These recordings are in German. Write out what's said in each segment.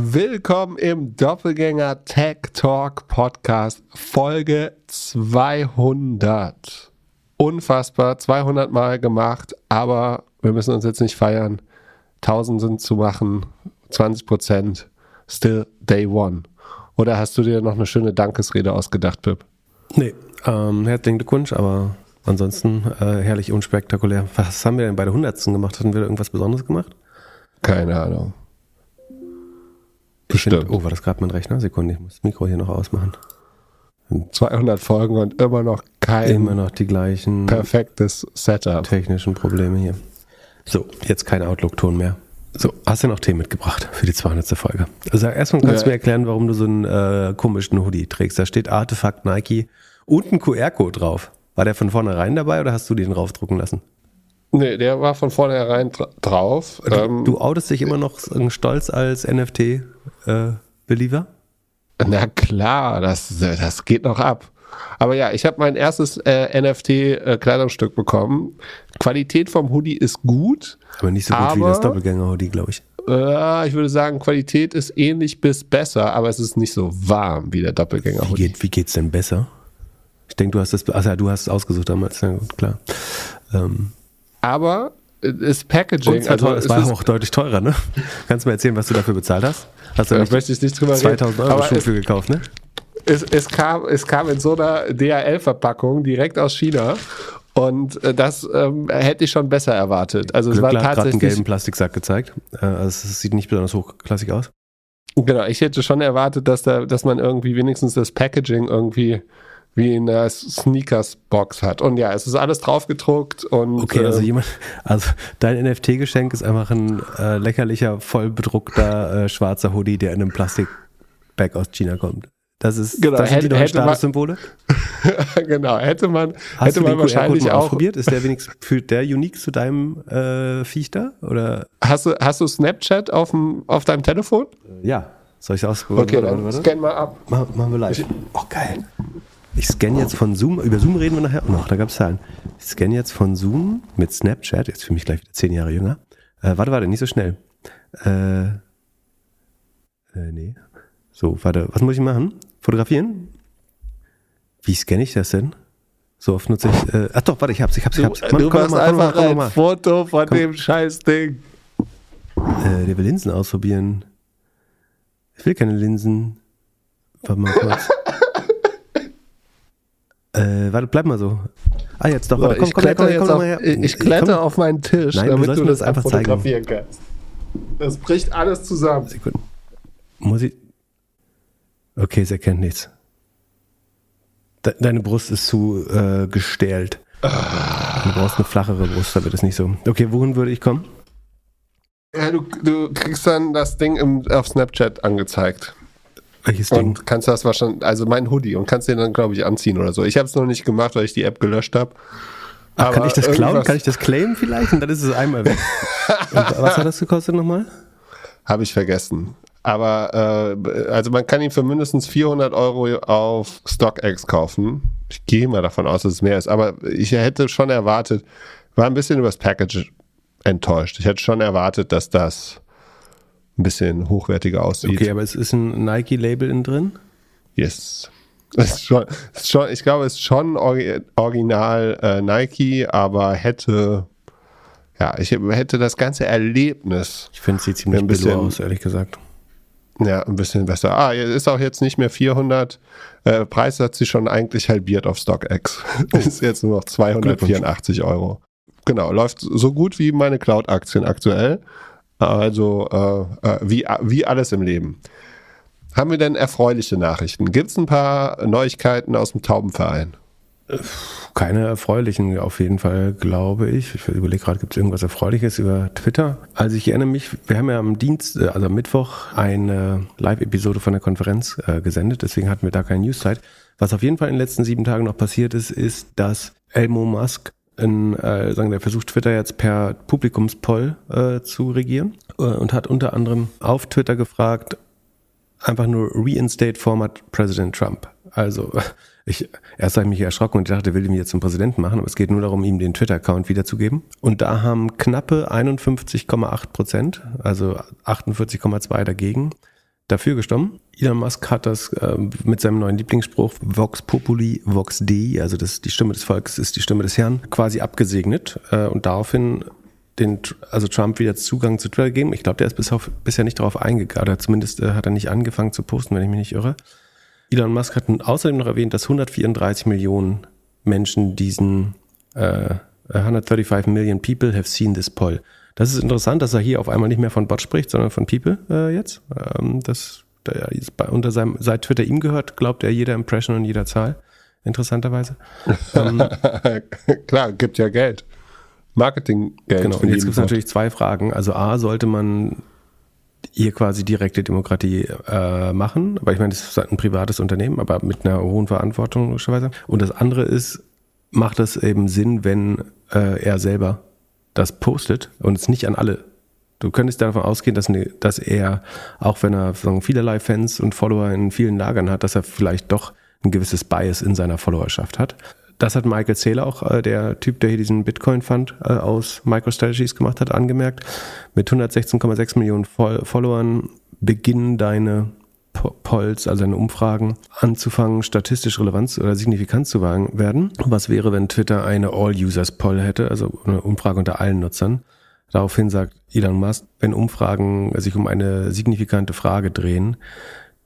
Willkommen im Doppelgänger Tech Talk Podcast Folge 200. Unfassbar, 200 Mal gemacht, aber wir müssen uns jetzt nicht feiern. 1000 sind zu machen, 20 Prozent, still day one. Oder hast du dir noch eine schöne Dankesrede ausgedacht, Pip? Nee, ähm, herzlichen Glückwunsch, aber ansonsten äh, herrlich unspektakulär. Was haben wir denn bei der 100. gemacht? Hatten wir da irgendwas Besonderes gemacht? Keine Ahnung. Ich find, oh, war das gerade mein Rechner? Sekunde, ich muss das Mikro hier noch ausmachen. 200 Folgen und immer noch kein Immer noch die gleichen perfektes Setup. technischen Probleme hier. So, jetzt kein Outlook-Ton mehr. So, hast du noch Themen mitgebracht für die 200. Folge? Also erstmal kannst Ja. du mir erklären, warum du so einen äh, komischen Hoodie trägst. Da steht Artefakt Nike und ein QR-Code drauf. War der von vornherein dabei oder hast du den draufdrucken lassen? Nee, der war von vornherein dra drauf. Ähm, Du outest dich immer noch stolz als NFT-Believer? Na klar, das, das geht noch ab. Aber ja, ich habe mein erstes äh, NFT-Kleidungsstück bekommen. Qualität vom Hoodie ist gut. Aber nicht so gut wie Aber- das Doppelgänger-Hoodie, glaube ich. Äh, ich würde sagen, Qualität ist ähnlich bis besser, aber es ist nicht so warm wie der Wie, Doppelgänger-Hoodie. geht, wie geht's denn besser? Ich denke, du hast das, also du hast es ausgesucht damals, na gut, klar. Ähm, Aber äh, das und Packaging, war, also es war ist, auch deutlich teurer, ne? Kannst du mir erzählen, was du dafür bezahlt hast? Hast du nicht möchte ich nicht drüber 2000 reden. Euro Aber Schuh es, für gekauft, ne? es, es, kam, es kam in so einer DHL-Verpackung direkt aus China. Und äh, das ähm, hätte ich schon besser erwartet. Also es war gerade einen tatsächlich gelben Plastiksack gezeigt. Äh, Also es sieht nicht besonders hochklassig aus. Genau, ich hätte schon erwartet, dass da, dass man irgendwie wenigstens das Packaging irgendwie wie in der Sneakers-Box hat. Und ja, es ist alles draufgedruckt und Okay, also äh, jemand, also dein NFT-Geschenk ist einfach ein äh, leckerlicher, voll bedruckter äh, schwarzer Hoodie, der in einem Plastikbag aus China kommt. Das ist, Genau, das sind die hätte- neuen hätte man- Statussymbole. genau, hätte man, Hast hätte du man wahrscheinlich auch. ausprobiert? Ist der wenigstens, fühlt der unique zu deinem äh, Viech da? Oder? Hast du, hast du Snapchat auf, dem, auf deinem Telefon? Ja. Soll ich es ausprobieren? Okay, dann scan mal ab. Mach, machen wir live. Oh, geil. Ich scanne jetzt von Zoom, über Zoom reden wir nachher auch noch, da gab es Zahlen. Ich scanne jetzt von Zoom mit Snapchat, jetzt für mich gleich wieder zehn Jahre jünger. Äh, warte, warte, nicht so schnell. Äh, äh, nee. So, warte, was muss ich machen? Fotografieren? Wie scanne ich das denn? So oft nutze ich, äh, ach doch, warte, ich hab's, ich hab's, ich Du, hab's. du komm machst noch mal, komm mal, einfach komm noch ein mal. Foto von dem scheiß Ding. Äh, der will Linsen ausprobieren. Ich will keine Linsen. Warte mal kurz. Äh, warte, bleib mal so. Ah, jetzt doch. So, Warte, komm, ich komm, komm, komm, komm, her. ich kletter auf meinen Tisch, Nein, du damit du mir das das einfach einfach zeigen. fotografieren kannst. Das bricht alles zusammen. Sekunden. Muss ich. Okay, es erkennt nichts. De deine Brust ist zu äh, gestählt. Du brauchst eine flachere Brust, da wird es nicht so. Okay, wohin würde ich kommen? Ja, du, du kriegst dann das Ding im, auf Snapchat angezeigt. Welches Ding? Und kannst das wahrscheinlich, also mein Hoodie, und kannst den dann, glaube ich, anziehen oder so. Ich habe es noch nicht gemacht, weil ich die App gelöscht habe. Ach, kann ich das klauen? Kann ich das claimen vielleicht? Und dann ist es einmal weg. Was hat das gekostet nochmal? Habe ich vergessen. Aber äh, also man kann ihn für mindestens 400 Euro auf StockX kaufen. Ich gehe mal davon aus, dass es mehr ist. Aber ich hätte schon erwartet, war ein bisschen über das Package enttäuscht. Ich hätte schon erwartet, dass das ein bisschen hochwertiger aussieht. Okay, aber es ist ein Nike-Label innen drin. Yes. Es ist schon, es ist schon, ich glaube, es ist schon ori- original äh, Nike, aber hätte, ja, ich hätte das ganze Erlebnis Ich finde, es sieht ziemlich Ein bisschen- aus, ehrlich gesagt. ja ein bisschen besser. Ah, ist auch jetzt nicht mehr 400. Äh, Preis hat sich schon eigentlich halbiert auf StockX. ist jetzt nur noch 284 Euro. Genau, läuft so gut wie meine Cloud-Aktien aktuell. Also äh, äh, wie, wie alles im Leben. Haben wir denn erfreuliche Nachrichten? Gibt es ein paar Neuigkeiten aus dem Taubenverein? Keine erfreulichen auf jeden Fall, glaube ich. Ich überlege gerade, gibt es irgendwas Erfreuliches über Twitter? Also ich erinnere mich, wir haben ja am Dienst, äh, also am Mittwoch, eine Live-Episode von der Konferenz äh, gesendet, deswegen hatten wir da keine News-Zeit. Was auf jeden Fall in den letzten sieben Tagen noch passiert ist, ist, dass Elmo Musk in, äh, sagen, der versucht Twitter jetzt per Publikumspoll äh, zu regieren äh, und hat unter anderem auf Twitter gefragt, einfach nur Reinstate Format President Trump. Also ich erst habe ich mich erschrocken und dachte, will ihn jetzt zum Präsidenten machen, aber es geht nur darum, ihm den Twitter-Account wiederzugeben. Und da haben knappe 51,8 Prozent, also 48,2 dagegen, dafür gestimmt. Elon Musk hat das äh, mit seinem neuen Lieblingsspruch Vox Populi, Vox Dei, also das, die Stimme des Volkes ist die Stimme des Herrn, quasi abgesegnet äh, und daraufhin den, also Trump wieder Zugang zu Twitter gegeben. Ich glaube, der ist bis auf, bisher nicht darauf eingegangen, oder zumindest äh, hat er nicht angefangen zu posten, wenn ich mich nicht irre. Elon Musk hat außerdem noch erwähnt, dass 134 Millionen Menschen diesen äh, 135 Million people have seen this poll. Das ist interessant, dass er hier auf einmal nicht mehr von Bot spricht, sondern von People äh, jetzt. Ähm, das der ist bei, unter seinem, seit Twitter ihm gehört, glaubt er jeder Impression und jeder Zahl. Interessanterweise. ähm, Klar, gibt ja Geld. Marketinggeld. Genau, und jetzt gibt es natürlich zwei Fragen. Also A, sollte man hier quasi direkte Demokratie äh, machen, aber ich meine, es ist ein privates Unternehmen, aber mit einer hohen Verantwortung logischerweise. Und das andere ist, macht es eben Sinn, wenn äh, er selber das postet und es nicht an alle. Du könntest davon ausgehen, dass, ne, dass er, auch wenn er sagen, vielerlei Fans und Follower in vielen Lagern hat, dass er vielleicht doch ein gewisses Bias in seiner Followerschaft hat. Das hat Michael Saylor auch, äh, der Typ, der hier diesen Bitcoin-Fund äh, aus MicroStrategies gemacht hat, angemerkt. Mit 116,6 Millionen Followern beginnen deine Polls, also deine Umfragen, anzufangen, statistisch relevant oder signifikant zu werden. Was wäre, wenn Twitter eine All-Users-Poll hätte, also eine Umfrage unter allen Nutzern? Daraufhin sagt Elon Musk, wenn Umfragen sich um eine signifikante Frage drehen,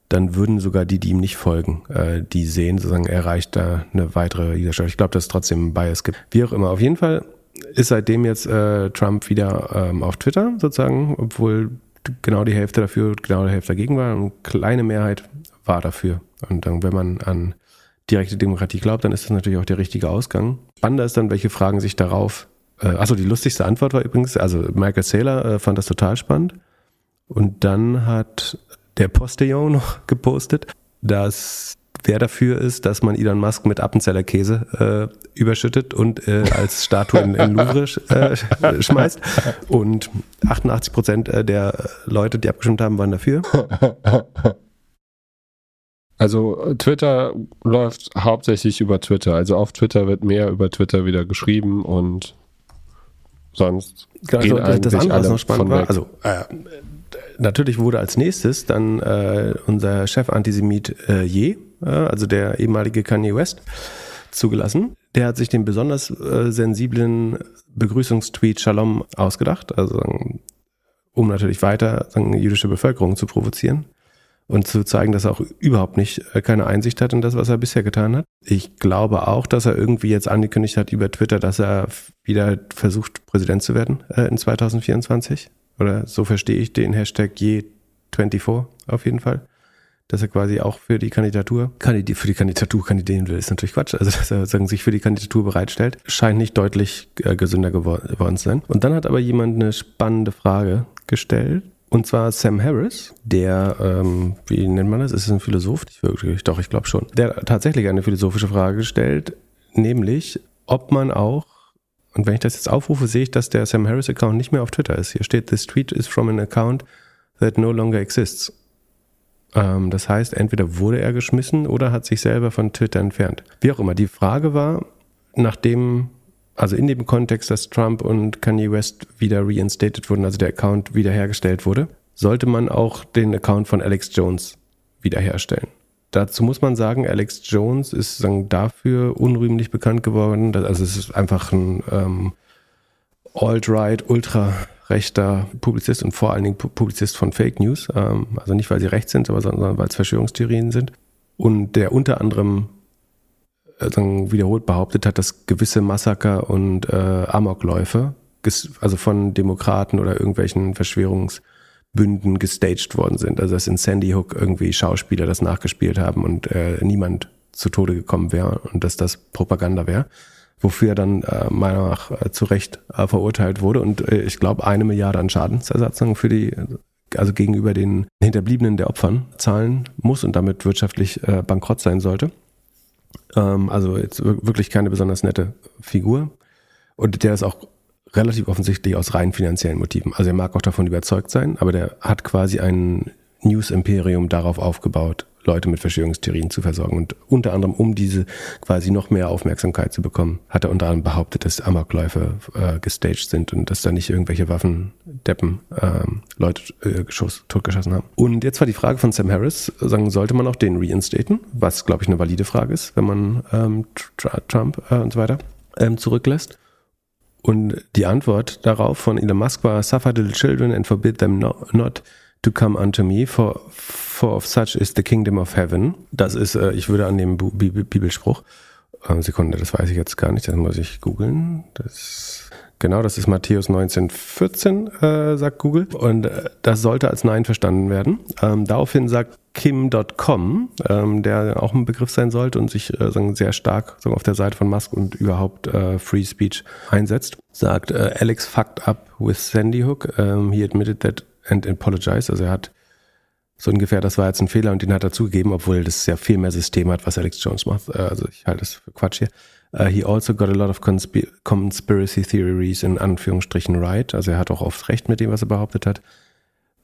dann würden sogar die, die ihm nicht folgen, äh, die sehen, sozusagen, er erreicht da eine weitere Leadership. Ich glaube, dass es trotzdem ein Bias gibt. Wie auch immer. Auf jeden Fall ist seitdem jetzt äh, Trump wieder ähm, auf Twitter sozusagen, obwohl genau die Hälfte dafür, genau die Hälfte dagegen war. Eine kleine Mehrheit war dafür. Und dann, wenn man an direkte Demokratie glaubt, dann ist das natürlich auch der richtige Ausgang. Spannender ist dann, welche Fragen sich darauf. Äh, achso, die lustigste Antwort war übrigens, also Michael Saylor äh, fand das total spannend. Und dann hat der Postillon noch gepostet, dass wer dafür ist, dass man Elon Musk mit Appenzeller Käse äh, überschüttet und äh, als Statue in, in Louvre äh, schmeißt. Und 88 Prozent äh, der Leute, die abgestimmt haben, waren dafür. Also Twitter läuft hauptsächlich über Twitter. Also auf Twitter wird mehr über Twitter wieder geschrieben und sonst genau, gehen also, das andere, was noch spannend war, also äh, natürlich wurde als nächstes dann äh, unser Chef-Antisemit äh, Je, äh, also der ehemalige Kanye West, zugelassen. Der hat sich den besonders äh, sensiblen Begrüßungstweet Shalom ausgedacht, also um natürlich weiter sagen, jüdische Bevölkerung zu provozieren und zu zeigen, dass er auch überhaupt nicht äh, keine Einsicht hat in das, was er bisher getan hat. Ich glaube auch, dass er irgendwie jetzt angekündigt hat über Twitter, dass er wieder versucht, Präsident zu werden äh, in 2024. Oder so verstehe ich den Hashtag je24 auf jeden Fall. Dass er quasi auch für die Kandidatur, Kandid für die Kandidatur kandidieren will, ist natürlich Quatsch. Also, dass er sagen, sich für die Kandidatur bereitstellt, scheint nicht deutlich äh, gesünder geworden zu sein. Und dann hat aber jemand eine spannende Frage gestellt. Und zwar Sam Harris, der, ähm, wie nennt man das? Ist es ein Philosoph? Nicht wirklich, doch, ich glaube schon. Der hat tatsächlich eine philosophische Frage gestellt, nämlich, ob man auch und wenn ich das jetzt aufrufe, sehe ich, dass der Sam Harris Account nicht mehr auf Twitter ist. Hier steht, this tweet is from an account that no longer exists. Ähm, das heißt, entweder wurde er geschmissen oder hat sich selber von Twitter entfernt. Wie auch immer. Die Frage war, nachdem, also in dem Kontext, dass Trump und Kanye West wieder reinstated wurden, also der Account wiederhergestellt wurde, sollte man auch den Account von Alex Jones wiederherstellen. Dazu muss man sagen, Alex Jones ist sagen, dafür unrühmlich bekannt geworden. Also es ist einfach ein ähm, alt-right, ultra-rechter Publizist und vor allen Dingen Publizist von Fake News. Ähm, also nicht, weil sie rechts sind, sondern weil es Verschwörungstheorien sind. Und der unter anderem äh, wiederholt behauptet hat, dass gewisse Massaker und äh, Amokläufe, also von Demokraten oder irgendwelchen Verschwörungs- Bünden gestaged worden sind. Also dass in Sandy Hook irgendwie Schauspieler das nachgespielt haben und äh, niemand zu Tode gekommen wäre und dass das Propaganda wäre. Wofür er dann äh, meiner Meinung nach äh, zu Recht äh, verurteilt wurde und äh, ich glaube eine Milliarde an Schadensersatzung für die, also gegenüber den Hinterbliebenen der Opfern zahlen muss und damit wirtschaftlich äh, bankrott sein sollte. Ähm, also jetzt wirklich keine besonders nette Figur. Und der ist auch relativ offensichtlich aus rein finanziellen Motiven. Also er mag auch davon überzeugt sein, aber der hat quasi ein News-Imperium darauf aufgebaut, Leute mit Verschwörungstheorien zu versorgen. Und unter anderem, um diese quasi noch mehr Aufmerksamkeit zu bekommen, hat er unter anderem behauptet, dass Amokläufe äh, gestaged sind und dass da nicht irgendwelche Waffendeppen ähm, Leute äh, geschoss, totgeschossen haben. Und jetzt war die Frage von Sam Harris, sagen, sollte man auch den reinstaten? Was, glaube ich, eine valide Frage ist, wenn man ähm, Trump äh, und so weiter ähm, zurücklässt. Und die Antwort darauf von Elon Musk war, suffer little children and forbid them not to come unto me, for, for of such is the kingdom of heaven. Das ist, äh, ich würde an dem Bibelspruch, äh, Sekunde, das weiß ich jetzt gar nicht, das muss ich googeln. Das, genau, das ist Matthäus 1914, äh, sagt Google. Und äh, das sollte als Nein verstanden werden. Ähm, daraufhin sagt Kim.com, ähm, der auch ein Begriff sein sollte und sich äh, sagen, sehr stark sagen, auf der Seite von Musk und überhaupt äh, Free Speech einsetzt, sagt äh, Alex fucked up with Sandy Hook. Um, he admitted that and apologized. Also er hat so ungefähr, das war jetzt ein Fehler und den hat er zugegeben, obwohl das ja viel mehr System hat, was Alex Jones macht. Äh, also ich halte das für Quatsch hier. Uh, he also got a lot of conspiracy theories in Anführungsstrichen right. Also er hat auch oft recht mit dem, was er behauptet hat.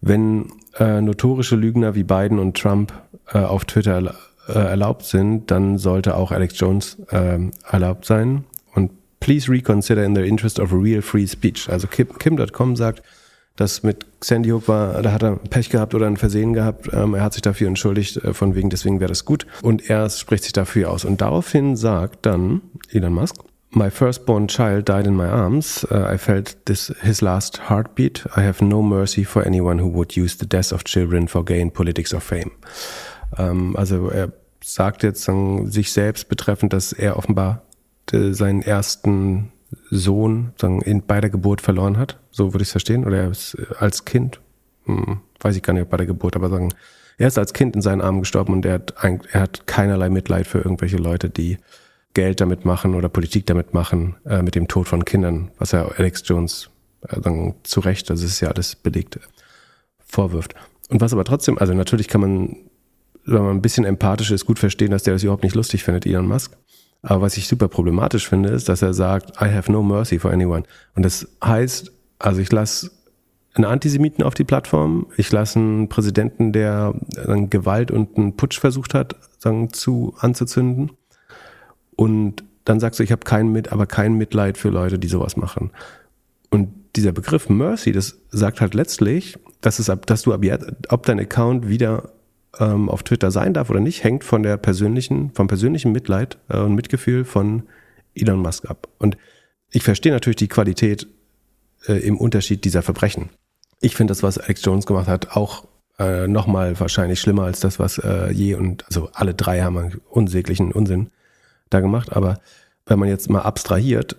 Wenn äh, notorische Lügner wie Biden und Trump äh, auf Twitter äh, erlaubt sind, dann sollte auch Alex Jones äh, erlaubt sein. Und please reconsider in the interest of real free speech. Also Kim.com sagt, dass mit Sandy Hook war, da hat er Pech gehabt oder ein Versehen gehabt. Ähm, er hat sich dafür entschuldigt, äh, von wegen, deswegen wäre das gut. Und er spricht sich dafür aus. Und daraufhin sagt dann Elon Musk, My firstborn child died in my arms. Uh, I felt this his last heartbeat. I have no mercy for anyone who would use the death of children for gain, politics or fame. Ähm, also er sagt jetzt sich selbst betreffend, dass er offenbar de, seinen ersten Sohn sagen, in, bei der Geburt verloren hat. So würde ich es verstehen. Oder er ist äh, als Kind, hm, weiß ich gar nicht, bei der Geburt, aber sagen, er ist als Kind in seinen Armen gestorben und er hat, er hat keinerlei Mitleid für irgendwelche Leute, die Geld damit machen oder Politik damit machen, äh, mit dem Tod von Kindern, was ja Alex Jones äh, dann zu Recht, das ist ja alles belegt, vorwirft. Und was aber trotzdem, also natürlich kann man, wenn man ein bisschen empathisch ist, gut verstehen, dass der das überhaupt nicht lustig findet, Elon Musk. Aber was ich super problematisch finde, ist, dass er sagt, I have no mercy for anyone. Und das heißt, also ich lasse einen Antisemiten auf die Plattform, ich lasse einen Präsidenten, der dann Gewalt und einen Putsch versucht hat, sagen, zu anzuzünden. Und dann sagst du, ich habe kein Mit, aber kein Mitleid für Leute, die sowas machen. Und dieser Begriff Mercy, das sagt halt letztlich, dass es ab, dass du ab jetzt, ob dein Account wieder ähm, auf Twitter sein darf oder nicht, hängt von der persönlichen, vom persönlichen Mitleid äh, und Mitgefühl von Elon Musk ab. Und ich verstehe natürlich die Qualität äh, im Unterschied dieser Verbrechen. Ich finde das, was Alex Jones gemacht hat, auch äh, nochmal wahrscheinlich schlimmer als das, was äh, je und also alle drei haben einen unsäglichen Unsinn da gemacht. Aber wenn man jetzt mal abstrahiert,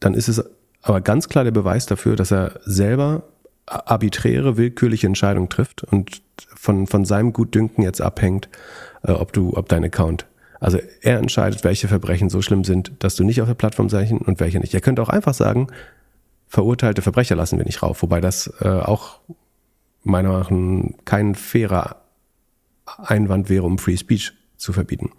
dann ist es aber ganz klar der Beweis dafür, dass er selber arbiträre, willkürliche Entscheidungen trifft und von, von seinem Gutdünken jetzt abhängt, äh, ob du, ob dein Account. Also er entscheidet, welche Verbrechen so schlimm sind, dass du nicht auf der Plattform sein und welche nicht. Er könnte auch einfach sagen, verurteilte Verbrecher lassen wir nicht rauf, wobei das äh, auch meiner Meinung nach kein fairer Einwand wäre, um Free Speech zu verbieten.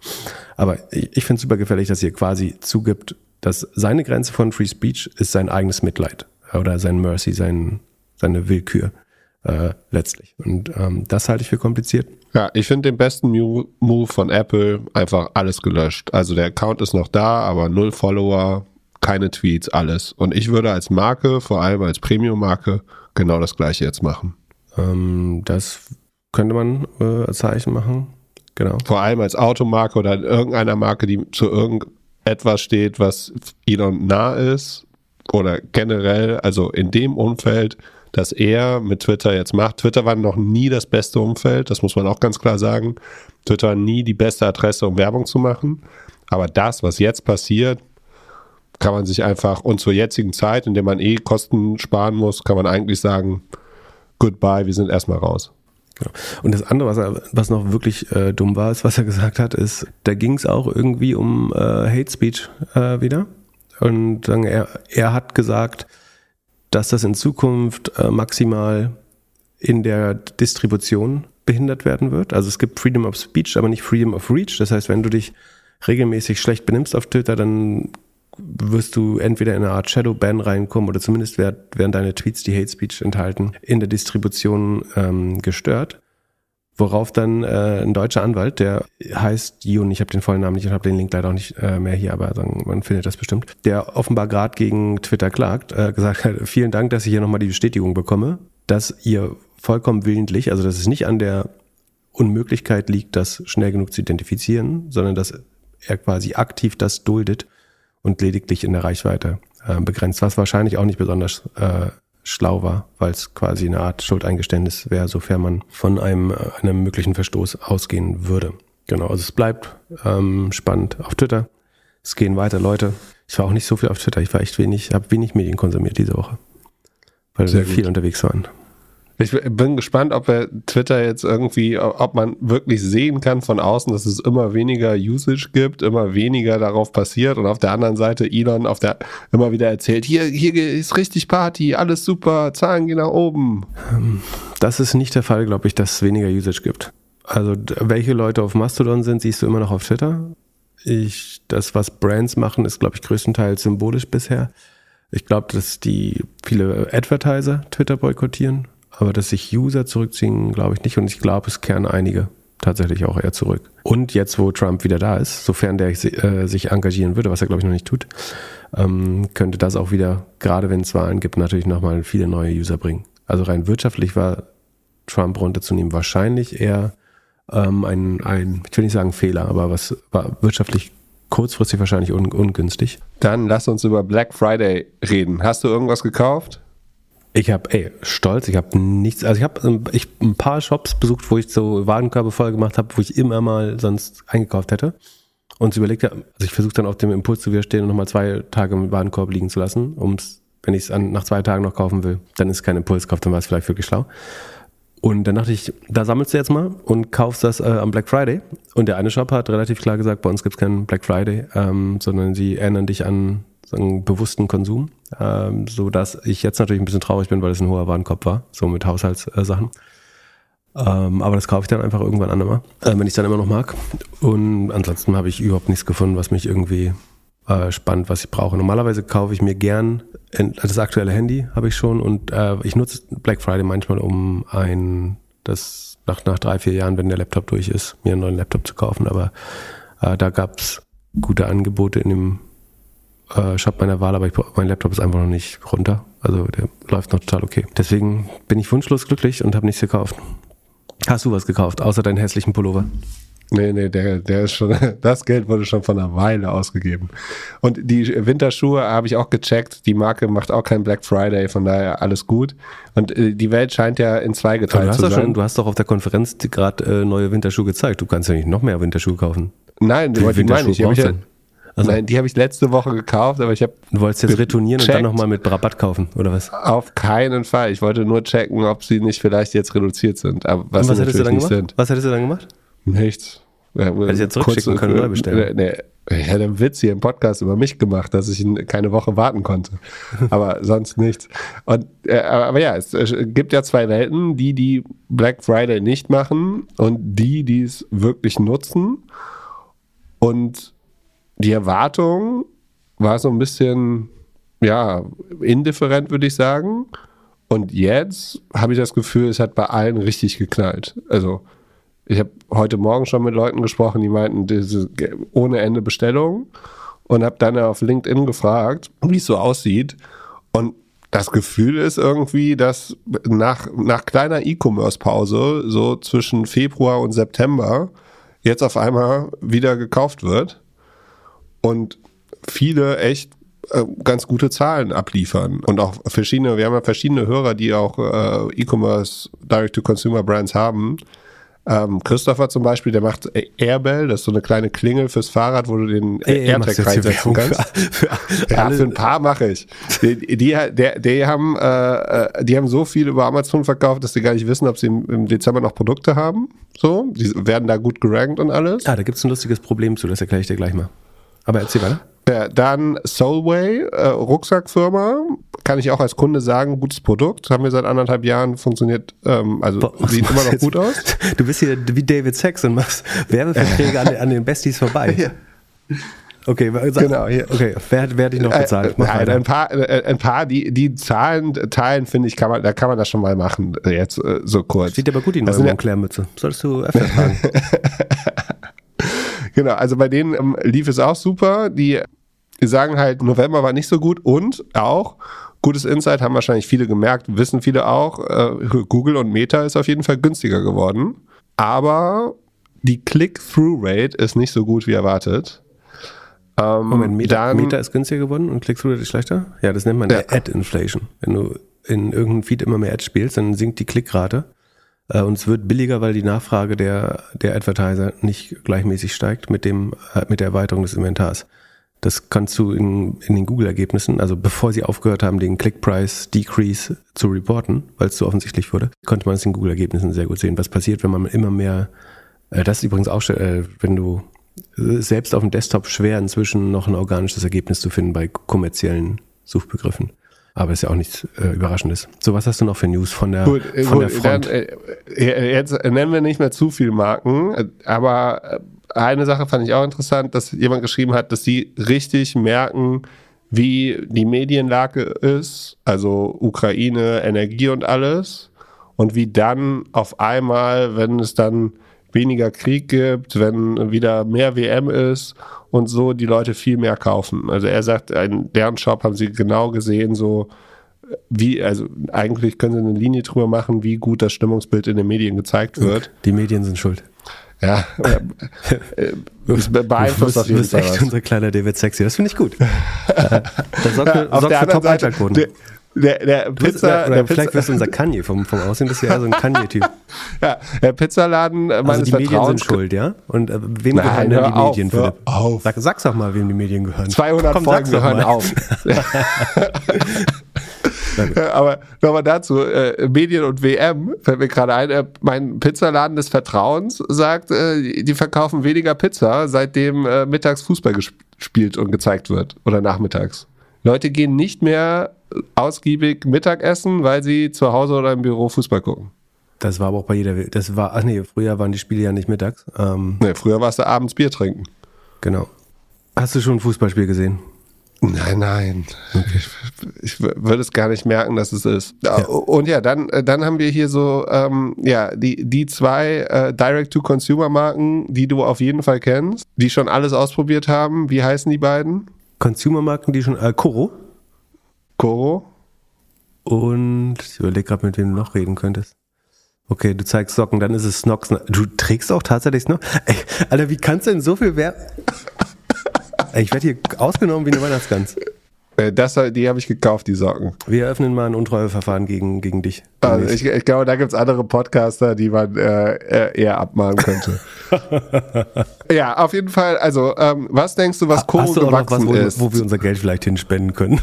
Aber ich, ich finde es super gefährlich, dass ihr quasi zugibt, dass seine Grenze von Free Speech ist sein eigenes Mitleid oder sein Mercy, sein, seine Willkür äh, letztlich. Und ähm, das halte ich für kompliziert. Ja, ich finde den besten Move von Apple einfach alles gelöscht. Also der Account ist noch da, aber null Follower, keine Tweets, alles. Und ich würde als Marke, vor allem als Premium-Marke, genau das gleiche jetzt machen. Ähm, das könnte man äh, als Zeichen machen. Genau. Vor allem als Automarke oder irgendeiner Marke, die zu irgendetwas steht, was Elon nah ist oder generell, also in dem Umfeld, dass er mit Twitter jetzt macht. Twitter war noch nie das beste Umfeld, das muss man auch ganz klar sagen. Twitter war nie die beste Adresse, um Werbung zu machen. Aber das, was jetzt passiert, kann man sich einfach, und zur jetzigen Zeit, in der man eh Kosten sparen muss, kann man eigentlich sagen, goodbye, wir sind erstmal raus. Genau. Und das andere, was, er, was noch wirklich äh, dumm war, ist, was er gesagt hat, ist, da ging es auch irgendwie um äh, Hate Speech äh, wieder. Und dann er, er hat gesagt, dass das in Zukunft äh, maximal in der Distribution behindert werden wird. Also es gibt Freedom of Speech, aber nicht Freedom of Reach. Das heißt, wenn du dich regelmäßig schlecht benimmst auf Twitter, dann wirst du entweder in eine Art Shadow-Ban reinkommen oder zumindest werden deine Tweets, die Hate Speech enthalten, in der Distribution ähm, gestört. Worauf dann äh, ein deutscher Anwalt, der heißt Jun, ich habe den vollen Namen nicht, ich habe den Link leider auch nicht äh, mehr hier, aber sagen, man findet das bestimmt, der offenbar gerade gegen Twitter klagt, äh, gesagt hat, vielen Dank, dass ich hier nochmal die Bestätigung bekomme, dass ihr vollkommen willentlich, also dass es nicht an der Unmöglichkeit liegt, das schnell genug zu identifizieren, sondern dass er quasi aktiv das duldet und lediglich in der Reichweite äh, begrenzt, was wahrscheinlich auch nicht besonders äh, schlau war, weil es quasi eine Art Schuldeingeständnis wäre, sofern man von einem, äh, einem möglichen Verstoß ausgehen würde. Genau, also es bleibt ähm, spannend auf Twitter. Es gehen weiter Leute. Ich war auch nicht so viel auf Twitter. Ich war echt wenig, habe wenig Medien konsumiert diese Woche, weil wir viel unterwegs waren. Ich bin gespannt, ob er Twitter jetzt irgendwie, ob man wirklich sehen kann von außen, dass es immer weniger Usage gibt, immer weniger darauf passiert und auf der anderen Seite Elon auf der immer wieder erzählt, hier, hier ist richtig Party, alles super, Zahlen gehen nach oben. Ähm, das ist nicht der Fall, glaube ich, dass es weniger Usage gibt. Also welche Leute auf Mastodon sind, siehst du immer noch auf Twitter. Ich, das, was Brands machen, ist, glaube ich, größtenteils symbolisch bisher. Ich glaube, dass die viele Advertiser Twitter boykottieren aber dass sich User zurückziehen, glaube ich nicht. Und ich glaube, es kehren einige tatsächlich auch eher zurück. Und jetzt, wo Trump wieder da ist, sofern der äh, sich engagieren würde, was er glaube ich noch nicht tut, ähm, könnte das auch wieder, gerade wenn es Wahlen gibt, natürlich nochmal viele neue User bringen. Also rein wirtschaftlich war Trump runterzunehmen wahrscheinlich eher ähm, ein, ein, ich will nicht sagen Fehler, aber was war wirtschaftlich kurzfristig wahrscheinlich un ungünstig. Dann lass uns über Black Friday reden. Hast du irgendwas gekauft? Ich habe, ey, stolz, ich habe nichts, also ich habe ähm, ich, ein paar Shops besucht, wo ich so Warenkörbe voll gemacht habe, wo ich immer mal sonst eingekauft hätte. Und überlegt habe, also ich versuche dann auch dem Impuls zu widerstehen und nochmal zwei Tage im Warenkorb liegen zu lassen, um wenn ich es nach zwei Tagen noch kaufen will, dann ist kein Impulskauf, dann war es vielleicht wirklich schlau. Und dann dachte ich, da sammelst du jetzt mal und kaufst das äh, am Black Friday. Und der eine Shop hat relativ klar gesagt, bei uns gibt es keinen Black Friday, ähm, sondern sie erinnern dich an sagen, bewussten Konsum, ähm, so dass ich jetzt natürlich ein bisschen traurig bin, weil es ein hoher Warenkorb war, so mit Haushaltssachen. Ähm, aber das kaufe ich dann einfach irgendwann andermal, äh, wenn ich es dann immer noch mag. Und ansonsten habe ich überhaupt nichts gefunden, was mich irgendwie äh, spannt, was ich brauche. Normalerweise kaufe ich mir gern das aktuelle Handy, habe ich schon, und äh, ich nutze Black Friday manchmal, um ein, das nach, nach drei, vier Jahren, wenn der Laptop durch ist, mir einen neuen Laptop zu kaufen. Aber äh, da gab es gute Angebote in dem äh, Shop meiner Wahl, aber ich, mein Laptop ist einfach noch nicht runter. Also der läuft noch total okay. Deswegen bin ich wunschlos glücklich und habe nichts gekauft. Hast du was gekauft, außer deinen hässlichen Pullover? Nee, nee, der, der ist schon, das Geld wurde schon von einer Weile ausgegeben. Und die Winterschuhe habe ich auch gecheckt. Die Marke macht auch kein Black Friday, von daher alles gut. Und äh, die Welt scheint ja in zwei geteilt zu sein. Schon, du hast doch auf der Konferenz gerade äh, neue Winterschuhe gezeigt. Du kannst ja nicht noch mehr Winterschuhe kaufen. Nein, die, die meine ich. Ich also, Nein, die habe ich letzte Woche gekauft, aber ich habe. Du wolltest jetzt retournieren und dann nochmal mit Rabatt kaufen, oder was? Auf keinen Fall. Ich wollte nur checken, ob sie nicht vielleicht jetzt reduziert sind. Aber was, was hättest du dann gemacht? Sind. Was hättest du dann gemacht? Nichts. Ja, Hättest du jetzt zurückschicken können oder bestellen? Nee, ich hätte einen Witz hier im Podcast über mich gemacht, dass ich keine Woche warten konnte. Aber sonst nichts. Und, äh, aber ja, es gibt ja zwei Welten, die, die Black Friday nicht machen und die, die es wirklich nutzen. Und die Erwartung war so ein bisschen, ja, indifferent, würde ich sagen. Und jetzt habe ich das Gefühl, es hat bei allen richtig geknallt. Also, ich habe heute Morgen schon mit Leuten gesprochen, die meinten, diese ohne Ende Bestellung und habe dann auf LinkedIn gefragt, wie es so aussieht. Und das Gefühl ist irgendwie, dass nach, nach kleiner E-Commerce-Pause, so zwischen Februar und September, jetzt auf einmal wieder gekauft wird und viele echt äh, ganz gute Zahlen abliefern und auch verschiedene, wir haben ja verschiedene Hörer, die auch äh, E-Commerce, Direct-to-Consumer-Brands haben. Ähm, Christopher zum Beispiel, der macht Airbell, das ist so eine kleine Klingel fürs Fahrrad, wo du den Ey, AirTag reinsetzen kannst. Für, für ja, für ein paar mache ich. Die, die, die, die haben, äh, äh, die haben so viel über Amazon verkauft, dass sie gar nicht wissen, ob sie im, im Dezember noch Produkte haben. So, die werden da gut gerankt und alles. Ah, da gibt es ein lustiges Problem zu, das erkläre ich dir gleich mal. Aber erzähl weiter. Ja, dann Soulway, äh, Rucksackfirma, kann ich auch als Kunde sagen, gutes Produkt, haben wir seit anderthalb Jahren, funktioniert, ähm, also Boah, sieht immer noch jetzt, gut aus. Du bist hier wie David Sachs und machst Werbeverträge an, an, den Besties vorbei. Ja. Okay, genau, hier. okay, wer, wer hat dich noch bezahlt? Äh, nein, ein paar, äh, ein paar, die, die Zahlen teilen, finde ich, kann man, da kann man das schon mal machen, jetzt äh, so kurz. Steht aber gut, die neue Montclair-Mütze. Solltest du öfter tragen. genau, also bei denen ähm, lief es auch super. Die, die sagen halt, November war nicht so gut und auch, gutes Insight haben wahrscheinlich viele gemerkt, wissen viele auch, äh, Google und Meta ist auf jeden Fall günstiger geworden. Aber die Click-Through-Rate ist nicht so gut wie erwartet. Ähm, Moment, Meta, dann, Meta ist günstiger geworden und Click-Through-Rate ist schlechter? Ja, das nennt man ja. Ad-Inflation. Wenn du in irgendeinem Feed immer mehr Ads spielst, dann sinkt die Klickrate. Äh, und es wird billiger, weil die Nachfrage der, der Advertiser nicht gleichmäßig steigt mit, dem, äh, mit der Erweiterung des Inventars. Das kannst du in, in den Google-Ergebnissen, also bevor sie aufgehört haben, den Click-Price Decrease zu reporten, weil es zu offensichtlich wurde, konnte man es in Google-Ergebnissen sehr gut sehen, was passiert, wenn man immer mehr äh, das ist übrigens auch, wenn du selbst auf dem Desktop schwer inzwischen noch ein organisches Ergebnis zu finden bei kommerziellen Suchbegriffen. Aber ist ja auch nichts äh, Überraschendes. So, was hast du noch für News von der, gut, von gut, der Front? Dann, äh, jetzt nennen wir nicht mehr zu viele Marken, aber eine Sache fand ich auch interessant, dass jemand geschrieben hat, dass sie richtig merken, wie die Medienlage ist, also Ukraine, Energie und alles. Und wie dann auf einmal, wenn es dann weniger Krieg gibt, wenn wieder mehr WM ist und so die Leute viel mehr kaufen. Also er sagt, in deren Shop haben sie genau gesehen, so wie, also eigentlich können sie eine Linie drüber machen, wie gut das Stimmungsbild in den Medien gezeigt wird. Die Medien sind schuld. Ja, äh, das beeinflusst auf jeden Fall. echt unser kleiner David Sexy, das finde ich gut. das sorgt, ja, sorgt für Top-Einschaltquoten. Der, der Pizza. Der vielleicht Pizza, wirst du unser Kanye vom, vom Aussehen, bist du ja so ein Kanye-Typ. ja, der Pizzaladen äh, also die Medien sind schuld, ja? Und äh, wem Nein, gehören denn die auf, Medien, Philipp? Auf. Sag, sag's doch mal, wem die Medien gehören. 200 Komm, Folgen gehören auf. aber nochmal dazu, äh, Medien und WM, fällt mir gerade ein, äh, mein Pizzaladen des Vertrauens sagt, äh, die verkaufen weniger Pizza, seitdem äh, mittags Fußball gespielt und gezeigt wird oder nachmittags. Leute gehen nicht mehr ausgiebig Mittagessen, weil sie zu Hause oder im Büro Fußball gucken. Das war aber auch bei jeder. Das war, ach nee, früher waren die Spiele ja nicht mittags. Ähm, nee, früher warst du abends Bier trinken. Genau. Hast du schon ein Fußballspiel gesehen? Nein, nein. Ich, ich, würde es gar nicht merken, dass es ist. Ja. Und ja, dann, äh, dann haben wir hier so, ähm, ja, die, die zwei äh, Direct-to-Consumer-Marken, die du auf jeden Fall kennst, die schon alles ausprobiert haben. Wie heißen die beiden? Consumer-Marken, die schon, äh, Koro? Koro. Und ich überlege gerade, mit wem du noch reden könntest. Okay, du zeigst Socken, dann ist es Snox. Du trägst auch tatsächlich Snox? Ey, Alter, wie kannst du denn so viel Werbung... ich werde hier ausgenommen wie eine Weihnachtsgans. Äh, das, die habe ich gekauft, die Socken. Wir eröffnen mal ein Untreueverfahren gegen, gegen dich. Also ich, ich, glaube, da gibt es andere Podcaster, die man äh, eher abmahnen könnte. ja, auf jeden Fall. Also, ähm, was denkst du, was Koro gewachsen was, wo, ist? Wo wir unser Geld vielleicht hinspenden können.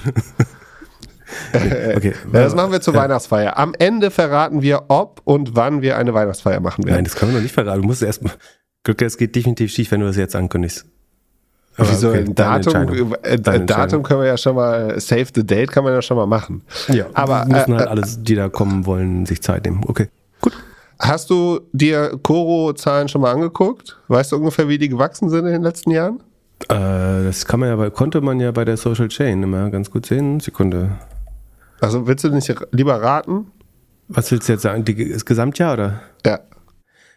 okay. Das machen wir zur ja. Weihnachtsfeier. Am Ende verraten wir, ob und wann wir eine Weihnachtsfeier machen werden. Nein, das können wir noch nicht verraten. Du musst erst mal. Glück, es geht definitiv schief, wenn du das jetzt ankündigst. Aber Wieso okay, ein Datum? Äh, Datum können wir ja schon mal, Save the Date kann man ja schon mal machen. Ja, aber müssen äh, halt alles, die da kommen wollen, sich Zeit nehmen. Okay, gut. Hast du dir Koro-Zahlen schon mal angeguckt? Weißt du ungefähr, wie die gewachsen sind in den letzten Jahren? Äh, das kann man ja, konnte man ja bei der Social Chain immer ganz gut sehen. Sekunde. Also willst du nicht lieber raten? Was willst du jetzt sagen? Die, das Gesamtjahr oder? Ja.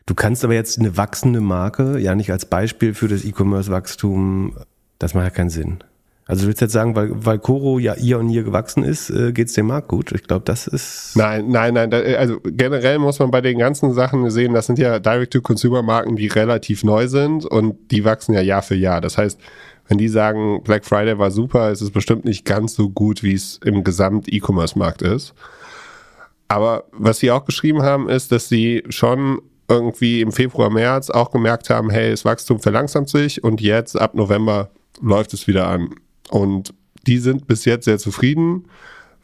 Du kannst aber jetzt eine wachsende Marke ja nicht als Beispiel für das E-Commerce-Wachstum, das macht ja keinen Sinn. Also du willst jetzt sagen, weil, weil Coro ja ihr und ihr gewachsen ist, äh, geht es dem Markt gut? Ich glaube, das ist. Nein, nein, nein. Also generell muss man bei den ganzen Sachen sehen, das sind ja Direct-to-Consumer-Marken, die relativ neu sind und die wachsen ja Jahr für Jahr. Das heißt, wenn die sagen, Black Friday war super, ist es bestimmt nicht ganz so gut, wie es im Gesamt-E-Commerce-Markt ist. Aber was sie auch geschrieben haben, ist, dass sie schon irgendwie im Februar, März auch gemerkt haben, hey, das Wachstum verlangsamt sich und jetzt ab November läuft es wieder an. Und die sind bis jetzt sehr zufrieden,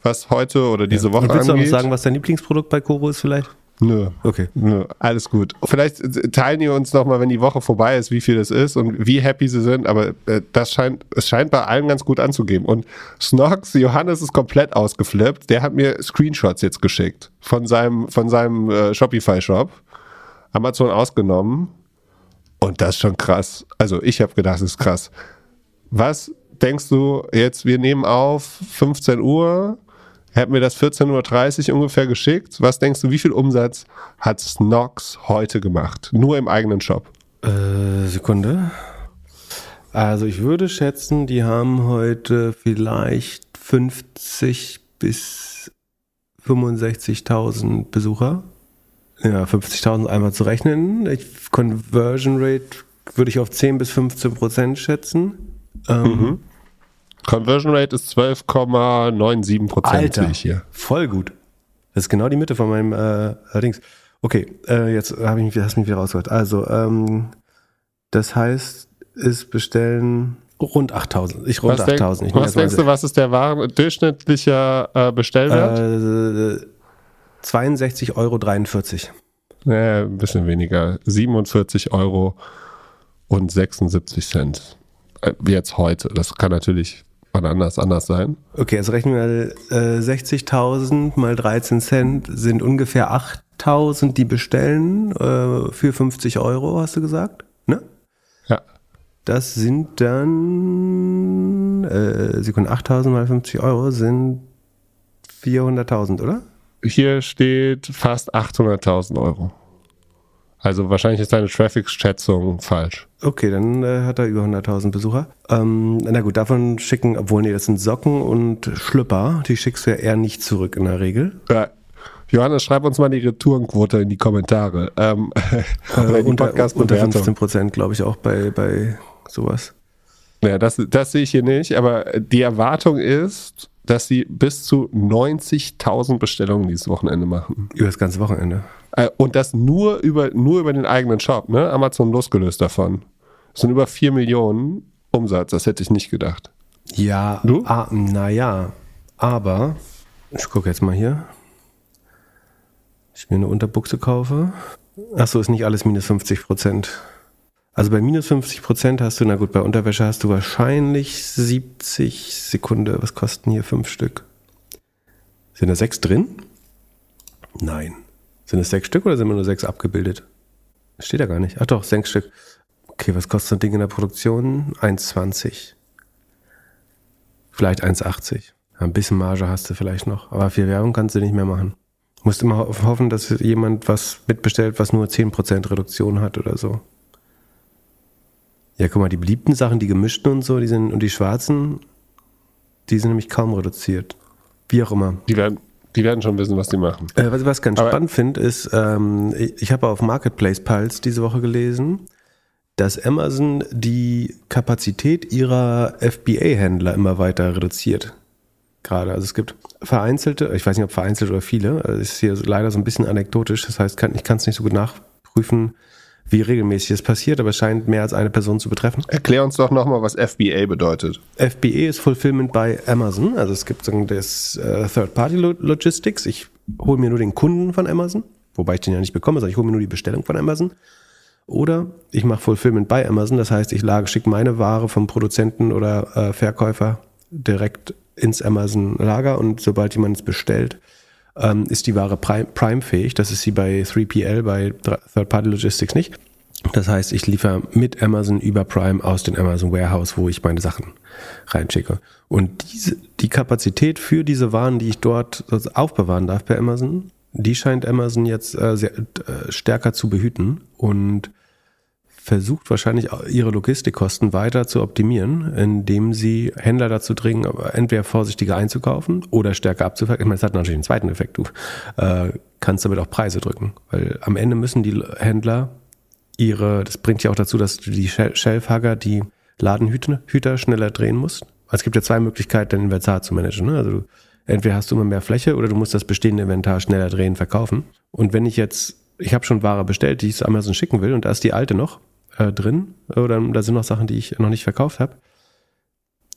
was heute oder diese ja. Woche angeht. Willst du noch sagen, was dein Lieblingsprodukt bei Koro ist vielleicht? Nö. Okay. Nö. Alles gut. Vielleicht teilen die uns nochmal, wenn die Woche vorbei ist, wie viel das ist und wie happy sie sind, aber äh, das scheint, es scheint bei allen ganz gut anzugeben. Und Snox, Johannes ist komplett ausgeflippt. Der hat mir Screenshots jetzt geschickt von seinem, von seinem äh, Shopify-Shop. Amazon ausgenommen. Und das ist schon krass. Also ich habe gedacht, das ist krass. Was denkst du jetzt, wir nehmen auf 15 Uhr, hätten wir das 14.30 Uhr ungefähr geschickt. Was denkst du, wie viel Umsatz hat Snox heute gemacht? Nur im eigenen Shop. Äh, Sekunde. Also ich würde schätzen, die haben heute vielleicht 50 bis 65.000 Besucher. Ja, 50.000 einmal zu rechnen. Ich, Conversion Rate würde ich auf 10 bis 15 Prozent schätzen. Ähm, mhm. Conversion Rate ist 12,97 Prozent, sehe ich hier. Voll gut. Das ist genau die Mitte von meinem äh, allerdings. Okay, äh, jetzt habe ich mich, hast mich wieder rausgehört. Also, ähm, das heißt, es bestellen rund 8000. Ich rund was 8000. Denk, was denkst du, was ist der Waren, durchschnittliche äh, Bestellwert? Äh, 62,43 Euro. Ja, ein bisschen weniger. 47 Euro und 76 Cent. Äh, jetzt heute. Das kann natürlich wann anders anders sein. Okay, also rechnen wir äh, 60.000 mal 13 Cent sind ungefähr 8.000, die bestellen äh, für 50 Euro, hast du gesagt? Ne? Ja. Das sind dann, äh, Sekunde, 8.000 mal 50 Euro sind 400.000, oder? Hier steht fast 800.000 Euro. Also wahrscheinlich ist deine Traffic-Schätzung falsch. Okay, dann äh, hat er über 100.000 Besucher. Ähm, na gut, davon schicken, obwohl nee, das sind Socken und Schlüpper, die schickst du ja eher nicht zurück in der Regel. Ja. Johannes, schreib uns mal die Retourenquote in die Kommentare. Ähm, äh, unter, unter 15 Prozent, glaube ich, auch bei, bei sowas. Ja, das, das sehe ich hier nicht, aber die Erwartung ist, dass sie bis zu 90.000 Bestellungen dieses Wochenende machen. Über das ganze Wochenende. Äh, und das nur über, nur über den eigenen Shop, ne? Amazon losgelöst davon. Das sind über 4 Millionen Umsatz, das hätte ich nicht gedacht. Ja, du? Ah, naja, aber ich gucke jetzt mal hier. Ich mir eine Unterbuchse kaufe. Achso, ist nicht alles minus 50 Prozent. Also bei minus 50 Prozent hast du, na gut, bei Unterwäsche hast du wahrscheinlich 70 Sekunden. Was kosten hier fünf Stück? Sind da sechs drin? Nein. Sind es sechs Stück oder sind immer nur sechs abgebildet? Steht da gar nicht. Ach doch, sechs Stück. Okay, was kostet so ein Ding in der Produktion? 1,20. Vielleicht 1,80. Ein bisschen Marge hast du vielleicht noch. Aber viel Werbung kannst du nicht mehr machen. Musst immer hoffen, dass jemand was mitbestellt, was nur 10% Reduktion hat oder so. Ja, guck mal, die beliebten Sachen, die gemischten und so, die sind, und die schwarzen, die sind nämlich kaum reduziert. Wie auch immer. Die werden, die werden schon wissen, was die machen. Äh, was ich was ganz Aber spannend finde, ist, ähm, ich, ich habe auf Marketplace Pulse diese Woche gelesen, dass Amazon die Kapazität ihrer FBA-Händler immer weiter reduziert. Gerade. Also es gibt vereinzelte, ich weiß nicht, ob vereinzelt oder viele, das ist hier leider so ein bisschen anekdotisch, das heißt, ich kann es nicht so gut nachprüfen, wie regelmäßig es passiert, aber es scheint mehr als eine Person zu betreffen. Erklär uns doch nochmal, was FBA bedeutet. FBA ist Fulfillment by Amazon. Also es gibt sagen, das äh, Third-Party-Logistics. Ich hole mir nur den Kunden von Amazon, wobei ich den ja nicht bekomme, sondern ich hole mir nur die Bestellung von Amazon. Oder ich mache Fulfillment by Amazon, das heißt, ich lage, schicke meine Ware vom Produzenten oder äh, Verkäufer direkt ins Amazon-Lager und sobald jemand es bestellt, ähm, ist die Ware Prime-fähig. Das ist sie bei 3PL, bei Third-Party Logistics nicht. Das heißt, ich liefere mit Amazon über Prime aus dem Amazon Warehouse, wo ich meine Sachen reinschicke. Und diese, die Kapazität für diese Waren, die ich dort aufbewahren darf bei Amazon, die scheint Amazon jetzt äh, sehr, äh, stärker zu behüten und versucht wahrscheinlich ihre Logistikkosten weiter zu optimieren, indem sie Händler dazu dringen, entweder vorsichtiger einzukaufen oder stärker abzuverkaufen. Ich meine, das hat natürlich einen zweiten Effekt. Du äh, kannst damit auch Preise drücken, weil am Ende müssen die Händler ihre, das bringt ja auch dazu, dass du die Shelfhugger, die Ladenhüter schneller drehen musst. Es gibt ja zwei Möglichkeiten, dein Inventar zu managen. Ne? Also entweder hast du immer mehr Fläche oder du musst das bestehende Inventar schneller drehen, verkaufen. Und wenn ich jetzt, ich habe schon Ware bestellt, die ich zu Amazon schicken will und da ist die alte noch, äh, drin oder da sind noch Sachen, die ich noch nicht verkauft habe,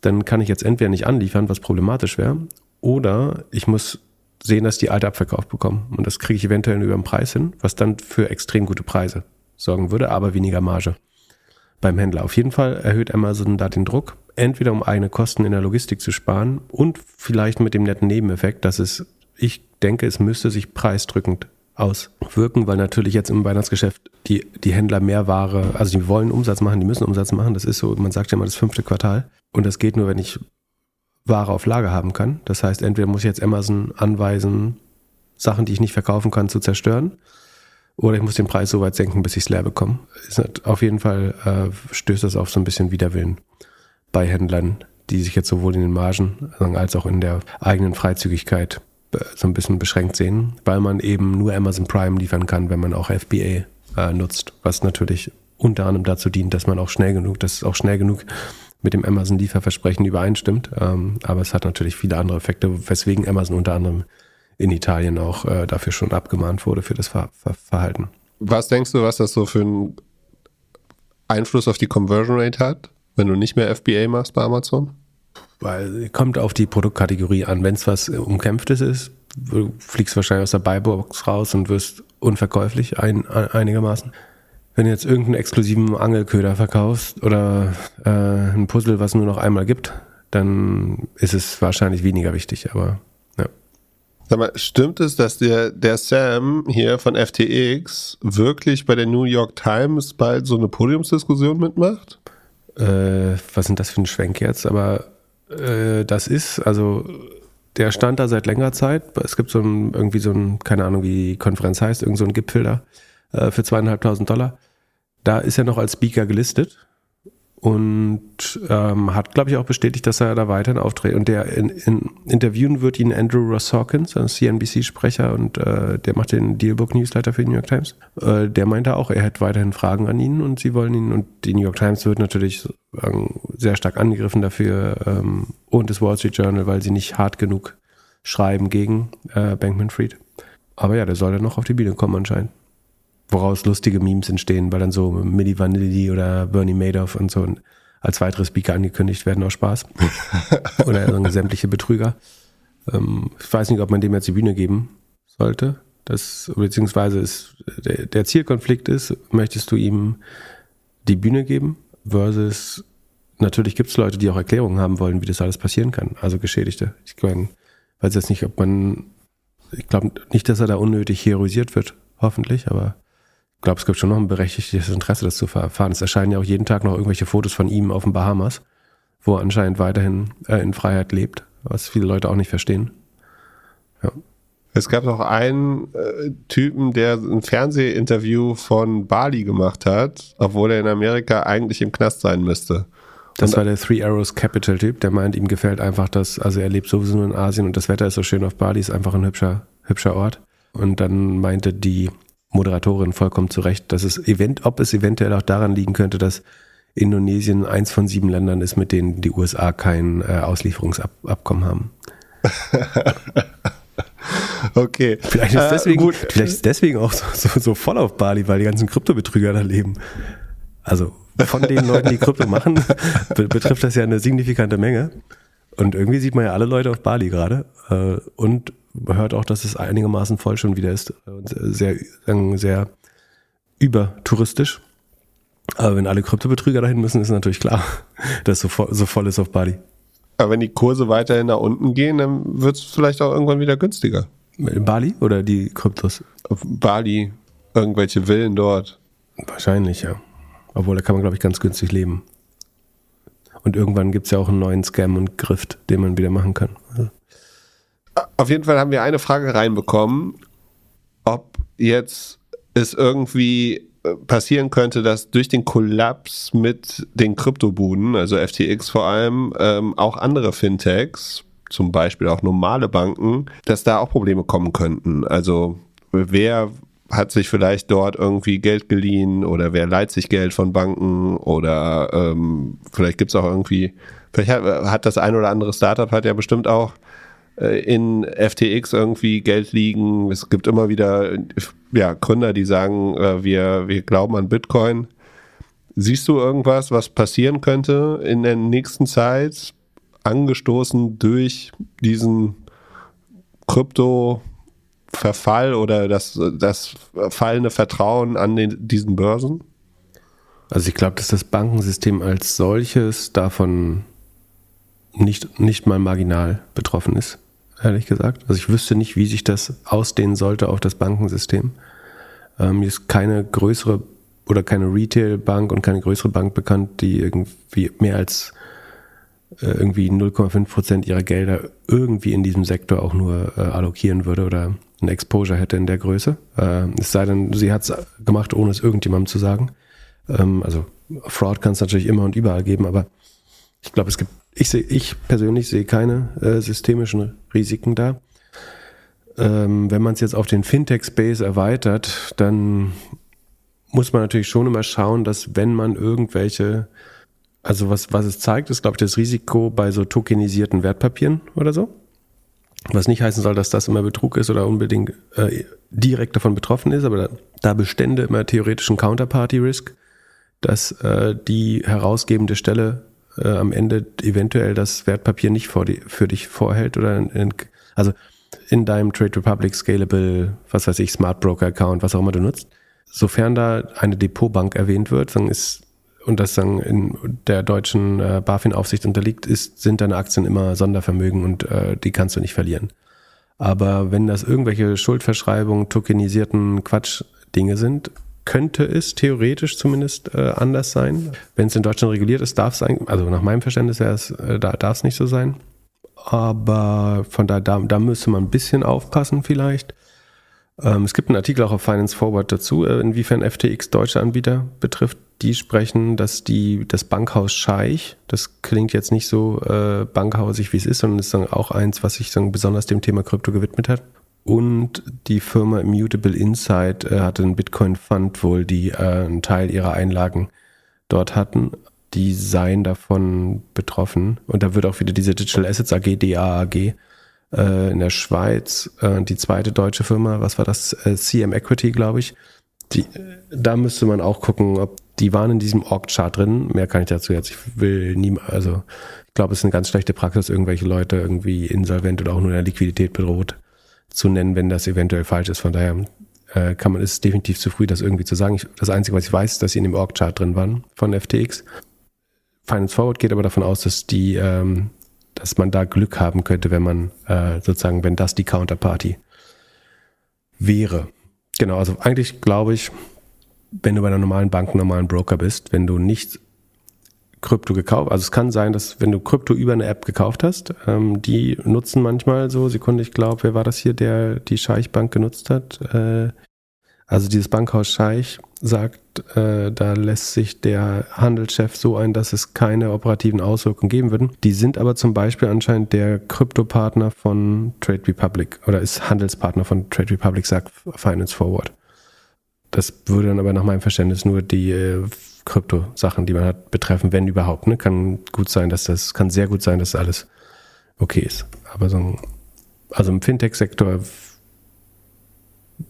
dann kann ich jetzt entweder nicht anliefern, was problematisch wäre, oder ich muss sehen, dass die alte abverkauft bekommen. Und das kriege ich eventuell über den Preis hin, was dann für extrem gute Preise sorgen würde, aber weniger Marge beim Händler. Auf jeden Fall erhöht Amazon da den Druck, entweder um eigene Kosten in der Logistik zu sparen und vielleicht mit dem netten Nebeneffekt, dass es, ich denke, es müsste sich preisdrückend auswirken, weil natürlich jetzt im Weihnachtsgeschäft die, die Händler mehr Ware, also die wollen Umsatz machen, die müssen Umsatz machen. Das ist so, man sagt ja immer das fünfte Quartal. Und das geht nur, wenn ich Ware auf Lager haben kann. Das heißt, entweder muss ich jetzt Amazon anweisen, Sachen, die ich nicht verkaufen kann, zu zerstören. Oder ich muss den Preis so weit senken, bis ich es leer bekomme. Ist auf jeden Fall äh, stößt das auf so ein bisschen Widerwillen bei Händlern, die sich jetzt sowohl in den Margen als auch in der eigenen Freizügigkeit so ein bisschen beschränkt sehen, weil man eben nur Amazon Prime liefern kann, wenn man auch FBA äh, nutzt, was natürlich unter anderem dazu dient, dass man auch schnell genug, dass es auch schnell genug mit dem Amazon Lieferversprechen übereinstimmt. Ähm, aber es hat natürlich viele andere Effekte, weswegen Amazon unter anderem in Italien auch äh, dafür schon abgemahnt wurde für das Ver Ver Verhalten. Was denkst du, was das so für einen Einfluss auf die Conversion Rate hat, wenn du nicht mehr FBA machst bei Amazon? Weil kommt auf die Produktkategorie an. Wenn es was umkämpftes ist, fliegst wahrscheinlich aus der Buybox raus und wirst unverkäuflich ein, einigermaßen. Wenn du jetzt irgendeinen exklusiven Angelköder verkaufst oder äh, ein Puzzle, was nur noch einmal gibt, dann ist es wahrscheinlich weniger wichtig, aber ja. Sag mal, stimmt es, dass der, der Sam hier von FTX wirklich bei der New York Times bald so eine Podiumsdiskussion mitmacht? Äh, was sind das für ein Schwenk jetzt? Aber äh, das ist, also der stand da seit längerer Zeit. Es gibt so ein, irgendwie so ein, keine Ahnung, wie die Konferenz heißt, irgend so ein Gipfel da äh, für zweieinhalbtausend Dollar. Da ist er noch als Speaker gelistet und ähm, hat, glaube ich, auch bestätigt, dass er da weiterhin auftritt. Und der in, in, interviewen wird ihn Andrew Ross Hawkins, ein CNBC-Sprecher und äh, der macht den Dealbook-Newsletter für die New York Times. Äh, der meinte auch, er hätte weiterhin Fragen an ihn und sie wollen ihn. Und die New York Times wird natürlich sehr stark angegriffen dafür ähm, und das Wall Street Journal, weil sie nicht hart genug schreiben gegen äh, Bankman Fried. Aber ja, der soll dann noch auf die Bühne kommen anscheinend woraus lustige Memes entstehen, weil dann so Milli Vanilli oder Bernie Madoff und so als weitere Speaker angekündigt werden, aus Spaß. oder also sämtliche Betrüger. Ähm, ich weiß nicht, ob man dem jetzt die Bühne geben sollte. Das, beziehungsweise ist, der, der Zielkonflikt ist, möchtest du ihm die Bühne geben versus natürlich gibt es Leute, die auch Erklärungen haben wollen, wie das alles passieren kann. Also Geschädigte. Ich meine, weiß jetzt nicht, ob man, ich glaube nicht, dass er da unnötig heroisiert wird, hoffentlich, aber glaube, es gibt schon noch ein berechtigtes Interesse, das zu erfahren. Es erscheinen ja auch jeden Tag noch irgendwelche Fotos von ihm auf den Bahamas, wo er anscheinend weiterhin äh, in Freiheit lebt, was viele Leute auch nicht verstehen. Ja. Es gab noch einen äh, Typen, der ein Fernsehinterview von Bali gemacht hat, obwohl er in Amerika eigentlich im Knast sein müsste. Das und war der Three Arrows Capital Typ, der meint, ihm gefällt einfach das, also er lebt sowieso nur in Asien und das Wetter ist so schön auf Bali, ist einfach ein hübscher, hübscher Ort. Und dann meinte die Moderatorin vollkommen zu Recht, dass es event, ob es eventuell auch daran liegen könnte, dass Indonesien eins von sieben Ländern ist, mit denen die USA kein äh, Auslieferungsabkommen haben. okay. Vielleicht ist, äh, deswegen, äh, vielleicht ist deswegen auch so, so, so voll auf Bali, weil die ganzen Kryptobetrüger da leben. Also von den Leuten, die Krypto machen, betrifft das ja eine signifikante Menge. Und irgendwie sieht man ja alle Leute auf Bali gerade. Äh, und hört auch, dass es einigermaßen voll schon wieder ist. Sehr, sehr übertouristisch. Aber wenn alle Kryptobetrüger dahin müssen, ist natürlich klar, dass es so voll, so voll ist auf Bali. Aber wenn die Kurse weiterhin nach unten gehen, dann wird es vielleicht auch irgendwann wieder günstiger. Bali oder die Kryptos? Auf Bali, irgendwelche Villen dort. Wahrscheinlich, ja. Obwohl, da kann man, glaube ich, ganz günstig leben. Und irgendwann gibt es ja auch einen neuen Scam und Grift, den man wieder machen kann. Auf jeden Fall haben wir eine Frage reinbekommen, ob jetzt es irgendwie äh, passieren könnte, dass durch den Kollaps mit den Kryptobuden, also FTX vor allem, ähm, auch andere Fintechs, zum Beispiel auch normale Banken, dass da auch Probleme kommen könnten. Also wer hat sich vielleicht dort irgendwie Geld geliehen oder wer leiht sich Geld von Banken oder ähm, vielleicht gibt es auch irgendwie, vielleicht hat, hat das ein oder andere Startup hat ja bestimmt auch in FTX irgendwie Geld liegen. Es gibt immer wieder ja, Gründer, die sagen, äh, wir, wir glauben an Bitcoin. Siehst du irgendwas, was passieren könnte in der nächsten Zeit, angestoßen durch diesen Krypto-Verfall oder das, das fallende Vertrauen an den, diesen Börsen? Also ich glaube, dass das Bankensystem als solches davon nicht, nicht mal marginal betroffen ist. Ehrlich gesagt. Also ich wüsste nicht, wie sich das ausdehnen sollte auf das Bankensystem. Ähm, mir ist keine größere oder keine Retail-Bank und keine größere Bank bekannt, die irgendwie mehr als äh, irgendwie 0,5 Prozent ihrer Gelder irgendwie in diesem Sektor auch nur äh, allokieren würde oder ein Exposure hätte in der Größe. Äh, es sei denn, sie hat es gemacht, ohne es irgendjemandem zu sagen. Ähm, also Fraud kann es natürlich immer und überall geben, aber ich glaube, es gibt, ich sehe, ich persönlich sehe keine äh, systemischen Risiken da. Ähm, wenn man es jetzt auf den Fintech-Space erweitert, dann muss man natürlich schon immer schauen, dass wenn man irgendwelche, also was, was es zeigt, ist, glaube ich, das Risiko bei so tokenisierten Wertpapieren oder so. Was nicht heißen soll, dass das immer Betrug ist oder unbedingt äh, direkt davon betroffen ist, aber da, da bestände immer theoretisch ein Counterparty-Risk, dass äh, die herausgebende Stelle äh, am Ende eventuell das Wertpapier nicht vor die, für dich vorhält oder in, in, also in deinem Trade Republic Scalable, was weiß ich, Smart Broker Account, was auch immer du nutzt. Sofern da eine Depotbank erwähnt wird, dann ist und das dann in der deutschen äh, BaFin-Aufsicht unterliegt, ist, sind deine Aktien immer Sondervermögen und äh, die kannst du nicht verlieren. Aber wenn das irgendwelche Schuldverschreibungen, tokenisierten Quatsch-Dinge sind, könnte es theoretisch zumindest äh, anders sein. Wenn es in Deutschland reguliert ist, darf es eigentlich, also nach meinem Verständnis wäre äh, da darf es nicht so sein. Aber von da, da, da müsste man ein bisschen aufpassen vielleicht. Ähm, es gibt einen Artikel auch auf Finance Forward dazu, äh, inwiefern FTX deutsche Anbieter betrifft. Die sprechen, dass die das Bankhaus Scheich, das klingt jetzt nicht so äh, bankhausig, wie es ist, sondern ist dann auch eins, was sich dann besonders dem Thema Krypto gewidmet hat. Und die Firma Immutable Insight äh, hatte einen Bitcoin Fund wohl, die äh, einen Teil ihrer Einlagen dort hatten. Die seien davon betroffen. Und da wird auch wieder diese Digital Assets AG, DAAG, äh, in der Schweiz, äh, die zweite deutsche Firma, was war das? Äh, CM Equity, glaube ich. Die, da müsste man auch gucken, ob die waren in diesem Org-Chart drin. Mehr kann ich dazu jetzt. Ich will nie, also ich glaube, es ist eine ganz schlechte Praxis, irgendwelche Leute irgendwie insolvent oder auch nur in der Liquidität bedroht zu nennen, wenn das eventuell falsch ist. Von daher äh, kann man, ist definitiv zu früh, das irgendwie zu sagen. Ich, das Einzige, was ich weiß, ist, dass sie in dem Org-Chart drin waren von FTX. Finance Forward geht aber davon aus, dass die, ähm, dass man da Glück haben könnte, wenn man äh, sozusagen, wenn das die Counterparty wäre. Genau, also eigentlich glaube ich, wenn du bei einer normalen Bank normalen Broker bist, wenn du nicht Krypto gekauft, also es kann sein, dass wenn du Krypto über eine App gekauft hast, ähm, die nutzen manchmal so, Sekunde, ich glaube, wer war das hier, der die Scheich-Bank genutzt hat? Äh, also dieses Bankhaus Scheich sagt, äh, da lässt sich der Handelschef so ein, dass es keine operativen Auswirkungen geben würden. Die sind aber zum Beispiel anscheinend der Kryptopartner von Trade Republic oder ist Handelspartner von Trade Republic, sagt Finance Forward. Das würde dann aber nach meinem Verständnis nur die äh, Krypto-Sachen, die man hat, betreffen, wenn überhaupt. Ne? Kann gut sein, dass das, kann sehr gut sein, dass alles okay ist. Aber so ein, also im Fintech-Sektor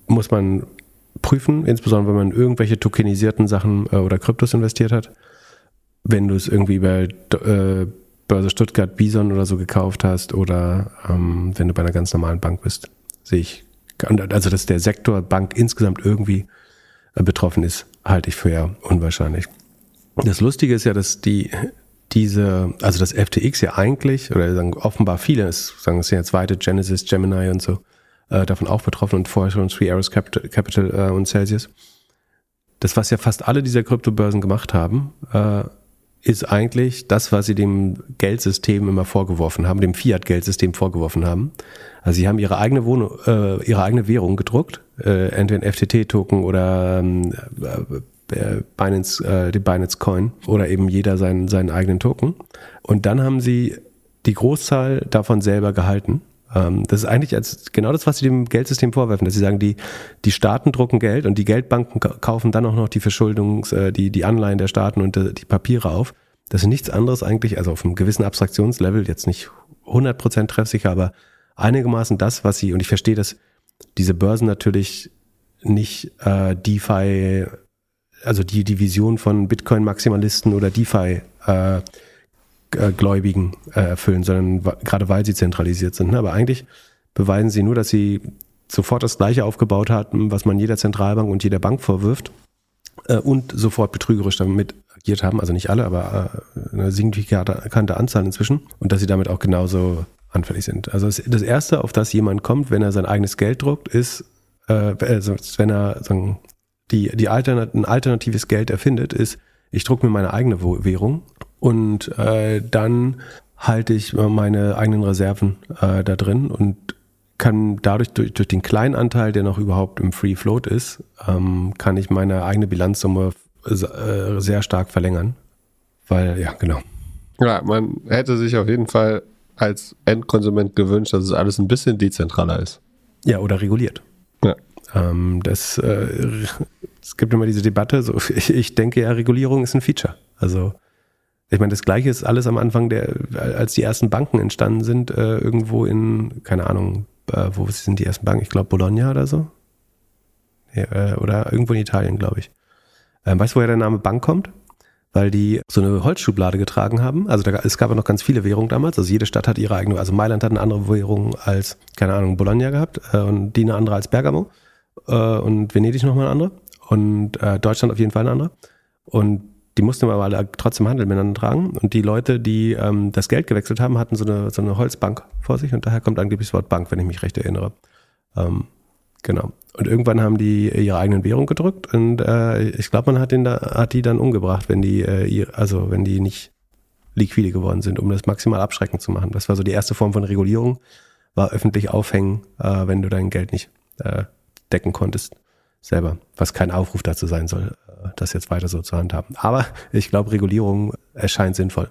muss man prüfen, insbesondere wenn man irgendwelche tokenisierten Sachen äh, oder Kryptos investiert hat. Wenn du es irgendwie bei äh, Börse Stuttgart Bison oder so gekauft hast oder ähm, wenn du bei einer ganz normalen Bank bist, sehe ich. Also, dass der Sektor Bank insgesamt irgendwie äh, betroffen ist, halte ich für ja unwahrscheinlich. Das Lustige ist ja, dass die diese, also das FTX ja eigentlich, oder sagen offenbar viele, sagen es ja zweite Genesis, Gemini und so, äh, davon auch betroffen und vorher schon Three Arrows Capital, Capital äh, und Celsius. Das, was ja fast alle dieser Kryptobörsen gemacht haben, äh, ist eigentlich das, was sie dem Geldsystem immer vorgeworfen haben, dem Fiat-Geldsystem vorgeworfen haben. Also sie haben ihre eigene Wohnung, äh, ihre eigene Währung gedruckt, äh, entweder ein FTT-Token oder ähm, äh, Binance, äh, die Binance Coin oder eben jeder seinen, seinen eigenen Token. Und dann haben sie die Großzahl davon selber gehalten ähm, das ist eigentlich als, genau das, was sie dem Geldsystem vorwerfen, dass sie sagen, die, die Staaten drucken Geld und die Geldbanken kaufen dann auch noch die Verschuldungs-, äh, die, die Anleihen der Staaten und äh, die Papiere auf. Das ist nichts anderes eigentlich, also auf einem gewissen Abstraktionslevel, jetzt nicht 100% treffsicher, aber einigermaßen das, was sie, und ich verstehe, dass diese Börsen natürlich nicht äh, DeFi, also die, die Vision von Bitcoin-Maximalisten oder DeFi äh, äh, äh, erfüllen, sondern gerade weil sie zentralisiert sind. Ne? Aber eigentlich beweisen sie nur, dass sie sofort das Gleiche aufgebaut hatten, was man jeder Zentralbank und jeder Bank vorwirft äh, und sofort betrügerisch damit agiert haben. Also nicht alle, aber eine signifikante Anzahl inzwischen. Und dass sie damit auch genauso anfällig sind. Also das Erste, auf das jemand kommt, wenn er sein eigenes Geld druckt, ist, äh, also wenn er sagen, die, die Alternat ein alternatives Geld erfindet, ist, ich drucke mir meine eigene Währung und äh, dann halte ich meine eigenen Reserven äh, da drin und kann dadurch durch, durch den kleinen Anteil, der noch überhaupt im Free Float ist, ähm, kann ich meine eigene Bilanzsumme äh, sehr stark verlängern. Weil, ja, genau. Ja, man hätte sich auf jeden Fall als Endkonsument gewünscht, dass es alles ein bisschen dezentraler ist. Ja, oder reguliert. Ja. Ähm, das, äh, es gibt immer diese Debatte, so, ich, ich denke ja, Regulierung ist ein Feature. Also ich meine, das Gleiche ist alles am Anfang der, als die ersten Banken entstanden sind, äh, irgendwo in, keine Ahnung, äh, wo sind die ersten Banken? Ich glaube Bologna oder so. Ja, äh, oder irgendwo in Italien, glaube ich. Ähm, weißt du, woher der Name Bank kommt? Weil die so eine Holzschublade getragen haben. Also da, es gab ja noch ganz viele Währungen damals. Also jede Stadt hat ihre eigene. Also Mailand hat eine andere Währung als, keine Ahnung, Bologna gehabt äh, und die eine andere als Bergamo. Äh, und Venedig nochmal eine andere. Und äh, Deutschland auf jeden Fall eine andere. Und die mussten aber alle trotzdem Handel miteinander tragen. Und die Leute, die ähm, das Geld gewechselt haben, hatten so eine, so eine Holzbank vor sich. Und daher kommt angeblich das Wort Bank, wenn ich mich recht erinnere. Ähm, genau. Und irgendwann haben die ihre eigenen Währung gedrückt und äh, ich glaube, man hat, den da, hat die dann umgebracht, wenn die, äh, also wenn die nicht liquide geworden sind, um das maximal abschreckend zu machen. Das war so die erste Form von Regulierung, war öffentlich aufhängen, äh, wenn du dein Geld nicht äh, decken konntest selber, was kein Aufruf dazu sein soll, äh, das jetzt weiter so zu handhaben. Aber ich glaube, Regulierung erscheint sinnvoll.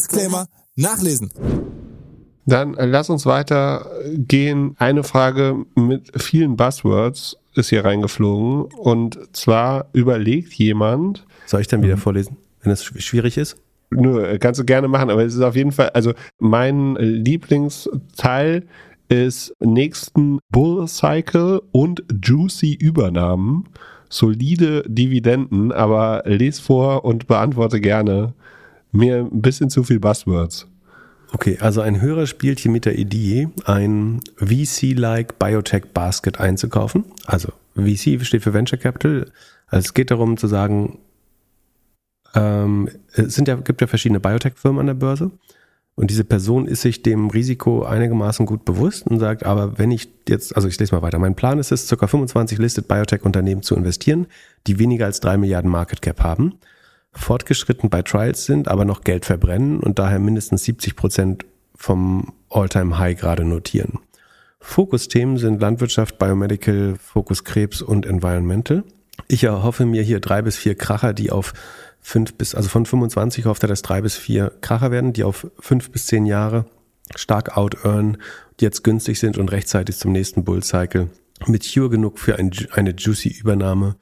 Disclaimer nachlesen. Dann äh, lass uns weitergehen. Eine Frage mit vielen Buzzwords ist hier reingeflogen. Und zwar überlegt jemand. Soll ich dann wieder vorlesen, wenn es schwierig ist? Nö, äh, kannst du gerne machen, aber es ist auf jeden Fall, also mein Lieblingsteil ist nächsten Bull Cycle und Juicy Übernahmen. Solide Dividenden, aber les vor und beantworte gerne mir ein bisschen zu viel Buzzwords. Okay, also ein Hörer spielt hier mit der Idee, ein VC-like Biotech Basket einzukaufen. Also VC steht für Venture Capital. Also es geht darum zu sagen, ähm, es sind ja, gibt ja verschiedene Biotech-Firmen an der Börse. Und diese Person ist sich dem Risiko einigermaßen gut bewusst und sagt, aber wenn ich jetzt, also ich lese mal weiter, mein Plan ist es, ca. 25 Listed Biotech-Unternehmen zu investieren, die weniger als drei Milliarden Market Cap haben fortgeschritten bei Trials sind, aber noch Geld verbrennen und daher mindestens 70 Prozent vom All-Time-High gerade notieren. Fokusthemen sind Landwirtschaft, Biomedical, Fokus Krebs und Environmental. Ich erhoffe mir hier drei bis vier Kracher, die auf fünf bis, also von 25 hofft er, dass drei bis vier Kracher werden, die auf fünf bis zehn Jahre stark out-earn, die jetzt günstig sind und rechtzeitig zum nächsten Bull-Cycle mature genug für ein, eine juicy Übernahme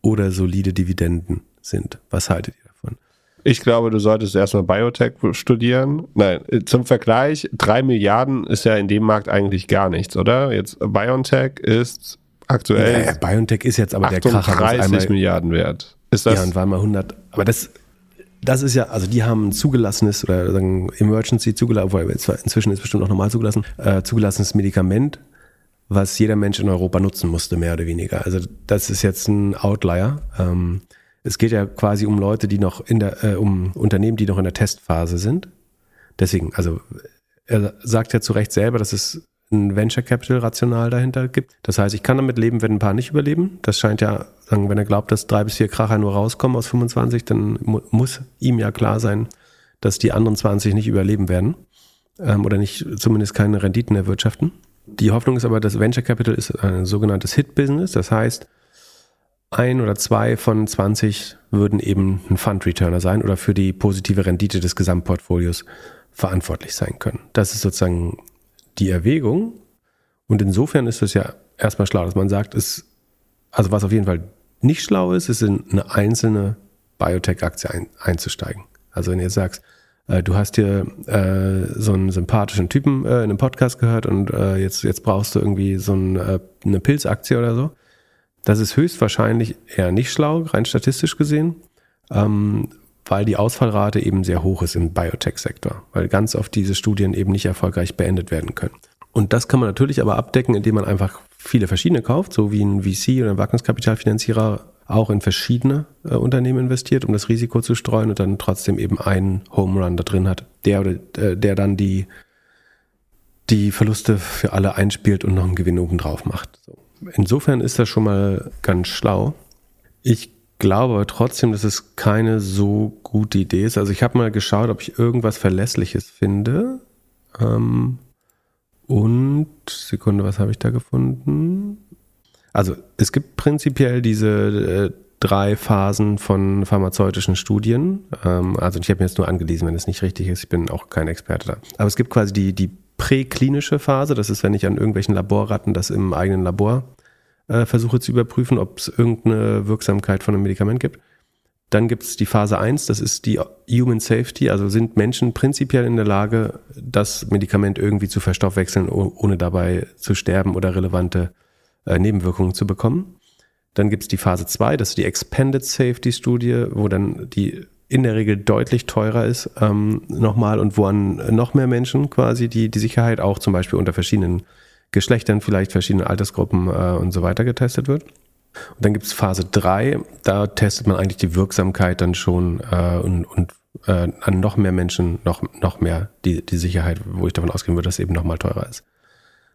oder solide Dividenden sind. Was haltet ihr davon? Ich glaube, du solltest erstmal Biotech studieren. Nein, zum Vergleich, drei Milliarden ist ja in dem Markt eigentlich gar nichts, oder? Jetzt BioNTech ist aktuell. Ja, BioNTech ist jetzt aber der Kracher. 30 Milliarden wert. Ist das? Ja, und war mal 100. Aber das, das ist ja, also die haben ein zugelassenes oder sagen Emergency zugelassen, inzwischen ist bestimmt auch normal zugelassen, äh, zugelassenes Medikament, was jeder Mensch in Europa nutzen musste, mehr oder weniger. Also das ist jetzt ein Outlier. Ähm, es geht ja quasi um Leute, die noch in der, äh, um Unternehmen, die noch in der Testphase sind. Deswegen, also er sagt ja zu Recht selber, dass es ein Venture Capital Rational dahinter gibt. Das heißt, ich kann damit leben, wenn ein paar nicht überleben. Das scheint ja, sagen, wenn er glaubt, dass drei bis vier Kracher nur rauskommen aus 25, dann mu muss ihm ja klar sein, dass die anderen 20 nicht überleben werden ähm, oder nicht zumindest keine Renditen erwirtschaften. Die Hoffnung ist aber, dass Venture Capital ist ein sogenanntes Hit-Business. Das heißt, ein oder zwei von 20 würden eben ein Fund-Returner sein oder für die positive Rendite des Gesamtportfolios verantwortlich sein können. Das ist sozusagen die Erwägung. Und insofern ist es ja erstmal schlau, dass man sagt, ist, also was auf jeden Fall nicht schlau ist, ist in eine einzelne Biotech-Aktie ein, einzusteigen. Also wenn jetzt sagst, äh, du hast hier äh, so einen sympathischen Typen äh, in einem Podcast gehört und äh, jetzt, jetzt brauchst du irgendwie so ein, äh, eine Pilzaktie oder so. Das ist höchstwahrscheinlich eher nicht schlau, rein statistisch gesehen, ähm, weil die Ausfallrate eben sehr hoch ist im Biotech-Sektor, weil ganz oft diese Studien eben nicht erfolgreich beendet werden können. Und das kann man natürlich aber abdecken, indem man einfach viele verschiedene kauft, so wie ein VC oder ein Wagniskapitalfinanzierer auch in verschiedene äh, Unternehmen investiert, um das Risiko zu streuen und dann trotzdem eben einen Home Run da drin hat, der oder äh, der dann die die Verluste für alle einspielt und noch einen Gewinn obendrauf macht. So. Insofern ist das schon mal ganz schlau. Ich glaube aber trotzdem, dass es keine so gute Idee ist. Also ich habe mal geschaut, ob ich irgendwas Verlässliches finde. Ähm, und Sekunde, was habe ich da gefunden? Also es gibt prinzipiell diese äh, drei Phasen von pharmazeutischen Studien. Ähm, also ich habe mir jetzt nur angelesen, wenn es nicht richtig ist. Ich bin auch kein Experte da. Aber es gibt quasi die, die präklinische Phase. Das ist, wenn ich an irgendwelchen Laborratten das im eigenen Labor äh, versuche zu überprüfen, ob es irgendeine Wirksamkeit von einem Medikament gibt. Dann gibt es die Phase 1, das ist die Human Safety, also sind Menschen prinzipiell in der Lage, das Medikament irgendwie zu verstoffwechseln, ohne dabei zu sterben oder relevante äh, Nebenwirkungen zu bekommen. Dann gibt es die Phase 2, das ist die Expanded Safety Studie, wo dann die in der Regel deutlich teurer ist ähm, nochmal und wo an noch mehr Menschen quasi die, die Sicherheit auch zum Beispiel unter verschiedenen Geschlechtern, vielleicht verschiedenen Altersgruppen äh, und so weiter getestet wird. Und dann gibt es Phase 3, da testet man eigentlich die Wirksamkeit dann schon äh, und, und äh, an noch mehr Menschen noch, noch mehr die, die Sicherheit, wo ich davon ausgehen würde, dass es eben nochmal teurer ist.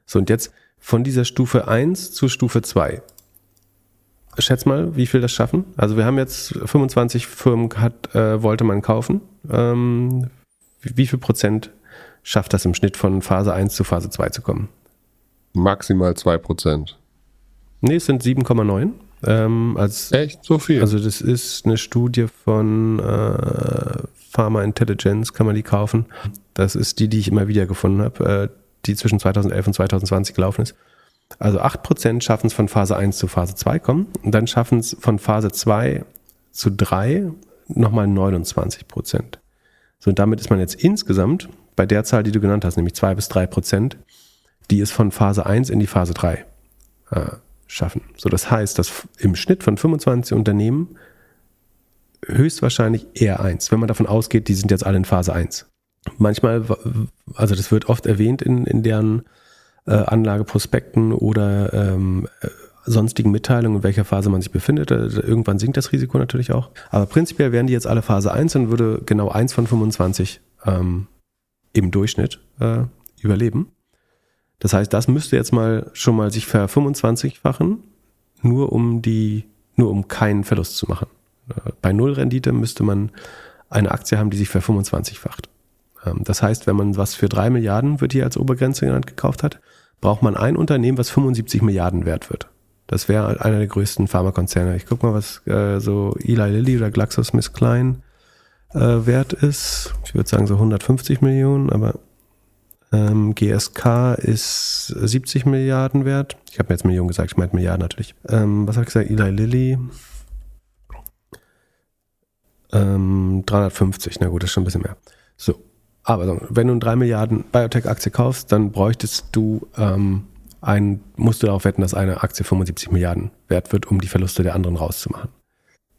So, und jetzt von dieser Stufe 1 zur Stufe 2. Schätz mal, wie viel das schaffen? Also wir haben jetzt 25 Firmen hat, äh, wollte man kaufen. Ähm, wie, wie viel Prozent schafft das im Schnitt von Phase 1 zu Phase 2 zu kommen? Maximal 2 Prozent. Nee, es sind 7,9. Ähm, als, Echt? So viel? Also das ist eine Studie von äh, Pharma Intelligence, kann man die kaufen. Das ist die, die ich immer wieder gefunden habe. Äh, die zwischen 2011 und 2020 gelaufen ist. Also 8% schaffen es von Phase 1 zu Phase 2 kommen und dann schaffen es von Phase 2 zu 3 nochmal 29 Prozent. So, und damit ist man jetzt insgesamt bei der Zahl, die du genannt hast, nämlich 2 bis 3 Prozent, die es von Phase 1 in die Phase 3 äh, schaffen. So, das heißt, dass im Schnitt von 25 Unternehmen höchstwahrscheinlich eher eins, wenn man davon ausgeht, die sind jetzt alle in Phase 1 manchmal, also das wird oft erwähnt in, in deren äh, Anlageprospekten oder ähm, äh, sonstigen Mitteilungen, in welcher Phase man sich befindet. Also irgendwann sinkt das Risiko natürlich auch. Aber prinzipiell wären die jetzt alle Phase 1 und würde genau eins von 25 ähm, im Durchschnitt äh, überleben. Das heißt, das müsste jetzt mal schon mal sich ver 25-fachen, nur um die, nur um keinen Verlust zu machen. Äh, bei Null Rendite müsste man eine Aktie haben, die sich ver 25-facht. Ähm, das heißt, wenn man was für drei Milliarden, wird hier als Obergrenze genannt, gekauft hat, braucht man ein Unternehmen, was 75 Milliarden wert wird. Das wäre einer der größten Pharmakonzerne. Ich guck mal, was äh, so Eli Lilly oder GlaxoSmithKline äh, wert ist. Ich würde sagen so 150 Millionen, aber ähm, GSK ist 70 Milliarden wert. Ich habe mir jetzt Millionen gesagt, ich meinte Milliarden natürlich. Ähm, was habe ich gesagt? Eli Lilly. Ähm, 350, na gut, das ist schon ein bisschen mehr. So, aber wenn du eine 3 Milliarden Biotech-Aktie kaufst, dann bräuchtest du ähm, ein, musst du darauf wetten, dass eine Aktie 75 Milliarden wert wird, um die Verluste der anderen rauszumachen.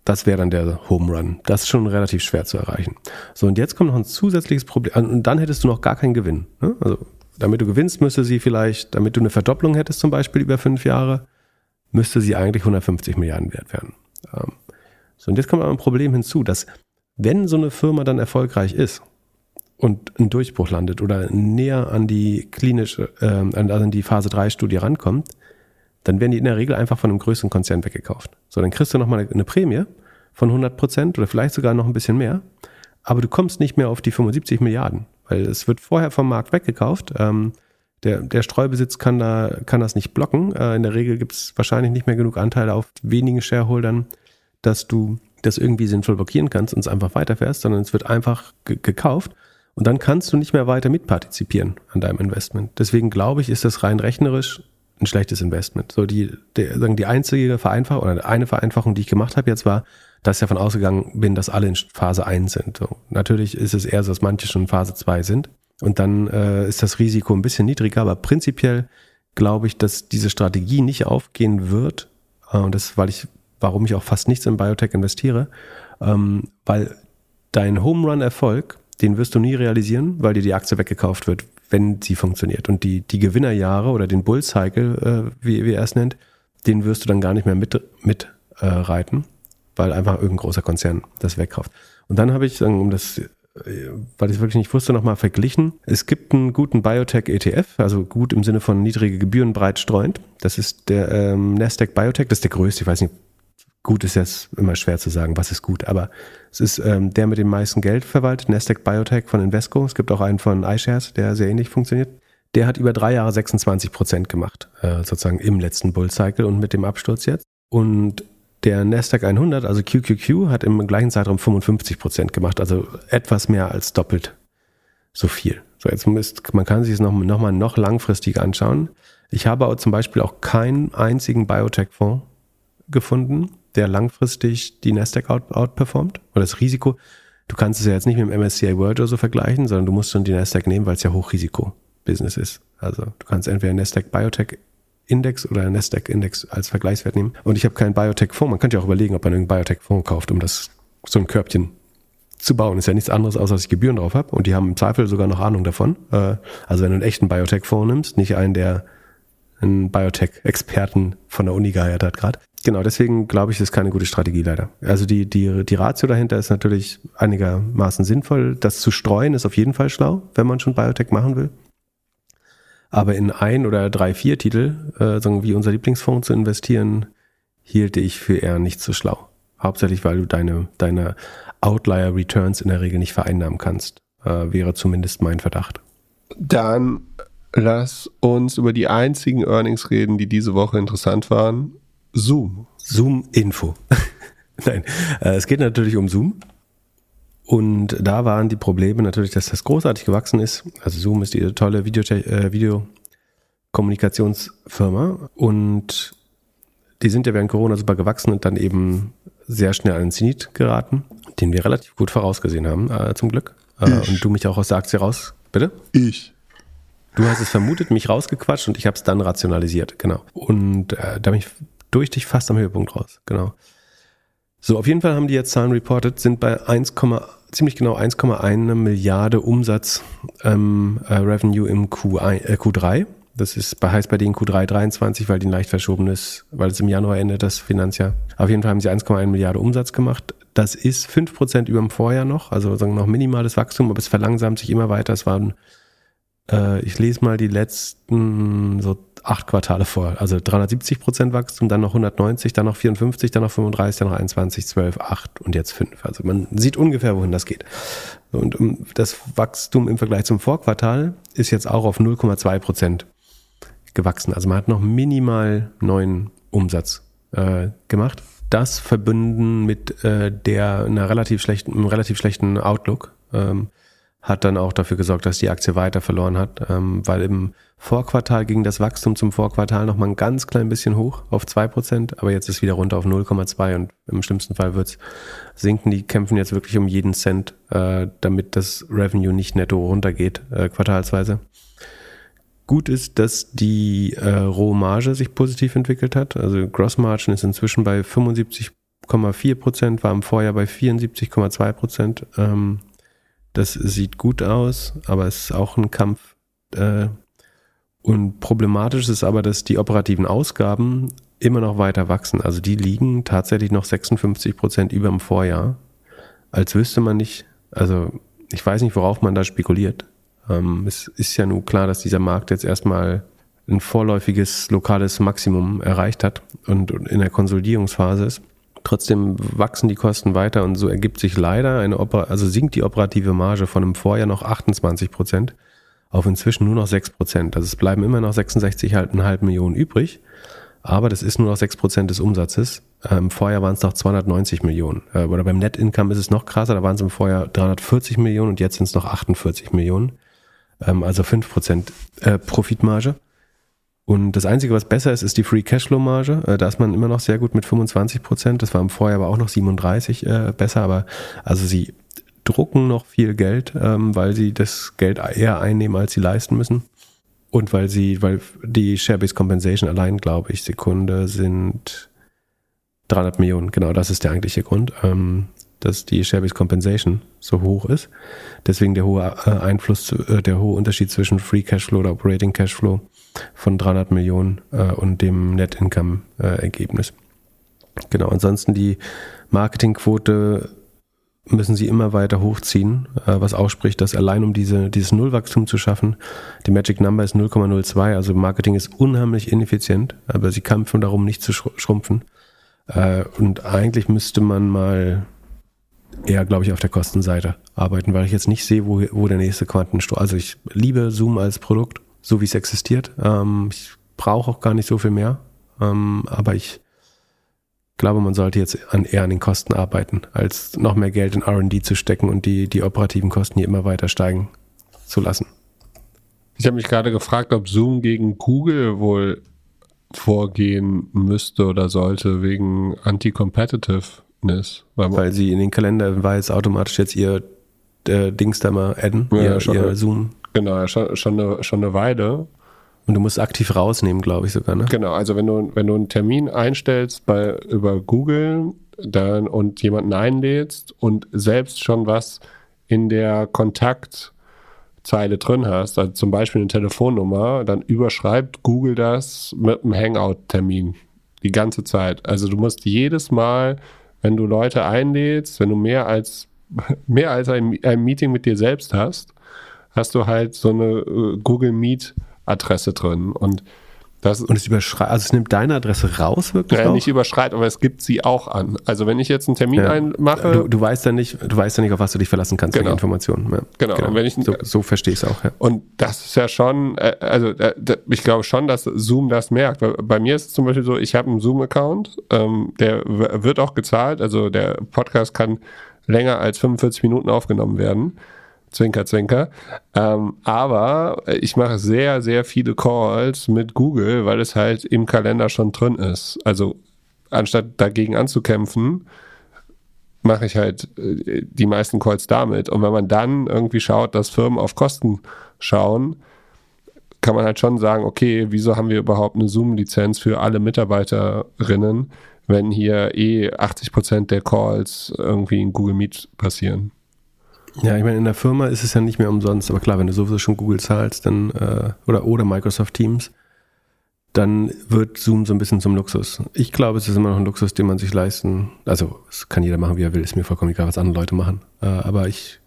Das wäre dann der Home Run. Das ist schon relativ schwer zu erreichen. So, und jetzt kommt noch ein zusätzliches Problem. Und dann hättest du noch gar keinen Gewinn. Ne? Also, damit du gewinnst, müsste sie vielleicht, damit du eine Verdopplung hättest, zum Beispiel über fünf Jahre, müsste sie eigentlich 150 Milliarden wert werden. Ähm, so, und jetzt kommt aber ein Problem hinzu, dass wenn so eine Firma dann erfolgreich ist, und ein Durchbruch landet oder näher an die klinische, äh, also an die Phase 3 Studie rankommt, dann werden die in der Regel einfach von einem größeren Konzern weggekauft. So, dann kriegst du nochmal eine, Prämie von 100 Prozent oder vielleicht sogar noch ein bisschen mehr, aber du kommst nicht mehr auf die 75 Milliarden, weil es wird vorher vom Markt weggekauft. Ähm, der, der Streubesitz kann, da, kann das nicht blocken. Äh, in der Regel gibt es wahrscheinlich nicht mehr genug Anteile auf wenigen Shareholdern, dass du das irgendwie sinnvoll blockieren kannst und es einfach weiterfährst, sondern es wird einfach gekauft und dann kannst du nicht mehr weiter mitpartizipieren an deinem Investment. Deswegen glaube ich, ist das rein rechnerisch ein schlechtes Investment. So die, der, sagen die einzige Vereinfachung oder eine Vereinfachung, die ich gemacht habe jetzt war, dass ich davon ausgegangen bin, dass alle in Phase 1 sind. So, natürlich ist es eher so, dass manche schon in Phase 2 sind. Und dann äh, ist das Risiko ein bisschen niedriger, aber prinzipiell glaube ich, dass diese Strategie nicht aufgehen wird. Äh, und das, weil ich, warum ich auch fast nichts in Biotech investiere, ähm, weil dein Home Run Erfolg, den wirst du nie realisieren, weil dir die Aktie weggekauft wird, wenn sie funktioniert. Und die, die Gewinnerjahre oder den Bull Cycle, äh, wie, wie er es nennt, den wirst du dann gar nicht mehr mit, mit äh, weil einfach irgendein großer Konzern das wegkauft. Und dann habe ich, um das, äh, weil ich es wirklich nicht wusste, nochmal verglichen. Es gibt einen guten Biotech-ETF, also gut im Sinne von niedrige Gebühren breit streuend. Das ist der ähm, Nasdaq Biotech, das ist der größte, ich weiß nicht, gut ist jetzt immer schwer zu sagen, was ist gut, aber es ist ähm, der mit dem meisten Geld verwaltet, Nasdaq Biotech von Invesco. Es gibt auch einen von iShares, der sehr ähnlich funktioniert. Der hat über drei Jahre 26 Prozent gemacht, äh, sozusagen im letzten Bull-Cycle und mit dem Absturz jetzt. Und der Nasdaq 100, also QQQ, hat im gleichen Zeitraum 55 Prozent gemacht, also etwas mehr als doppelt so viel. So, jetzt müsst, man kann sich es nochmal noch, noch langfristig anschauen. Ich habe zum Beispiel auch keinen einzigen Biotech-Fonds gefunden, der langfristig die Nasdaq out, outperformt. Oder das Risiko, du kannst es ja jetzt nicht mit dem MSCI World oder so vergleichen, sondern du musst schon die Nasdaq nehmen, weil es ja Hochrisiko-Business ist. Also du kannst entweder Nasdaq Biotech Index oder Nasdaq Index als Vergleichswert nehmen. Und ich habe keinen Biotech-Fonds. Man könnte ja auch überlegen, ob man einen Biotech-Fonds kauft, um das so ein Körbchen zu bauen. Ist ja nichts anderes, außer dass ich Gebühren drauf habe. Und die haben im Zweifel sogar noch Ahnung davon. Äh, also wenn du einen echten Biotech-Fonds nimmst, nicht einen, der einen Biotech-Experten von der Uni geheiert hat gerade. Genau, deswegen glaube ich, ist keine gute Strategie leider. Also die, die, die Ratio dahinter ist natürlich einigermaßen sinnvoll. Das zu streuen ist auf jeden Fall schlau, wenn man schon Biotech machen will. Aber in ein oder drei, vier Titel, äh, sagen wie unser Lieblingsfonds zu investieren, hielte ich für eher nicht so schlau. Hauptsächlich, weil du deine, deine Outlier Returns in der Regel nicht vereinnahmen kannst. Äh, wäre zumindest mein Verdacht. Dann lass uns über die einzigen Earnings reden, die diese Woche interessant waren. Zoom. Zoom Info. Nein, äh, es geht natürlich um Zoom. Und da waren die Probleme natürlich, dass das großartig gewachsen ist. Also Zoom ist diese tolle Video, äh, Videokommunikationsfirma und die sind ja während Corona super gewachsen und dann eben sehr schnell an den Zenit geraten, den wir relativ gut vorausgesehen haben, äh, zum Glück. Äh, und du mich auch aus der Aktie raus, bitte? Ich. Du hast es vermutet, mich rausgequatscht und ich habe es dann rationalisiert, genau. Und äh, da bin ich durch dich fast am Höhepunkt raus, genau. So, auf jeden Fall haben die jetzt Zahlen reported, sind bei 1, ziemlich genau 1,1 Milliarde Umsatz ähm, äh, Revenue im Q1, äh, Q3. Das ist, heißt bei denen Q3 23, weil die leicht verschoben ist, weil es im Januar endet, das Finanzjahr. Auf jeden Fall haben sie 1,1 Milliarde Umsatz gemacht. Das ist 5% über dem Vorjahr noch, also sagen noch minimales Wachstum, aber es verlangsamt sich immer weiter. Es waren, äh, ich lese mal die letzten so acht Quartale vor. Also 370 Prozent Wachstum, dann noch 190, dann noch 54, dann noch 35, dann noch 21, 12, 8 und jetzt 5. Also man sieht ungefähr, wohin das geht. Und das Wachstum im Vergleich zum Vorquartal ist jetzt auch auf 0,2 Prozent gewachsen. Also man hat noch minimal neuen Umsatz äh, gemacht. Das verbunden mit äh, der einer relativ schlechten, einem relativ schlechten Outlook. Ähm, hat dann auch dafür gesorgt, dass die Aktie weiter verloren hat, ähm, weil im Vorquartal ging das Wachstum zum Vorquartal noch mal ein ganz klein bisschen hoch auf zwei Prozent, aber jetzt ist wieder runter auf 0,2 und im schlimmsten Fall wird's sinken. Die kämpfen jetzt wirklich um jeden Cent, äh, damit das Revenue nicht netto runtergeht, äh, quartalsweise. Gut ist, dass die äh, Rohmarge sich positiv entwickelt hat. Also Gross Margin ist inzwischen bei 75,4 Prozent, war im Vorjahr bei 74,2 Prozent. Ähm, das sieht gut aus, aber es ist auch ein Kampf. Äh, und problematisch ist aber, dass die operativen Ausgaben immer noch weiter wachsen. Also die liegen tatsächlich noch 56 Prozent über dem Vorjahr. Als wüsste man nicht, also ich weiß nicht, worauf man da spekuliert. Ähm, es ist ja nun klar, dass dieser Markt jetzt erstmal ein vorläufiges lokales Maximum erreicht hat und in der Konsolidierungsphase ist. Trotzdem wachsen die Kosten weiter und so ergibt sich leider eine Oper also sinkt die operative Marge von einem Vorjahr noch 28 Prozent auf inzwischen nur noch 6 Prozent. Also es bleiben immer noch 66,5 Millionen übrig, aber das ist nur noch 6 Prozent des Umsatzes. Im ähm, Vorjahr waren es noch 290 Millionen. Äh, oder beim Net Income ist es noch krasser, da waren es im Vorjahr 340 Millionen und jetzt sind es noch 48 Millionen. Ähm, also 5 Prozent äh, Profitmarge. Und das Einzige, was besser ist, ist die Free Cashflow Marge. Äh, da ist man immer noch sehr gut mit 25 Prozent. Das war im Vorjahr aber auch noch 37 äh, besser. Aber also sie drucken noch viel Geld, ähm, weil sie das Geld eher einnehmen, als sie leisten müssen. Und weil sie, weil die Share-Based Compensation allein, glaube ich, Sekunde sind 300 Millionen. Genau, das ist der eigentliche Grund, ähm, dass die Share-Based Compensation so hoch ist. Deswegen der hohe äh, Einfluss, äh, der hohe Unterschied zwischen Free Cashflow oder Operating Cashflow von 300 Millionen äh, und dem Net Income Ergebnis. Genau, ansonsten die Marketingquote müssen sie immer weiter hochziehen, was ausspricht, dass allein um diese, dieses Nullwachstum zu schaffen, die Magic Number ist 0,02, also Marketing ist unheimlich ineffizient, aber sie kämpfen darum, nicht zu schrumpfen. Und eigentlich müsste man mal eher, glaube ich, auf der Kostenseite arbeiten, weil ich jetzt nicht sehe, wo, wo der nächste Quantensturm. Also ich liebe Zoom als Produkt, so wie es existiert. Ähm, ich brauche auch gar nicht so viel mehr. Ähm, aber ich glaube, man sollte jetzt an, eher an den Kosten arbeiten, als noch mehr Geld in RD zu stecken und die, die operativen Kosten hier immer weiter steigen zu lassen. Ich habe mich gerade gefragt, ob Zoom gegen Google wohl vorgehen müsste oder sollte wegen Anti-Competitiveness. Weil, weil sie in den Kalender weiß automatisch jetzt ihr äh, Dings da mal adden, ja, ihr, schon ihr Zoom. Genau, schon, schon, eine, schon eine Weile. Und du musst aktiv rausnehmen, glaube ich sogar, ne? Genau, also wenn du, wenn du einen Termin einstellst bei, über Google dann, und jemanden einlädst und selbst schon was in der Kontaktzeile drin hast, also zum Beispiel eine Telefonnummer, dann überschreibt Google das mit einem Hangout-Termin die ganze Zeit. Also du musst jedes Mal, wenn du Leute einlädst, wenn du mehr als mehr als ein, ein Meeting mit dir selbst hast, hast du halt so eine äh, Google Meet Adresse drin. Und das, und es überschreitet, also es nimmt deine Adresse raus wirklich? Ja, nicht überschreitet, aber es gibt sie auch an. Also wenn ich jetzt einen Termin ja. einmache. Du, du, weißt ja nicht, du weißt ja nicht, auf was du dich verlassen kannst, genau. Informationen. Ja. Genau. genau. Und wenn ich, so, so verstehe ich es auch. Ja. Und das ist ja schon, äh, also äh, ich glaube schon, dass Zoom das merkt. Bei mir ist es zum Beispiel so, ich habe einen Zoom-Account, ähm, der wird auch gezahlt, also der Podcast kann länger als 45 Minuten aufgenommen werden. Zwinker, zwinker. Ähm, aber ich mache sehr, sehr viele Calls mit Google, weil es halt im Kalender schon drin ist. Also anstatt dagegen anzukämpfen, mache ich halt äh, die meisten Calls damit. Und wenn man dann irgendwie schaut, dass Firmen auf Kosten schauen, kann man halt schon sagen, okay, wieso haben wir überhaupt eine Zoom-Lizenz für alle Mitarbeiterinnen, wenn hier eh 80 Prozent der Calls irgendwie in Google Meet passieren? Ja, ich meine, in der Firma ist es ja nicht mehr umsonst, aber klar, wenn du sowieso schon Google zahlst, dann äh, oder oder Microsoft Teams, dann wird Zoom so ein bisschen zum Luxus. Ich glaube, es ist immer noch ein Luxus, den man sich leisten. Also, es kann jeder machen, wie er will, ist mir vollkommen egal, was andere Leute machen. Äh, aber ich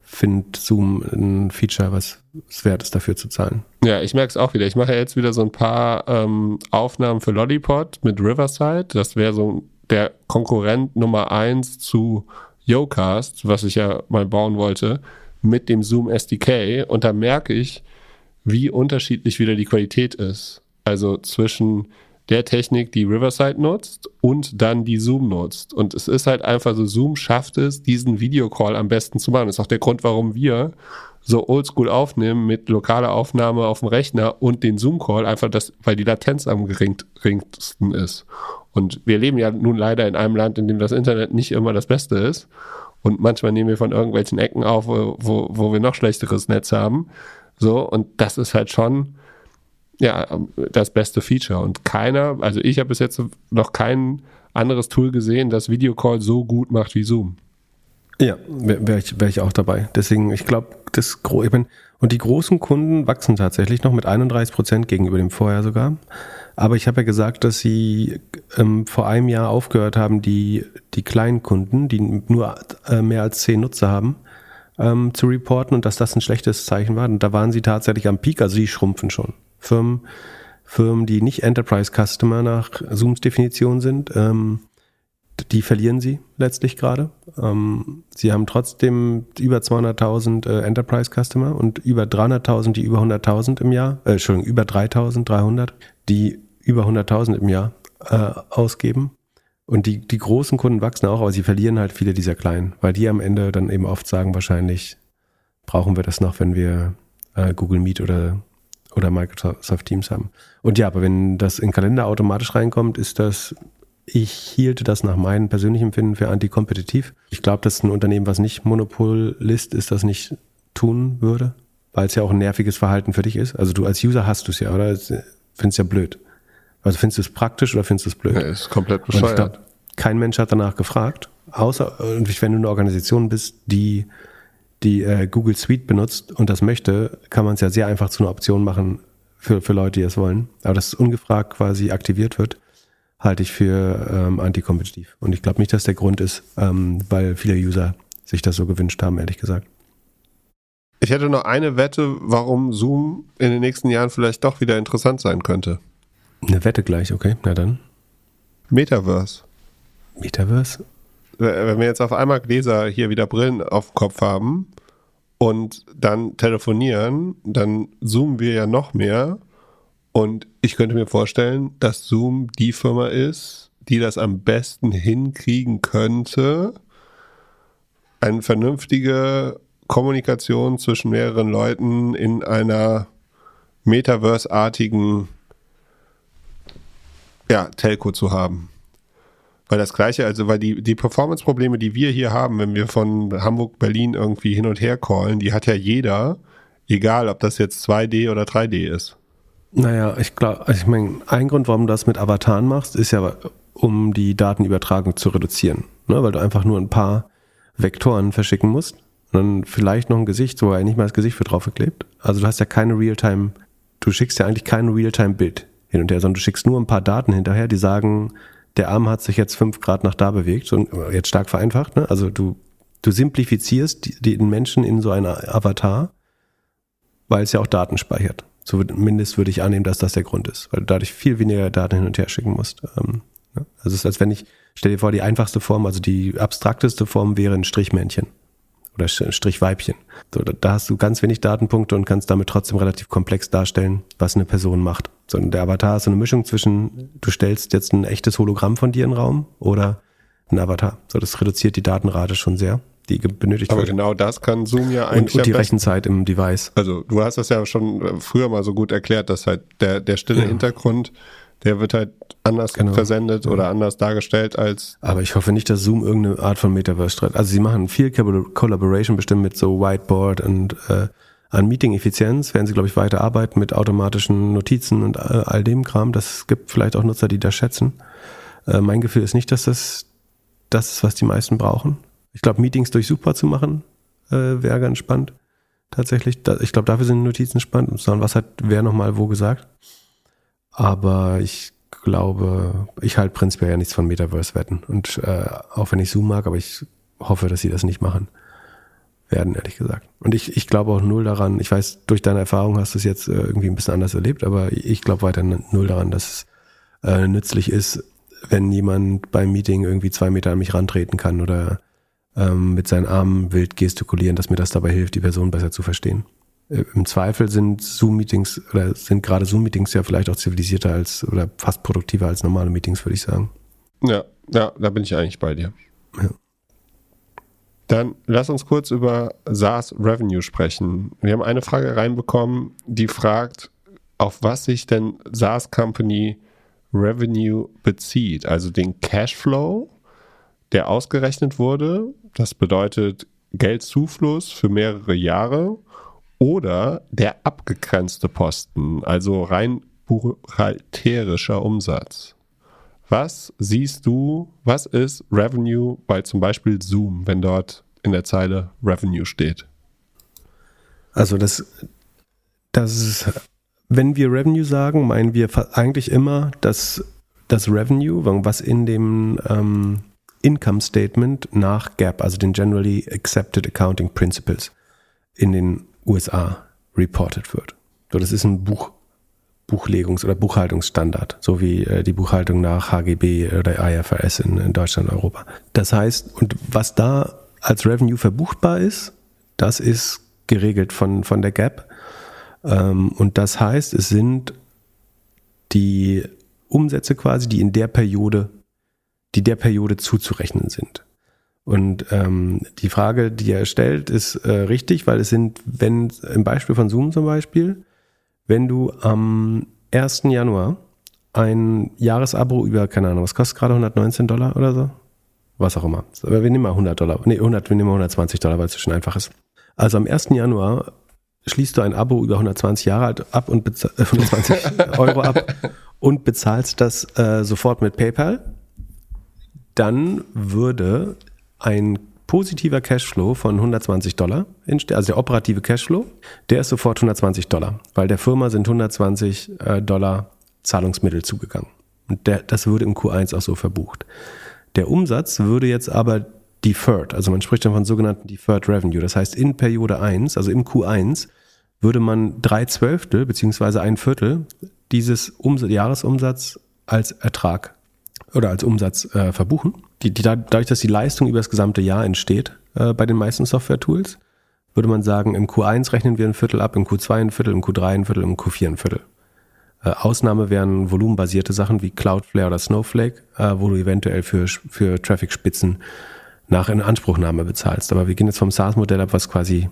finde Zoom ein Feature, was es wert ist, dafür zu zahlen. Ja, ich merke es auch wieder. Ich mache ja jetzt wieder so ein paar ähm, Aufnahmen für Lollipod mit Riverside. Das wäre so der Konkurrent Nummer eins zu Yocast, was ich ja mal bauen wollte, mit dem Zoom SDK und da merke ich, wie unterschiedlich wieder die Qualität ist. Also zwischen der Technik, die Riverside nutzt und dann die Zoom nutzt. Und es ist halt einfach so, Zoom schafft es, diesen Videocall am besten zu machen. Das ist auch der Grund, warum wir so oldschool aufnehmen mit lokaler Aufnahme auf dem Rechner und den Zoom-Call, einfach das, weil die Latenz am geringsten ist. Und wir leben ja nun leider in einem Land, in dem das Internet nicht immer das Beste ist. Und manchmal nehmen wir von irgendwelchen Ecken auf, wo, wo, wo wir noch schlechteres Netz haben. So, und das ist halt schon ja, das beste Feature. Und keiner, also ich habe bis jetzt noch kein anderes Tool gesehen, das Videocall so gut macht wie Zoom. Ja, wäre wär ich, wär ich auch dabei. Deswegen, ich glaube, das ich mein, und die großen Kunden wachsen tatsächlich noch mit 31 Prozent gegenüber dem Vorjahr sogar. Aber ich habe ja gesagt, dass sie ähm, vor einem Jahr aufgehört haben, die, die kleinen Kunden, die nur äh, mehr als zehn Nutzer haben, ähm, zu reporten und dass das ein schlechtes Zeichen war. Und da waren sie tatsächlich am Peak, also sie schrumpfen schon. Firmen, Firmen, die nicht Enterprise Customer nach Zooms Definition sind, ähm, die verlieren sie letztlich gerade. Ähm, sie haben trotzdem über 200.000 äh, Enterprise Customer und über 300.000, die über 100.000 im Jahr, äh, Entschuldigung, über 3.300, die über 100.000 im Jahr äh, ausgeben. Und die, die großen Kunden wachsen auch, aber sie verlieren halt viele dieser kleinen, weil die am Ende dann eben oft sagen, wahrscheinlich brauchen wir das noch, wenn wir äh, Google Meet oder oder Microsoft Teams haben. Und ja, aber wenn das in Kalender automatisch reinkommt, ist das, ich hielte das nach meinem persönlichen Empfinden für antikompetitiv. Ich glaube, dass ein Unternehmen, was nicht Monopolist ist, das nicht tun würde, weil es ja auch ein nerviges Verhalten für dich ist. Also du als User hast du es ja, oder? Findest ja blöd. Also findest du es praktisch oder findest du es blöd? Ja, ist komplett bescheuert. Glaub, kein Mensch hat danach gefragt, außer wenn du eine Organisation bist, die die äh, Google Suite benutzt und das möchte, kann man es ja sehr einfach zu einer Option machen für, für Leute, die es wollen. Aber dass es ungefragt quasi aktiviert wird, halte ich für ähm, antikompetitiv. Und ich glaube nicht, dass der Grund ist, ähm, weil viele User sich das so gewünscht haben, ehrlich gesagt. Ich hätte noch eine Wette, warum Zoom in den nächsten Jahren vielleicht doch wieder interessant sein könnte. Eine Wette gleich, okay, na dann. Metaverse. Metaverse? Wenn wir jetzt auf einmal Gläser hier wieder Brillen auf dem Kopf haben und dann telefonieren, dann zoomen wir ja noch mehr. Und ich könnte mir vorstellen, dass Zoom die Firma ist, die das am besten hinkriegen könnte, eine vernünftige Kommunikation zwischen mehreren Leuten in einer Metaverse-artigen ja, Telco zu haben. Weil das gleiche, also weil die, die Performance-Probleme, die wir hier haben, wenn wir von Hamburg, Berlin irgendwie hin und her callen, die hat ja jeder, egal ob das jetzt 2D oder 3D ist. Naja, ich glaube, also ich meine, ein Grund, warum du das mit Avataren machst, ist ja, um die Datenübertragung zu reduzieren. Ne? Weil du einfach nur ein paar Vektoren verschicken musst. Und dann vielleicht noch ein Gesicht, wo er nicht mal das Gesicht für draufgeklebt. Also du hast ja keine Realtime, du schickst ja eigentlich kein Realtime-Bild hin und her, sondern du schickst nur ein paar Daten hinterher, die sagen, der Arm hat sich jetzt fünf Grad nach da bewegt, und jetzt stark vereinfacht, ne? Also du, du simplifizierst den Menschen in so einer Avatar, weil es ja auch Daten speichert. Zumindest würde ich annehmen, dass das der Grund ist, weil du dadurch viel weniger Daten hin und her schicken musst. Ähm, ne? Also es ist, als wenn ich, stell dir vor, die einfachste Form, also die abstrakteste Form wäre ein Strichmännchen oder Strichweibchen. So, da hast du ganz wenig Datenpunkte und kannst damit trotzdem relativ komplex darstellen, was eine Person macht. So, der Avatar ist so eine Mischung zwischen, du stellst jetzt ein echtes Hologramm von dir in den Raum oder ein Avatar. So, das reduziert die Datenrate schon sehr, die benötigt Aber wird. genau das kann Zoom ja eigentlich. Und, und die Rechenzeit im Device. Also, du hast das ja schon früher mal so gut erklärt, dass halt der, der stille ja. Hintergrund der wird halt anders genau. versendet oder anders dargestellt als. Aber ich hoffe nicht, dass Zoom irgendeine Art von Metaverse streitet. Also sie machen viel Collaboration bestimmt mit so Whiteboard und äh, an Meeting-Effizienz werden sie, glaube ich, weiter arbeiten mit automatischen Notizen und all, all dem Kram. Das gibt vielleicht auch Nutzer, die das schätzen. Äh, mein Gefühl ist nicht, dass das das ist, was die meisten brauchen. Ich glaube, Meetings durch Super zu machen, äh, wäre ganz spannend. Tatsächlich. Da, ich glaube, dafür sind Notizen spannend. Sondern was hat wer nochmal wo gesagt? Aber ich glaube, ich halte prinzipiell ja nichts von Metaverse-Wetten. Und äh, auch wenn ich Zoom mag, aber ich hoffe, dass sie das nicht machen werden, ehrlich gesagt. Und ich, ich glaube auch null daran, ich weiß, durch deine Erfahrung hast du es jetzt äh, irgendwie ein bisschen anders erlebt, aber ich glaube weiter null daran, dass es äh, nützlich ist, wenn jemand beim Meeting irgendwie zwei Meter an mich rantreten kann oder ähm, mit seinen Armen wild gestikulieren, dass mir das dabei hilft, die Person besser zu verstehen. Äh, im Zweifel sind Zoom-Meetings oder sind gerade Zoom-Meetings ja vielleicht auch zivilisierter als oder fast produktiver als normale Meetings, würde ich sagen. Ja, ja, da bin ich eigentlich bei dir. Ja. Dann lass uns kurz über SaaS Revenue sprechen. Wir haben eine Frage reinbekommen, die fragt, auf was sich denn SaaS Company Revenue bezieht. Also den Cashflow, der ausgerechnet wurde. Das bedeutet Geldzufluss für mehrere Jahre oder der abgegrenzte Posten, also rein buchhalterischer Umsatz. Was siehst du, was ist Revenue bei zum Beispiel Zoom, wenn dort in der Zeile Revenue steht? Also das, das ist, wenn wir Revenue sagen, meinen wir eigentlich immer, dass das Revenue, was in dem ähm, Income Statement nach GAP, also den Generally Accepted Accounting Principles, in den USA reported wird. So, das ist ein Buch, Buchlegungs- oder Buchhaltungsstandard, so wie äh, die Buchhaltung nach HGB oder IFRS in, in Deutschland und Europa. Das heißt, und was da als Revenue verbuchbar ist, das ist geregelt von, von der Gap. Ähm, und das heißt, es sind die Umsätze quasi, die in der Periode, die der Periode zuzurechnen sind. Und ähm, die Frage, die er stellt, ist äh, richtig, weil es sind, wenn im Beispiel von Zoom zum Beispiel, Wenn du am 1. Januar ein Jahresabo über, keine Ahnung, was kostet gerade 119 Dollar oder so? Was auch immer. Aber wir nehmen mal 100 Dollar. Nee, 100, wir nehmen mal 120 Dollar, weil es so schön einfach ist. Also am 1. Januar schließt du ein Abo über 120 Jahre alt ab und bezahl, äh, 120 Euro ab und bezahlst das äh, sofort mit PayPal, dann würde ein positiver Cashflow von 120 Dollar also der operative Cashflow, der ist sofort 120 Dollar, weil der Firma sind 120 äh, Dollar Zahlungsmittel zugegangen. Und der, das würde im Q1 auch so verbucht. Der Umsatz würde jetzt aber deferred, also man spricht dann von sogenannten deferred revenue. Das heißt, in Periode 1, also im Q1, würde man drei Zwölftel beziehungsweise ein Viertel dieses Umsatz, Jahresumsatz als Ertrag oder als Umsatz äh, verbuchen. Die, die, dadurch, dass die Leistung über das gesamte Jahr entsteht äh, bei den meisten Software-Tools, würde man sagen, im Q1 rechnen wir ein Viertel ab, im Q2 ein Viertel, im Q3 ein Viertel, im Q4 ein Viertel. Äh, Ausnahme wären volumenbasierte Sachen wie Cloudflare oder Snowflake, äh, wo du eventuell für, für Traffic-Spitzen nach Inanspruchnahme bezahlst. Aber wir gehen jetzt vom SaaS-Modell ab, was quasi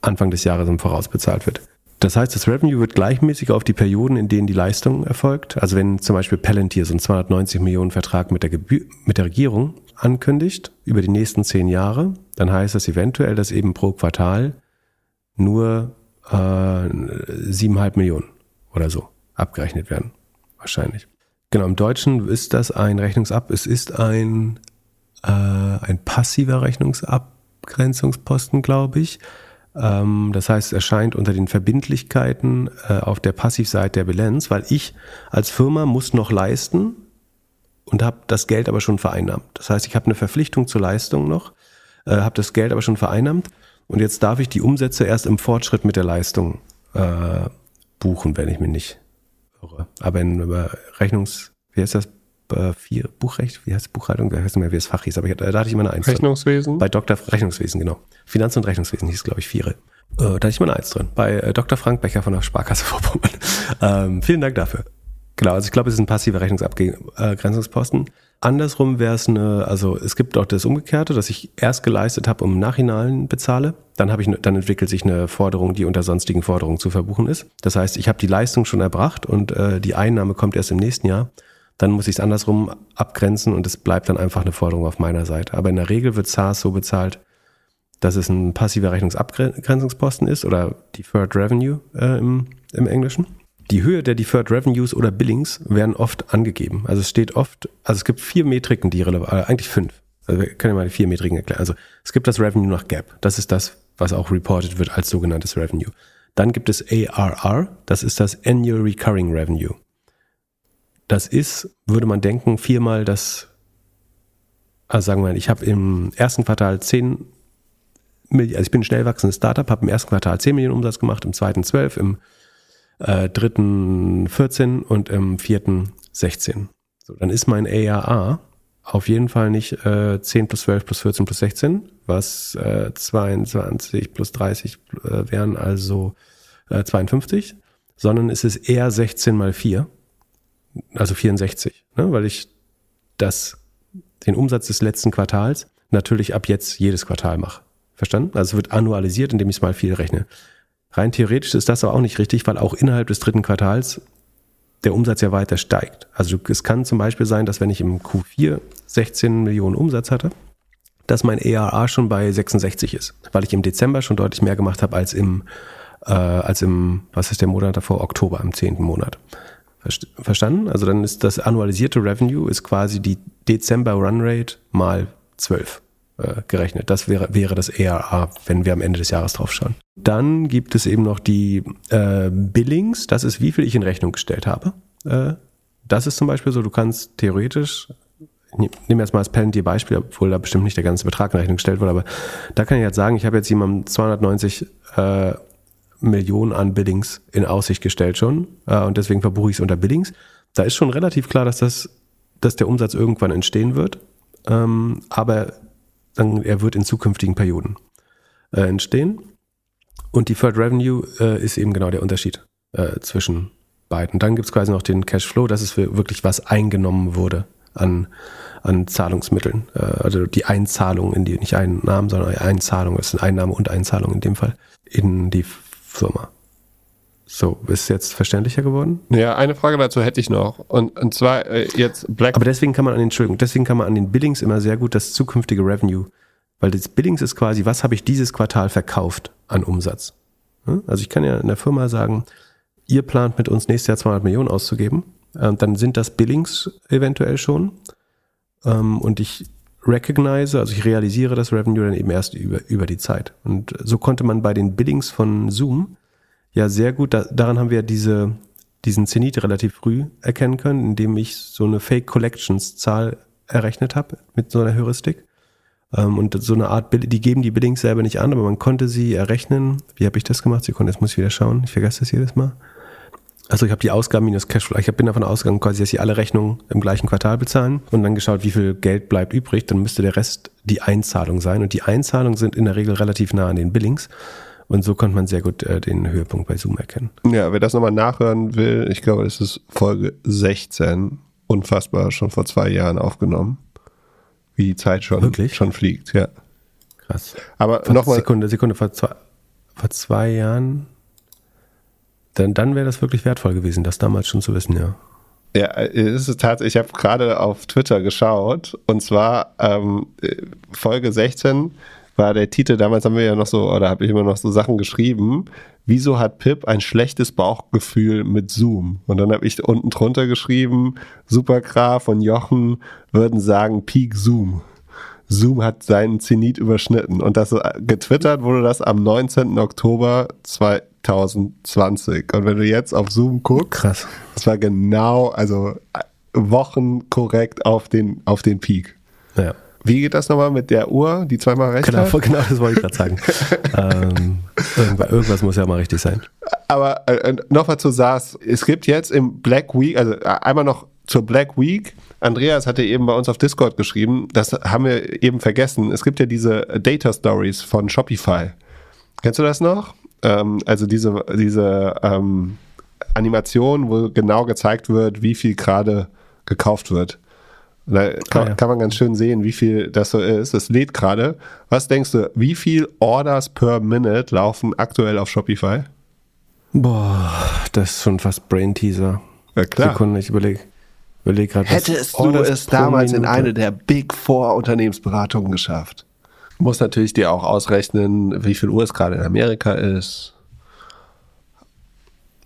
Anfang des Jahres im Voraus bezahlt wird. Das heißt, das Revenue wird gleichmäßig auf die Perioden, in denen die Leistung erfolgt. Also wenn zum Beispiel Palantir so einen 290 Millionen Vertrag mit der, Gebühr, mit der Regierung ankündigt über die nächsten zehn Jahre, dann heißt das eventuell, dass eben pro Quartal nur äh, siebeneinhalb äh, Millionen oder so abgerechnet werden. Wahrscheinlich. Genau, im Deutschen ist das ein Rechnungsab, es ist ein, äh, ein passiver Rechnungsabgrenzungsposten, glaube ich. Ähm, das heißt, es erscheint unter den Verbindlichkeiten äh, auf der Passivseite der Bilanz, weil ich als Firma muss noch leisten und habe das Geld aber schon vereinnahmt. Das heißt, ich habe eine Verpflichtung zur Leistung noch, äh, habe das Geld aber schon vereinnahmt und jetzt darf ich die Umsätze erst im Fortschritt mit der Leistung äh, buchen, wenn ich mich nicht irre. Aber in Rechnungs, wie heißt das? Vier Buchrecht, wie heißt Buchhaltung? Ich weiß nicht mehr, wie das Fach hieß, aber ich, da hatte ich immer eine Eins Rechnungswesen? Drin. Bei Dr. Rechnungswesen, genau. Finanz- und Rechnungswesen hieß, glaube ich, Viere. Äh, da hatte ich mal eine Eins drin. Bei äh, Dr. Frank Becker von der Sparkasse Vorpommern. Ähm, vielen Dank dafür. Genau, also ich glaube, es ist ein passiver Rechnungsabgrenzungsposten. Andersrum wäre es eine, also es gibt auch das Umgekehrte, dass ich erst geleistet habe und im Nachhinein bezahle. Dann habe ich, dann entwickelt sich eine Forderung, die unter sonstigen Forderungen zu verbuchen ist. Das heißt, ich habe die Leistung schon erbracht und äh, die Einnahme kommt erst im nächsten Jahr dann muss ich es andersrum abgrenzen und es bleibt dann einfach eine Forderung auf meiner Seite. Aber in der Regel wird SaaS so bezahlt, dass es ein passiver Rechnungsabgrenzungsposten ist oder Deferred Revenue äh, im, im Englischen. Die Höhe der Deferred Revenues oder Billings werden oft angegeben. Also es steht oft, also es gibt vier Metriken, die relevant, äh, eigentlich fünf. Also wir können ja mal die vier Metriken erklären. Also es gibt das Revenue nach Gap. Das ist das, was auch reported wird als sogenanntes Revenue. Dann gibt es ARR, das ist das Annual Recurring Revenue. Das ist, würde man denken, viermal das, also sagen wir mal, ich habe im ersten Quartal 10 Millionen, also ich bin ein schnell wachsendes Startup, habe im ersten Quartal 10 Millionen Umsatz gemacht, im zweiten 12, im äh, dritten 14 und im vierten 16. So, dann ist mein ARA auf jeden Fall nicht äh, 10 plus 12 plus 14 plus 16, was äh, 22 plus 30 äh, wären also äh, 52, sondern es ist eher 16 mal 4 also 64, ne? weil ich das, den Umsatz des letzten Quartals natürlich ab jetzt jedes Quartal mache. Verstanden? Also es wird annualisiert, indem ich es mal viel rechne. Rein theoretisch ist das aber auch nicht richtig, weil auch innerhalb des dritten Quartals der Umsatz ja weiter steigt. Also es kann zum Beispiel sein, dass wenn ich im Q4 16 Millionen Umsatz hatte, dass mein ERA schon bei 66 ist, weil ich im Dezember schon deutlich mehr gemacht habe als im, äh, als im, was ist der Monat davor, Oktober, im zehnten Monat. Verstanden? Also dann ist das annualisierte Revenue ist quasi die Dezember Run Rate mal 12 äh, gerechnet. Das wäre, wäre das ERA, wenn wir am Ende des Jahres drauf schauen. Dann gibt es eben noch die äh, Billings. Das ist, wie viel ich in Rechnung gestellt habe. Äh, das ist zum Beispiel so, du kannst theoretisch, ich nehme jetzt mal als Palantir Beispiel, obwohl da bestimmt nicht der ganze Betrag in Rechnung gestellt wurde, aber da kann ich jetzt sagen, ich habe jetzt jemandem 290 äh, Millionen an Billings in Aussicht gestellt schon äh, und deswegen verbuche ich es unter Billings. Da ist schon relativ klar, dass das, dass der Umsatz irgendwann entstehen wird, ähm, aber dann, er wird in zukünftigen Perioden äh, entstehen. Und Third Revenue äh, ist eben genau der Unterschied zwischen beiden. Dann gibt es quasi noch den Cashflow, das ist wirklich was eingenommen wurde an, an Zahlungsmitteln. Also die Einzahlung in die, nicht Einnahmen, sondern Einzahlung, das sind Einnahme und Einzahlung in dem Fall, in die Firma. So, ist jetzt verständlicher geworden? Ja, eine Frage dazu hätte ich noch. Und, und zwar äh, jetzt Black. Aber deswegen kann man an den, Entschuldigung, deswegen kann man an den Billings immer sehr gut das zukünftige Revenue, weil das Billings ist quasi, was habe ich dieses Quartal verkauft an Umsatz? Also ich kann ja in der Firma sagen, ihr plant mit uns nächstes Jahr 200 Millionen auszugeben, ähm, dann sind das Billings eventuell schon ähm, und ich recognize, also ich realisiere das Revenue dann eben erst über, über die Zeit. Und so konnte man bei den Billings von Zoom ja, sehr gut. Da, daran haben wir diese, diesen Zenit relativ früh erkennen können, indem ich so eine Fake Collections Zahl errechnet habe mit so einer Heuristik. Ähm, und so eine Art, die geben die Billings selber nicht an, aber man konnte sie errechnen. Wie habe ich das gemacht? Sekunde, jetzt muss ich wieder schauen. Ich vergesse das jedes Mal. Also ich habe die Ausgaben minus Cashflow. Ich bin davon ausgegangen, quasi, dass sie alle Rechnungen im gleichen Quartal bezahlen und dann geschaut, wie viel Geld bleibt übrig. Dann müsste der Rest die Einzahlung sein. Und die Einzahlungen sind in der Regel relativ nah an den Billings. Und so konnte man sehr gut äh, den Höhepunkt bei Zoom erkennen. Ja, wer das nochmal nachhören will, ich glaube, das ist Folge 16. Unfassbar, schon vor zwei Jahren aufgenommen. Wie die Zeit schon, Wirklich? schon fliegt, ja. Krass. Aber nochmal, Sekunde, Sekunde, vor zwei, vor zwei Jahren. Dann, dann wäre das wirklich wertvoll gewesen, das damals schon zu wissen, ja. Ja, es ist tatsächlich, ich habe gerade auf Twitter geschaut und zwar ähm, äh, Folge 16 war der Titel, damals haben wir ja noch so, oder habe ich immer noch so Sachen geschrieben, wieso hat Pip ein schlechtes Bauchgefühl mit Zoom? Und dann habe ich unten drunter geschrieben, Supergraf und Jochen würden sagen Peak Zoom. Zoom hat seinen Zenit überschnitten und das äh, getwittert wurde das am 19. Oktober 2020. Und wenn du jetzt auf Zoom guckst, Krass. das war genau, also äh, Wochen korrekt auf den, auf den Peak. Ja. Wie geht das nochmal mit der Uhr, die zweimal recht Genau, hat? genau das wollte ich gerade sagen. ähm, irgendwas, irgendwas muss ja mal richtig sein. Aber äh, nochmal zu SaaS. Es gibt jetzt im Black Week, also äh, einmal noch zur Black Week. Andreas hatte eben bei uns auf Discord geschrieben, das haben wir eben vergessen. Es gibt ja diese Data Stories von Shopify. Kennst du das noch? Ähm, also diese, diese ähm, Animation, wo genau gezeigt wird, wie viel gerade gekauft wird. Und Da kann, Ah, ja. kann man ganz schön sehen, wie viel das so ist. Es lädt gerade. Was denkst du, wie viel Orders per Minute laufen aktuell auf Shopify? Boah, das ist schon fast Brain Teaser. Ja, klar. Sekunde, ich überlege überleg gerade. Hättest du es damals in eine der Big Four Unternehmensberatungen geschafft? Du musst natürlich dir auch ausrechnen, wie viel Uhr es gerade in Amerika ist.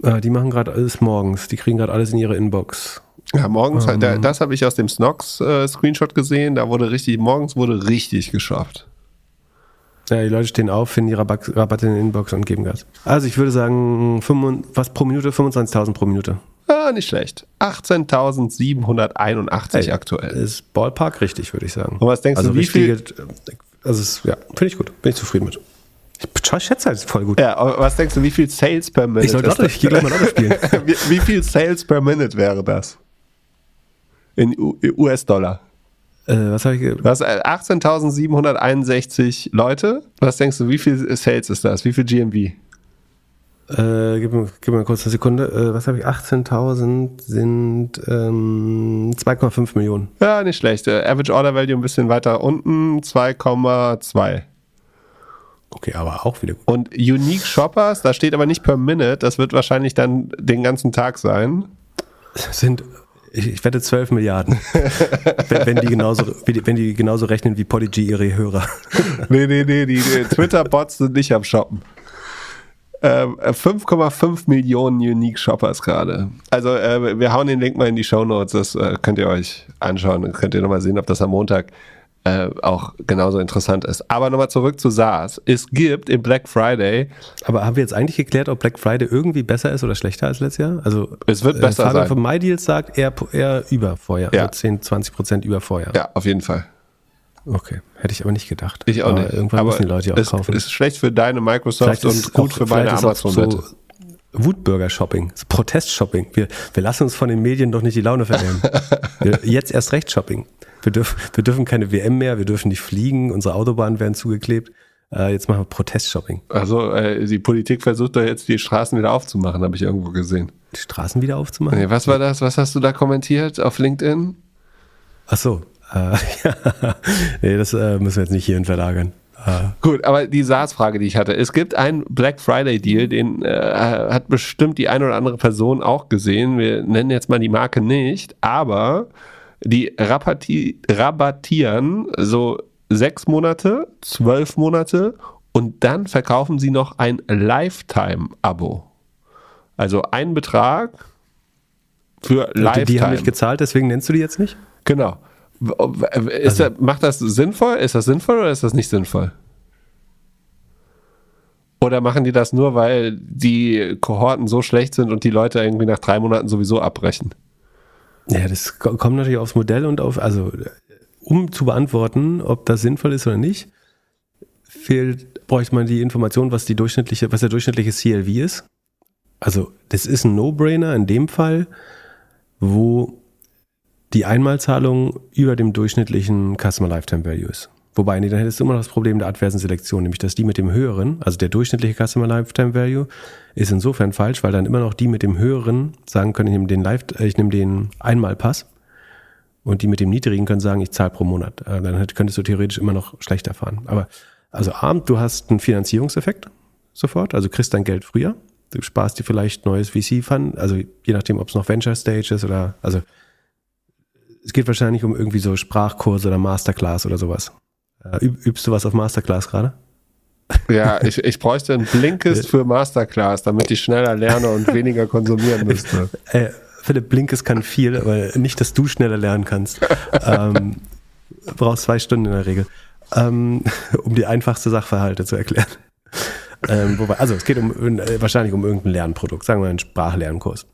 Äh, die machen gerade alles morgens. Die kriegen gerade alles in ihre Inbox. Ja, morgens, da, das habe ich aus dem Snox-Screenshot gesehen. Da wurde richtig, morgens wurde richtig geschafft. Ja, die Leute stehen auf, finden die Rabatt, Rabatte in der Inbox und geben Gas. Also ich würde sagen, 25, was pro Minute? 25.000 pro Minute. Ah, nicht schlecht. 18.781 Ey, aktuell. Ist Ballpark richtig, würde ich sagen. Und was denkst du, wie viel- richtige- Also es, ja, finde ich gut. Bin ich zufrieden mit. Ich schätze halt voll gut. Ja, aber was denkst du, wie viel Sales per Minute? ich soll ist Lotto, ich gehe gleich mal Lotto spielen. wie, wie viel Sales per Minute wäre das? In US-Dollar. äh, was habe ich ge- Du hast äh, 18.761 Leute. Was denkst du, wie viel Sales ist das? Wie viel GMV? Äh, gib, mir, gib mir kurz eine Sekunde. Äh, was habe ich? 18.000 sind ähm, 2,5 Millionen. Ja, nicht schlecht. Äh, Average Order Value ein bisschen weiter unten, 2,2. Okay, aber auch wieder gut. Und Unique Shoppers, da steht aber nicht per Minute, das wird wahrscheinlich dann den ganzen Tag sein. Sind, ich, ich wette 12 Milliarden. wenn, wenn, die genauso, wenn die genauso rechnen wie Podigy ihre Hörer. Nee, nee, nee, die, die Twitter-Bots sind nicht am Shoppen. Ähm, äh, 5,5 Millionen Unique Shoppers gerade. Also äh, wir hauen den Link mal in die Show Notes, das äh, könnt ihr euch anschauen. Könnt ihr nochmal sehen, ob das am Montag äh, auch genauso interessant ist. Aber nochmal zurück zu SaaS. Es gibt im Black Friday, Aber haben wir jetzt eigentlich geklärt, ob Black Friday irgendwie besser ist oder schlechter als letztes Jahr? Also Es wird besser Fabian sein. von MyDeals sagt eher, eher über Vorjahr. Ja. Also 10, 20 Prozent über Vorjahr. ja, auf jeden Fall. Okay, hätte ich aber nicht gedacht. Ich auch aber nicht. Irgendwann müssen die Leute ja auch es kaufen. ist schlecht für deine Microsoft und gut für meine auch Amazon-Wette. so Wutbürger-Shopping, so Protest-Shopping. Wir, wir lassen uns von den Medien doch nicht die Laune verderben. jetzt erst recht Shopping. Wir, dürf, wir dürfen keine WM mehr, wir dürfen nicht fliegen, unsere Autobahnen werden zugeklebt. Äh, jetzt machen wir Protest-Shopping. Also äh, die Politik versucht doch jetzt die Straßen wieder aufzumachen, habe ich irgendwo gesehen. Die Straßen wieder aufzumachen? Nee, was war das? Was hast du da kommentiert auf LinkedIn? Ach so. Äh, ja. nee, das äh, müssen wir jetzt nicht hierhin verlagern. Gut, aber die SaaS-Frage, die ich hatte. Es gibt einen Black Friday-Deal, den äh, hat bestimmt die eine oder andere Person auch gesehen. Wir nennen jetzt mal die Marke nicht, aber die rabatti rabattieren so sechs Monate, zwölf Monate und dann verkaufen sie noch ein Lifetime-Abo. Also ein Betrag für Lifetime. Die, die haben nicht gezahlt, deswegen nennst du die jetzt nicht? Genau. Ist also, das, macht das sinnvoll? Ist das sinnvoll oder ist das nicht sinnvoll? Oder machen die das nur, weil die Kohorten so schlecht sind und die Leute irgendwie nach drei Monaten sowieso abbrechen? Ja, das kommt natürlich aufs Modell und auf, also um zu beantworten, ob das sinnvoll ist oder nicht, fehlt, bräuchte man die Information, was die durchschnittliche, was der durchschnittliche CLV ist. Also, das ist ein No-Brainer in dem Fall, wo die Einmalzahlung über dem durchschnittlichen Customer Lifetime Value ist. Wobei, nee, dann hättest du immer noch das Problem der adversen Selektion, nämlich dass die mit dem höheren, also der durchschnittliche Customer Lifetime Value, ist insofern falsch, weil dann immer noch die mit dem höheren sagen können, ich nehme den Live, äh, ich nehme den Einmalpass und die mit dem niedrigen können sagen, ich zahle pro Monat. Äh, dann könntest du theoretisch immer noch schlechter fahren. Aber also Abend, du hast einen Finanzierungseffekt sofort, also kriegst dein Geld früher. Du sparst dir vielleicht neues VC-Fund, also je nachdem, ob es noch Venture Stage ist oder also es geht wahrscheinlich um irgendwie so Sprachkurse oder Masterclass oder sowas. Äh, übst du was auf Masterclass gerade? Ja, ich, ich bräuchte ein Blinkist für Masterclass, damit ich schneller lerne und weniger konsumieren müsste. Äh, Philipp, Blinkist kann viel, aber nicht, dass du schneller lernen kannst. ähm, brauchst zwei Stunden in der Regel, ähm, um die einfachste Sachverhalte zu erklären. Ähm, wobei, also es geht um äh, wahrscheinlich um irgendein Lernprodukt, sagen wir einen Sprachlernkurs.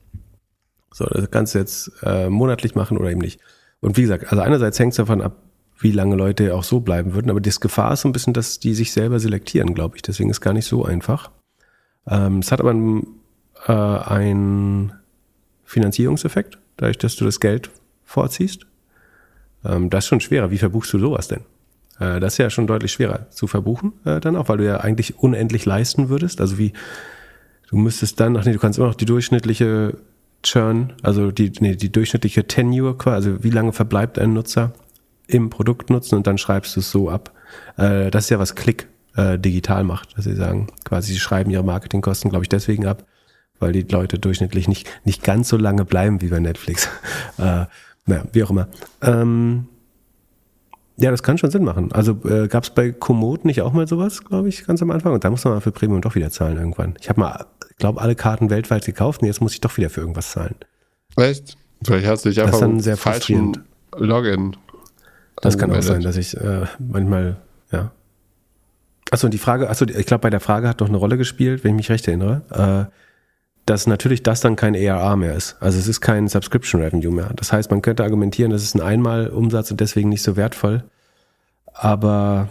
So, das kannst du jetzt äh, monatlich machen oder eben nicht. Und wie gesagt, also einerseits hängt es davon ab, wie lange Leute auch so bleiben würden, aber das Gefahr ist so ein bisschen, dass die sich selber selektieren, glaube ich. Deswegen ist gar nicht so einfach. Ähm, es hat aber einen, äh, einen Finanzierungseffekt, dadurch, dass du das Geld vorziehst. Ähm, das ist schon schwerer. Wie verbuchst du sowas denn? Äh, das ist ja schon deutlich schwerer zu verbuchen, äh, dann auch, weil du ja eigentlich unendlich leisten würdest. Also wie, du müsstest dann, ach nee, du kannst immer noch die durchschnittliche Churn, also die, nee, die durchschnittliche Tenure, also wie lange verbleibt ein Nutzer im Produkt nutzen und dann schreibst du es so ab. Äh, das ist ja, was Klick äh, digital macht, dass sie sagen, quasi sie schreiben ihre Marketingkosten, glaube ich, deswegen ab, weil die Leute durchschnittlich nicht, nicht ganz so lange bleiben wie bei Netflix. äh, naja, wie auch immer. Ähm, ja, das kann schon Sinn machen. Also äh, gab es bei Komoot nicht auch mal sowas, glaube ich, ganz am Anfang? Und da muss man mal für Premium doch wieder zahlen irgendwann. Ich habe mal, glaube alle Karten weltweit gekauft und jetzt muss ich doch wieder für irgendwas zahlen. Echt? Vielleicht hast du dich einfach das ist dann sehr falschen Login. Das kann auch sein, dass ich äh, manchmal, ja. Achso, und die Frage, achso, ich glaube, bei der Frage hat doch eine Rolle gespielt, wenn ich mich recht erinnere, äh, dass natürlich das dann kein ARA mehr ist. Also es ist kein Subscription Revenue mehr. Das heißt, man könnte argumentieren, das ist ein Einmalumsatz und deswegen nicht so wertvoll. Aber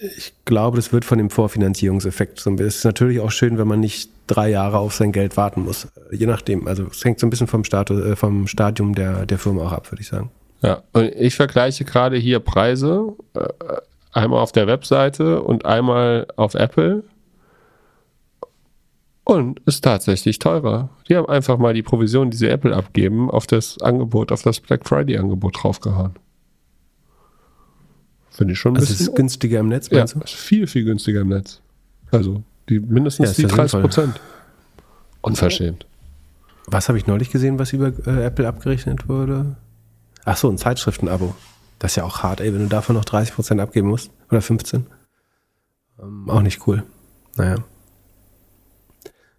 ich glaube, das wird von dem Vorfinanzierungseffekt so. Es ist natürlich auch schön, wenn man nicht drei Jahre auf sein Geld warten muss. Je nachdem. Also es hängt so ein bisschen vom, Status, äh, vom Stadium der, der Firma auch ab, würde ich sagen. Ja, und ich vergleiche gerade hier Preise. Äh, einmal auf der Webseite und einmal auf Apple. Und ist tatsächlich teurer. Die haben einfach mal die Provision, die sie Apple abgeben, auf das Angebot, auf das Black Friday Angebot draufgehauen. Finde ich schon ein also bisschen. ist günstiger im Netz, meinst ja, du? viel, viel günstiger im Netz. Also, die mindestens ja, die 30 Prozent. Unverschämt. Was habe ich neulich gesehen, was über äh, Apple abgerechnet wurde? Ach so, ein Zeitschriftenabo. Das ist ja auch hart, ey, wenn du davon noch 30 Prozent abgeben musst. Oder 15. Ähm, auch nicht cool. Naja.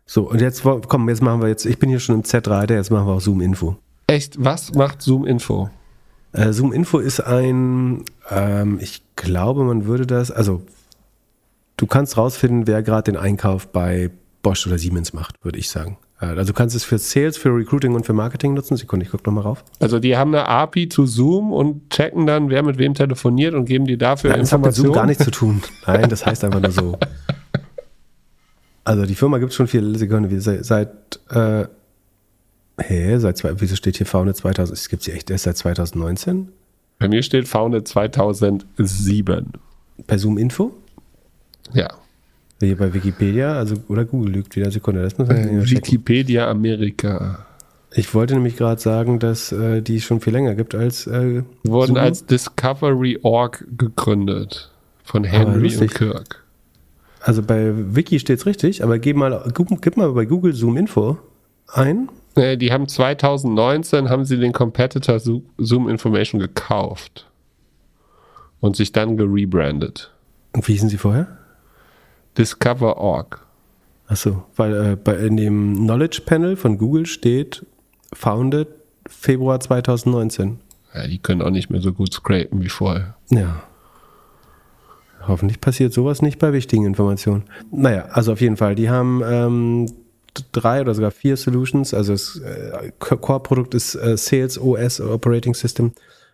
So, und jetzt, komm, jetzt machen wir jetzt, ich bin hier schon im Z3, jetzt machen wir auch Zoom Info. Echt? Was macht Zoom Info? Äh, Zoom Info ist ein, ähm, ich glaube, man würde das, also du kannst rausfinden, wer gerade den Einkauf bei Bosch oder Siemens macht, würde ich sagen. Äh, also du kannst es für Sales, für Recruiting und für Marketing nutzen. Sekunde, ich gucke nochmal rauf. Also die haben eine API zu Zoom und checken dann, wer mit wem telefoniert und geben dir dafür Nein, Informationen. Das hat mit Zoom gar nichts zu tun. Nein, das heißt einfach nur so. Also die Firma gibt es schon viele Sekunden, seit, seit äh, hä, seit zwei, wieso steht hier Founded 2000? Es gibt sie echt erst seit 2019? Bei mir steht Founded 2007. Per Zoom Info? Ja. Hier bei Wikipedia, also oder Google lügt wieder Sekunde. Das muss man Wikipedia Amerika. Ich wollte nämlich gerade sagen, dass äh, die schon viel länger gibt als. Äh, Wurden Zoom. als Discovery Org gegründet. Von Henry und Kirk. Also bei Wiki steht's richtig, aber gib mal, gib mal bei Google Zoom Info ein. Nee, die haben 2019 haben sie den Competitor Zo- Zoom Information gekauft und sich dann gerebrandet. Und wie hießen sie vorher? Discover.org. Achso, weil äh, bei, in dem Knowledge Panel von Google steht Founded Februar 2019. Ja, die können auch nicht mehr so gut scrapen wie vorher. Ja. Hoffentlich passiert sowas nicht bei wichtigen Informationen. Naja, also auf jeden Fall, die haben ähm, drei oder sogar vier Solutions. Also das äh, Core-Produkt ist äh, Sales OS Operating System,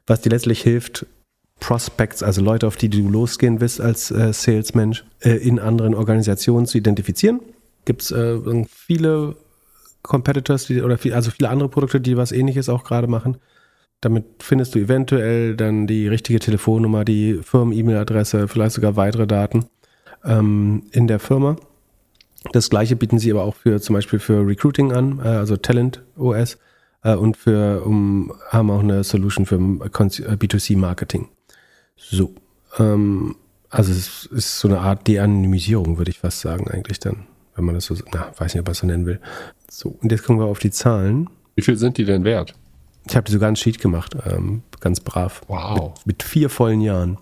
was dir letztlich hilft, Prospects, also Leute, auf die du losgehen willst als äh, Salesmensch, in anderen Organisationen zu identifizieren. Gibt es viele Competitors, die, oder viel, also viele andere Produkte, die was ähnliches auch gerade machen. Damit findest du eventuell dann die richtige Telefonnummer, die Firmen-E-Mail-Adresse, vielleicht sogar weitere Daten ähm, in der Firma. Das gleiche bieten sie aber auch für zum Beispiel für Recruiting an, äh, also Talent OS äh, und für um, haben auch eine Solution für Cons- äh, B2C-Marketing. So. Ähm, also es ist so eine Art De-Anonymisierung, würde ich fast sagen, eigentlich dann, wenn man das so, na, weiß nicht, ob man es so nennen will. So, und jetzt kommen wir auf die Zahlen. Wie viel sind die denn wert? Ich habe sogar einen Sheet gemacht, ähm, ganz brav. Wow. Mit, mit vier vollen Jahren.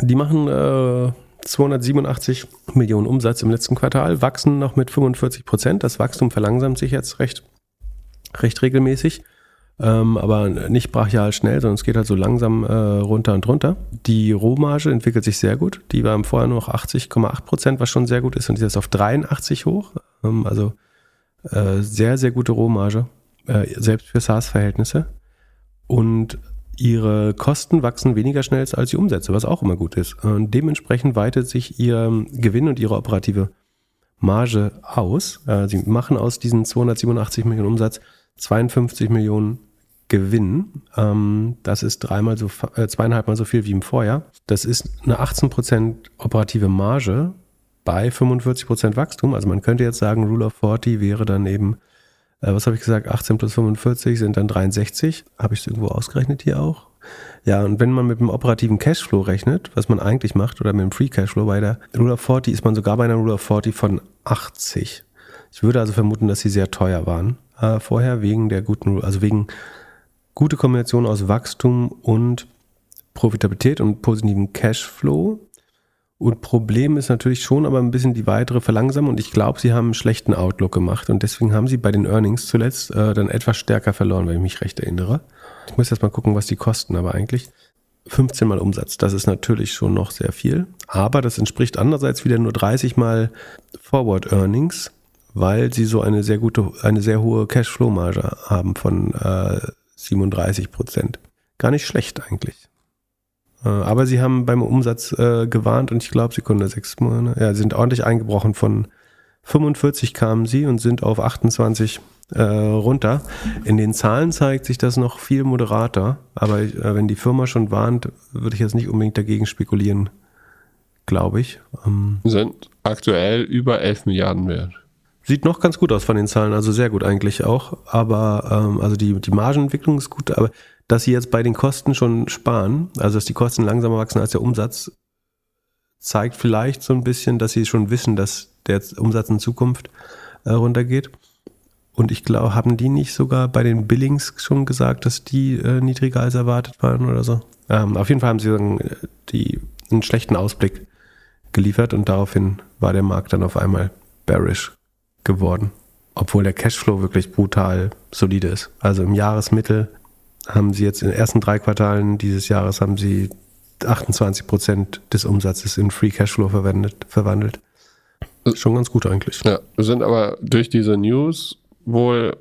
Die machen äh, 287 Millionen Umsatz im letzten Quartal, wachsen noch mit 45 Prozent. Das Wachstum verlangsamt sich jetzt recht, recht regelmäßig, ähm, aber nicht brachial schnell, sondern es geht halt so langsam äh, runter und runter. Die Rohmarge entwickelt sich sehr gut. Die war im Vorjahr nur noch 80,8 Prozent, was schon sehr gut ist, und die ist jetzt auf 83 hoch. Ähm, also äh, sehr, sehr gute Rohmarge, äh, selbst für SaaS-Verhältnisse. Und ihre Kosten wachsen weniger schnell als die Umsätze, was auch immer gut ist. Und dementsprechend weitet sich ihr Gewinn und ihre operative Marge aus. Äh, Sie machen aus diesen 287 Millionen Umsatz 52 Millionen Gewinn. Ähm, Das ist dreimal so, äh, zweieinhalbmal so viel wie im Vorjahr. Das ist eine 18% operative Marge bei 45% Wachstum. Also man könnte jetzt sagen, Rule of 40 wäre dann eben äh, was habe ich gesagt, 18 plus 45 sind dann 63. Habe ich es irgendwo ausgerechnet hier auch? Ja, und wenn man mit dem operativen Cashflow rechnet, was man eigentlich macht, oder mit dem Free Cashflow bei der Rule of 40, ist man sogar bei einer Rule of 40 von 80. Ich würde also vermuten, dass sie sehr teuer waren äh, vorher, wegen der guten, also wegen gute Kombination aus Wachstum und Profitabilität und positivem Cashflow. Und Problem ist natürlich schon aber ein bisschen die weitere Verlangsamung. Und ich glaube, sie haben einen schlechten Outlook gemacht. Und deswegen haben sie bei den Earnings zuletzt äh, dann etwas stärker verloren, wenn ich mich recht erinnere. Ich muss jetzt mal gucken, was die kosten. Aber eigentlich 15 mal Umsatz. Das ist natürlich schon noch sehr viel. Aber das entspricht andererseits wieder nur 30 mal Forward Earnings, weil sie so eine sehr gute, eine sehr hohe Cashflow-Marge haben von äh, 37 Prozent. Gar nicht schlecht eigentlich. Äh, Aber sie haben beim Umsatz äh, gewarnt und ich glaube, Sekunde, sechs Monate, ja, sind ordentlich eingebrochen. Von 45 kamen sie und sind auf 28 äh, runter. In den Zahlen zeigt sich das noch viel moderater, aber äh, wenn die Firma schon warnt, würde ich jetzt nicht unbedingt dagegen spekulieren, glaube ich. Ähm, Sind aktuell über 11 Milliarden wert. Sieht noch ganz gut aus von den Zahlen, also sehr gut eigentlich auch. Aber ähm, also die, die Margenentwicklung ist gut, aber dass sie jetzt bei den Kosten schon sparen, also dass die Kosten langsamer wachsen als der Umsatz, zeigt vielleicht so ein bisschen, dass sie schon wissen, dass der Umsatz in Zukunft äh, runtergeht. Und ich glaube, haben die nicht sogar bei den Billings schon gesagt, dass die äh, niedriger als erwartet waren oder so? Ähm, auf jeden Fall haben sie sagen, äh, die, einen schlechten Ausblick geliefert und daraufhin war der Markt dann auf einmal bearish geworden. Obwohl der Cashflow wirklich brutal solide ist. Also im Jahresmittel haben sie jetzt in den ersten drei Quartalen dieses Jahres haben sie 28 Prozent des Umsatzes in Free Cashflow verwendet, verwandelt. Schon ganz gut eigentlich. Ja, sind aber durch diese News wohl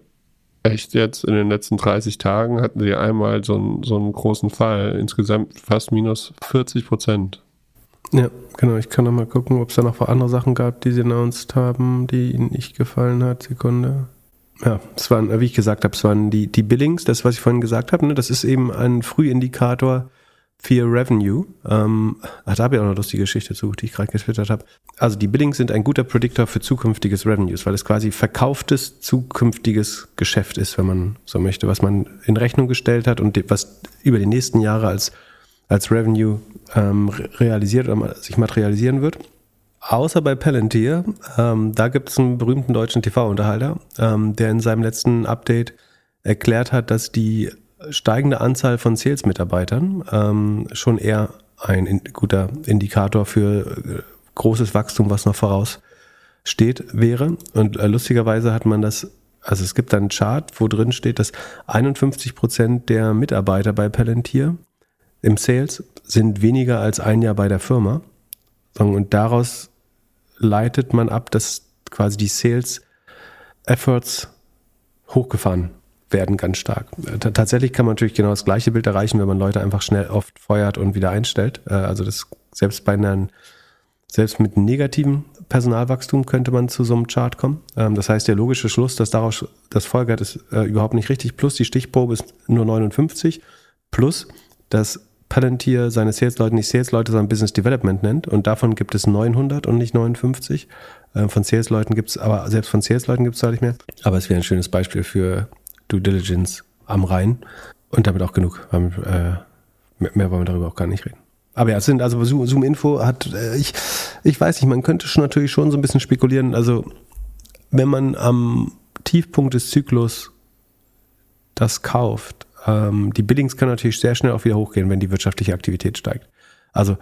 echt jetzt in den letzten 30 Tagen hatten sie einmal so einen, so einen großen Fall. Insgesamt fast minus 40 Prozent. Ja, genau. Ich kann noch mal gucken, ob es da noch andere Sachen gab, die sie announced haben, die ihnen nicht gefallen hat. Sekunde. Ja, es waren, wie ich gesagt habe, es waren die, die Billings, das, was ich vorhin gesagt habe, ne, das ist eben ein Frühindikator für Revenue. Ähm, ach, da habe ich auch noch lustige Geschichte zu, die ich gerade getwittert habe. Also die Billings sind ein guter Prediktor für zukünftiges Revenues, weil es quasi verkauftes zukünftiges Geschäft ist, wenn man so möchte, was man in Rechnung gestellt hat und was über die nächsten Jahre als als Revenue ähm, realisiert oder sich materialisieren wird. Außer bei Palantir, ähm, da gibt es einen berühmten deutschen TV-Unterhalter, ähm, der in seinem letzten Update erklärt hat, dass die steigende Anzahl von Sales-Mitarbeitern ähm, schon eher ein in, guter Indikator für äh, großes Wachstum, was noch voraussteht, wäre. Und äh, lustigerweise hat man das, also es gibt da einen Chart, wo drin steht, dass 51 Prozent der Mitarbeiter bei Palantir im Sales sind weniger als ein Jahr bei der Firma. Und daraus leitet man ab, dass quasi die Sales Efforts hochgefahren werden ganz stark. T tatsächlich kann man natürlich genau das gleiche Bild erreichen, wenn man Leute einfach schnell oft feuert und wieder einstellt. Äh, also das selbst bei einer, selbst mit negativem Personalwachstum könnte man zu so einem Chart kommen. Ähm, das heißt, der logische Schluss, dass daraus das folgert, ist äh, überhaupt nicht richtig. Plus die Stichprobe ist nur 59. Plus, dass Palantir seine Sales-Leute nicht Sales-Leute, sondern Business Development nennt. Und davon gibt es 900 und nicht 59. Ähm, von Sales-Leuten gibt es, aber selbst von Sales-Leuten gibt es deutlich mehr. Aber es wäre ein schönes Beispiel für Due Diligence am Rhein. Und damit auch genug. Äh, mehr wollen wir darüber auch gar nicht reden. Aber ja, es sind also Zoom Info hat, äh, ich, ich weiß nicht, man könnte schon natürlich schon so ein bisschen spekulieren. Also, wenn man am Tiefpunkt des Zyklus das kauft, ähm, die Billings können natürlich sehr schnell auch wieder hochgehen, wenn die wirtschaftliche Aktivität steigt. Also,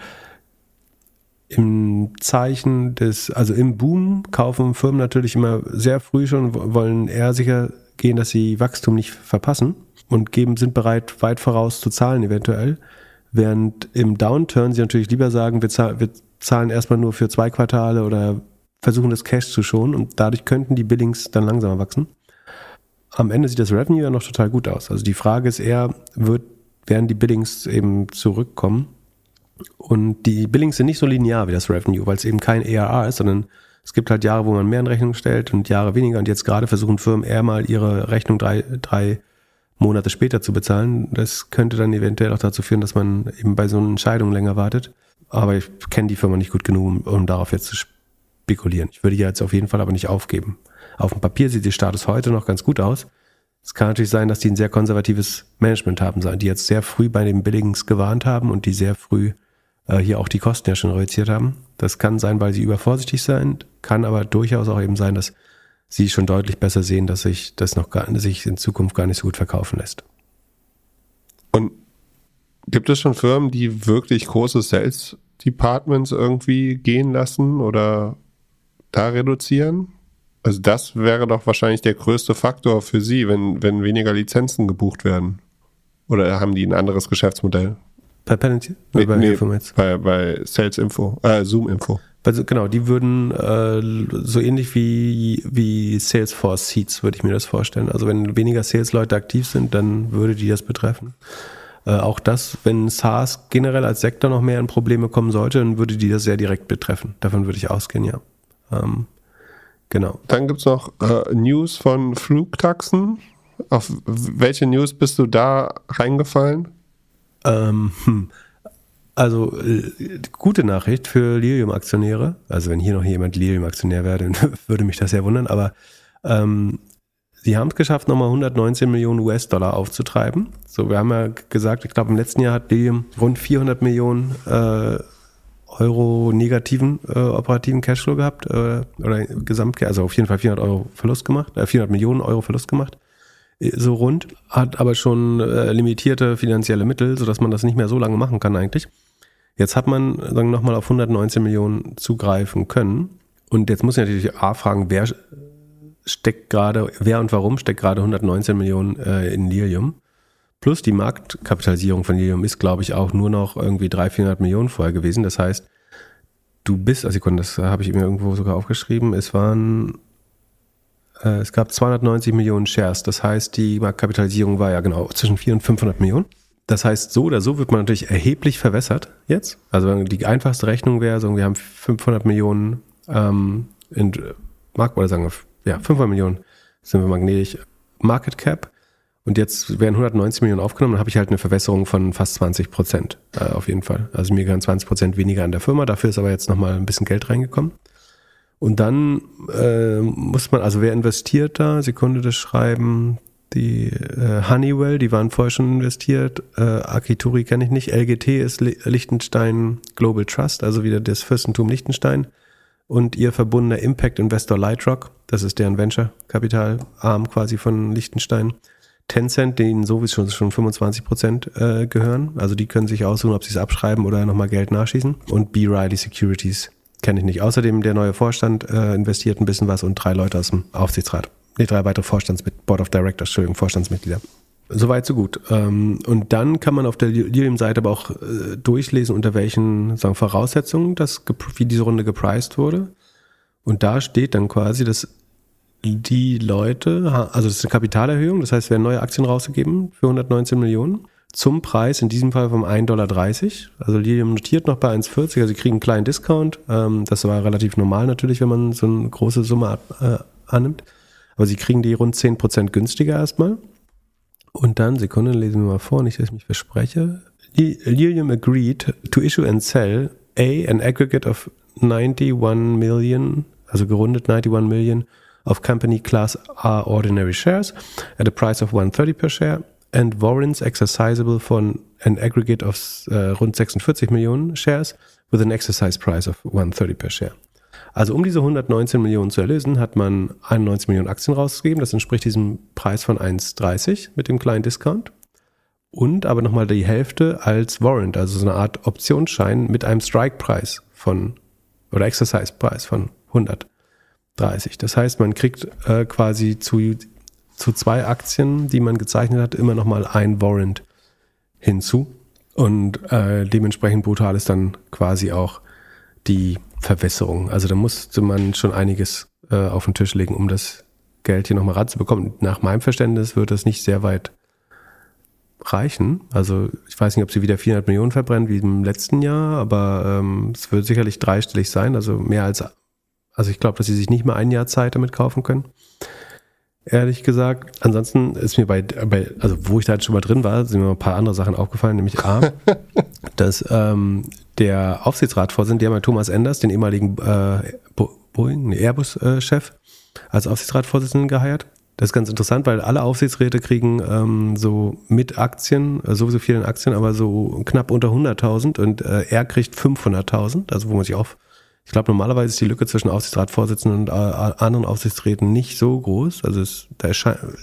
im Zeichen des, also im Boom kaufen Firmen natürlich immer sehr früh schon, wollen eher sicher gehen, dass sie Wachstum nicht verpassen und geben, sind bereit, weit voraus zu zahlen eventuell. Während im Downturn sie natürlich lieber sagen, wir, zahl, wir zahlen erstmal nur für zwei Quartale oder versuchen das Cash zu schonen und dadurch könnten die Billings dann langsamer wachsen. Am Ende sieht das Revenue ja noch total gut aus. Also die Frage ist eher, wird, werden die Billings eben zurückkommen? Und die Billings sind nicht so linear wie das Revenue, weil es eben kein ARR ist, sondern es gibt halt Jahre, wo man mehr in Rechnung stellt und Jahre weniger. Und jetzt gerade versuchen Firmen eher mal ihre Rechnung drei, drei Monate später zu bezahlen. Das könnte dann eventuell auch dazu führen, dass man eben bei so einer Entscheidung länger wartet. Aber ich kenne die Firma nicht gut genug, um, um darauf jetzt zu spekulieren. Ich würde die jetzt auf jeden Fall aber nicht aufgeben. Auf dem Papier sieht der Status heute noch ganz gut aus. Es kann natürlich sein, dass die ein sehr konservatives Management haben, die jetzt sehr früh bei den Billings gewarnt haben und die sehr früh äh, hier auch die Kosten ja schon reduziert haben. Das kann sein, weil sie übervorsichtig sind, kann aber durchaus auch eben sein, dass sie schon deutlich besser sehen, dass sich das noch gar, sich in Zukunft gar nicht so gut verkaufen lässt. Und gibt es schon Firmen, die wirklich große Sales Departments irgendwie gehen lassen oder da reduzieren? Also das wäre doch wahrscheinlich der größte Faktor für Sie, wenn, wenn weniger Lizenzen gebucht werden. Oder haben die ein anderes Geschäftsmodell? Bei Penalty? Nee, bei, nee, bei, bei Sales Info, äh, Zoom Info. Also genau, die würden äh, so ähnlich wie, wie Salesforce Seats, würde ich mir das vorstellen. Also wenn weniger Sales-Leute aktiv sind, dann würde die das betreffen. Äh, auch das, wenn SaaS generell als Sektor noch mehr in Probleme kommen sollte, dann würde die das sehr direkt betreffen. Davon würde ich ausgehen, ja. Ähm, genau. Dann gibt es noch äh, News von Flugtaxen. Auf welche News bist du da reingefallen? Ähm, hm. Also äh, gute Nachricht für Lilium-Aktionäre. Also wenn hier noch jemand Lilium-Aktionär wäre, dann würde mich das sehr wundern. Aber ähm, sie haben es geschafft, nochmal 119 Millionen US-Dollar aufzutreiben. So, wir haben ja gesagt, ich glaube im letzten Jahr hat Lilium rund 400 Millionen äh, Euro negativen äh, operativen Cashflow gehabt äh, oder Gesamt, also auf jeden Fall 400 Euro Verlust gemacht, äh, 400 Millionen Euro Verlust gemacht so rund, hat aber schon äh, limitierte finanzielle Mittel, sodass man das nicht mehr so lange machen kann eigentlich. Jetzt hat man sagen nochmal auf 119 Millionen zugreifen können. Und jetzt muss ich natürlich A fragen, wer steckt gerade, wer und warum steckt gerade 119 Millionen äh, in Lilium? Plus die Marktkapitalisierung von Lilium ist, glaube ich, auch nur noch irgendwie 300, 400 Millionen vorher gewesen. Das heißt, du bist, also das habe ich mir irgendwo sogar aufgeschrieben, es waren äh, es gab 290 Millionen Shares. Das heißt, die Marktkapitalisierung war ja genau zwischen 400 und 500 Millionen. Das heißt, so oder so wird man natürlich erheblich verwässert jetzt. Also die einfachste Rechnung wäre, so, wir haben 500 Millionen ähm, in Markt, oder sagen wir, ja, 500 Millionen sind wir magnetisch Market Cap. Und jetzt werden 190 Millionen aufgenommen, dann habe ich halt eine Verwässerung von fast 20 Prozent äh, auf jeden Fall. Also mir gehören 20 Prozent weniger an der Firma, dafür ist aber jetzt nochmal ein bisschen Geld reingekommen. Und dann äh, muss man, also wer investiert da, Sekunde das Schreiben, Die äh, Honeywell, die waren vorher schon investiert. Äh, Akituri kenne ich nicht. LGT ist Liechtenstein Global Trust, also wieder das Fürstentum Liechtenstein. Und ihr verbundener Impact Investor Lightrock, das ist deren Venture-Kapitalarm quasi von Liechtenstein. Tencent, denen sowieso schon 25 Prozent äh, gehören. Also die können sich aussuchen, ob sie es abschreiben oder nochmal Geld nachschießen. Und B. Riley Securities kenne ich nicht. Außerdem der neue Vorstand äh, investiert ein bisschen was und drei Leute aus dem Aufsichtsrat nee, drei weitere Vorstandsmitglieder, Board of Directors, Entschuldigung, Vorstandsmitglieder. Soweit, so gut. Ähm, und dann kann man auf der Lilium-Seite aber auch äh, durchlesen, unter welchen sagen, Voraussetzungen das, wie diese Runde gepriced wurde. Und da steht dann quasi, dass die Leute, also das ist eine Kapitalerhöhung, das heißt, es werden neue Aktien rausgegeben für 119 Millionen zum Preis, in diesem Fall vom 1,30 Dollar. Also Lilium notiert noch bei 1,40, also sie kriegen einen kleinen Discount. Ähm, das war relativ normal natürlich, wenn man so eine große Summe äh, annimmt. Aber sie kriegen die rund 10% günstiger erstmal. Und dann, Sekunde, lesen wir mal vor, nicht, dass ich mich verspreche. Lilium agreed to issue and sell A, an aggregate of 91 million, also gerundet 91 million of company class R ordinary shares at a price of 130 per share and warrants exercisable von an aggregate of uh, rund 46 Millionen shares with an exercise price of 130 per share. Also um diese 119 Millionen zu erlösen, hat man 91 Millionen Aktien rausgegeben. Das entspricht diesem Preis von 1,30 mit dem kleinen Discount. Und aber nochmal die Hälfte als Warrant, also so eine Art Optionsschein mit einem Strike-Preis von oder Exercise-Preis von 130. Das heißt, man kriegt äh, quasi zu, zu zwei Aktien, die man gezeichnet hat, immer nochmal ein Warrant hinzu. Und äh, dementsprechend brutal ist dann quasi auch die Verwässerung. Also da musste man schon einiges äh, auf den Tisch legen, um das Geld hier nochmal ranzubekommen. Nach meinem Verständnis wird das nicht sehr weit reichen. Also ich weiß nicht, ob sie wieder 400 Millionen verbrennen wie im letzten Jahr, aber ähm, es wird sicherlich dreistellig sein. Also mehr als, also ich glaube, dass sie sich nicht mal ein Jahr Zeit damit kaufen können. Ehrlich gesagt. Ansonsten ist mir bei, bei also wo ich da jetzt schon mal drin war, sind mir ein paar andere Sachen aufgefallen, nämlich A, dass ähm, der Aufsichtsratsvorsitzende, der mal Thomas Enders, den ehemaligen äh, Boeing, Airbus-Chef, als Aufsichtsratsvorsitzenden geheiert. Das ist ganz interessant, weil alle Aufsichtsräte kriegen ähm, so mit Aktien, äh, sowieso vielen Aktien, aber so knapp unter 100.000 und äh, er kriegt 500.000, also wo man sich auch, ich glaube normalerweise ist die Lücke zwischen Aufsichtsratsvorsitzenden und äh, anderen Aufsichtsräten nicht so groß. Also es, da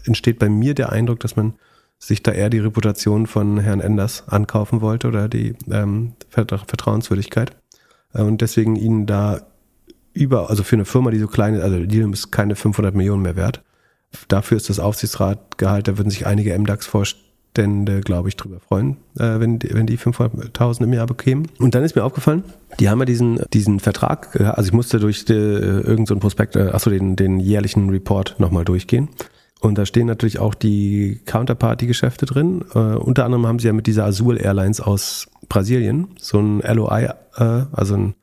entsteht bei mir der Eindruck, dass man sich da eher die Reputation von Herrn Enders ankaufen wollte oder die ähm, Vertrauenswürdigkeit. Äh, und deswegen ihnen da über, also für eine Firma, die so klein ist, also Lilium ist keine 500 Millionen mehr wert. Dafür ist das Aufsichtsratgehalt, da würden sich einige MDAX-Vorstände, glaube ich, drüber freuen, äh, wenn, die, wenn die 500.000 im Jahr bekämen. Und dann ist mir aufgefallen, die haben ja diesen, diesen Vertrag, also ich musste durch die, äh, irgendeinen Prospekt, äh, achso, den, den jährlichen Report nochmal durchgehen. Und da stehen natürlich auch die Counterparty-Geschäfte drin. Äh, unter anderem haben sie ja mit dieser Azul Airlines aus Brasilien so ein LOI, äh, also ein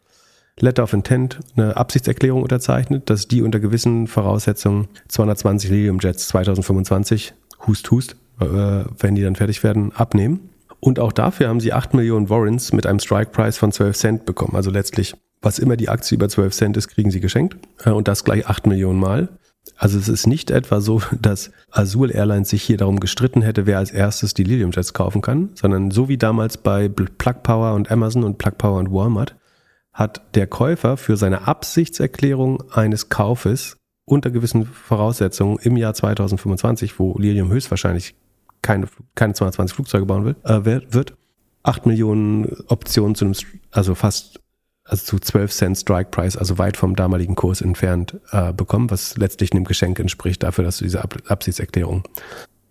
Letter of Intent, eine Absichtserklärung unterzeichnet, dass die unter gewissen Voraussetzungen 220 Lilium Jets 2025, hust, hust, äh, wenn die dann fertig werden, abnehmen. Und auch dafür haben sie 8 Millionen Warrants mit einem Strike Price von 12 Cent bekommen. Also letztlich, was immer die Aktie über 12 Cent ist, kriegen sie geschenkt. Äh, und das gleich 8 Millionen Mal. Also es ist nicht etwa so, dass Azul Airlines sich hier darum gestritten hätte, wer als erstes die Lilium Jets kaufen kann, sondern so wie damals bei Plug Power und Amazon und Plug Power und Walmart hat der Käufer für seine Absichtserklärung eines Kaufes unter gewissen Voraussetzungen im Jahr 2025, wo Lilium höchstwahrscheinlich keine, keine 220 Flugzeuge bauen will, äh, wird, 8 Millionen Optionen zu einem, also fast also zu 12 Cent Strike Price, also weit vom damaligen Kurs entfernt, äh, bekommen, was letztlich einem Geschenk entspricht dafür, dass du diese Ab Absichtserklärung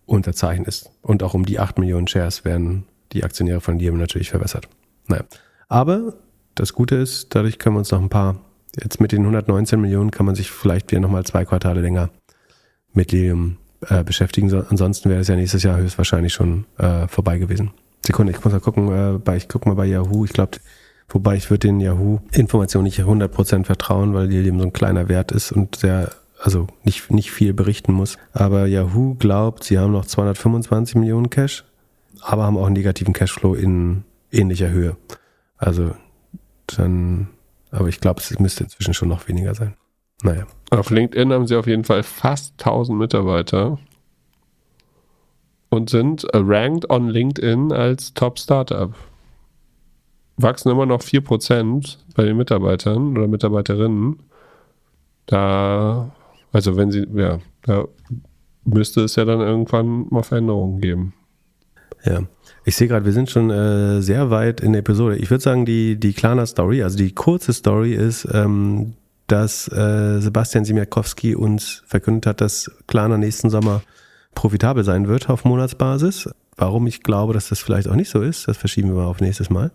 unterzeichnest. Und auch um die 8 Millionen Shares werden die Aktionäre von Lilium natürlich verwässert. Naja. Aber das Gute ist, dadurch können wir uns noch ein paar, jetzt mit den 119 Millionen kann man sich vielleicht wieder nochmal zwei Quartale länger mit Lilium äh, beschäftigen. So, ansonsten wäre es ja nächstes Jahr höchstwahrscheinlich schon äh, vorbei gewesen. Sekunde, ich muss mal gucken, äh, bei, ich gucke mal bei Yahoo, ich glaube, Wobei ich würde den Yahoo-Informationen nicht 100% vertrauen, weil die eben so ein kleiner Wert ist und sehr, also nicht, nicht viel berichten muss. Aber Yahoo glaubt, sie haben noch 225 Millionen Cash, aber haben auch einen negativen Cashflow in ähnlicher Höhe. Also dann, aber ich glaube, es müsste inzwischen schon noch weniger sein. Naja. Auf LinkedIn haben sie auf jeden Fall fast 1000 Mitarbeiter. und sind ranked on LinkedIn als Top Startup. Wachsen immer noch 4% bei den Mitarbeitern oder Mitarbeiterinnen. Da, also wenn sie, ja, da müsste es ja dann irgendwann mal Veränderungen geben. Ja. Ich sehe gerade, wir sind schon äh, sehr weit in der Episode. Ich würde sagen, die, die Klarna Story, also die kurze Story ist, ähm, dass äh, Sebastian Simiakowski uns verkündet hat, dass Klarna nächsten Sommer profitabel sein wird auf Monatsbasis. Warum ich glaube, dass das vielleicht auch nicht so ist, das verschieben wir mal auf nächstes Mal.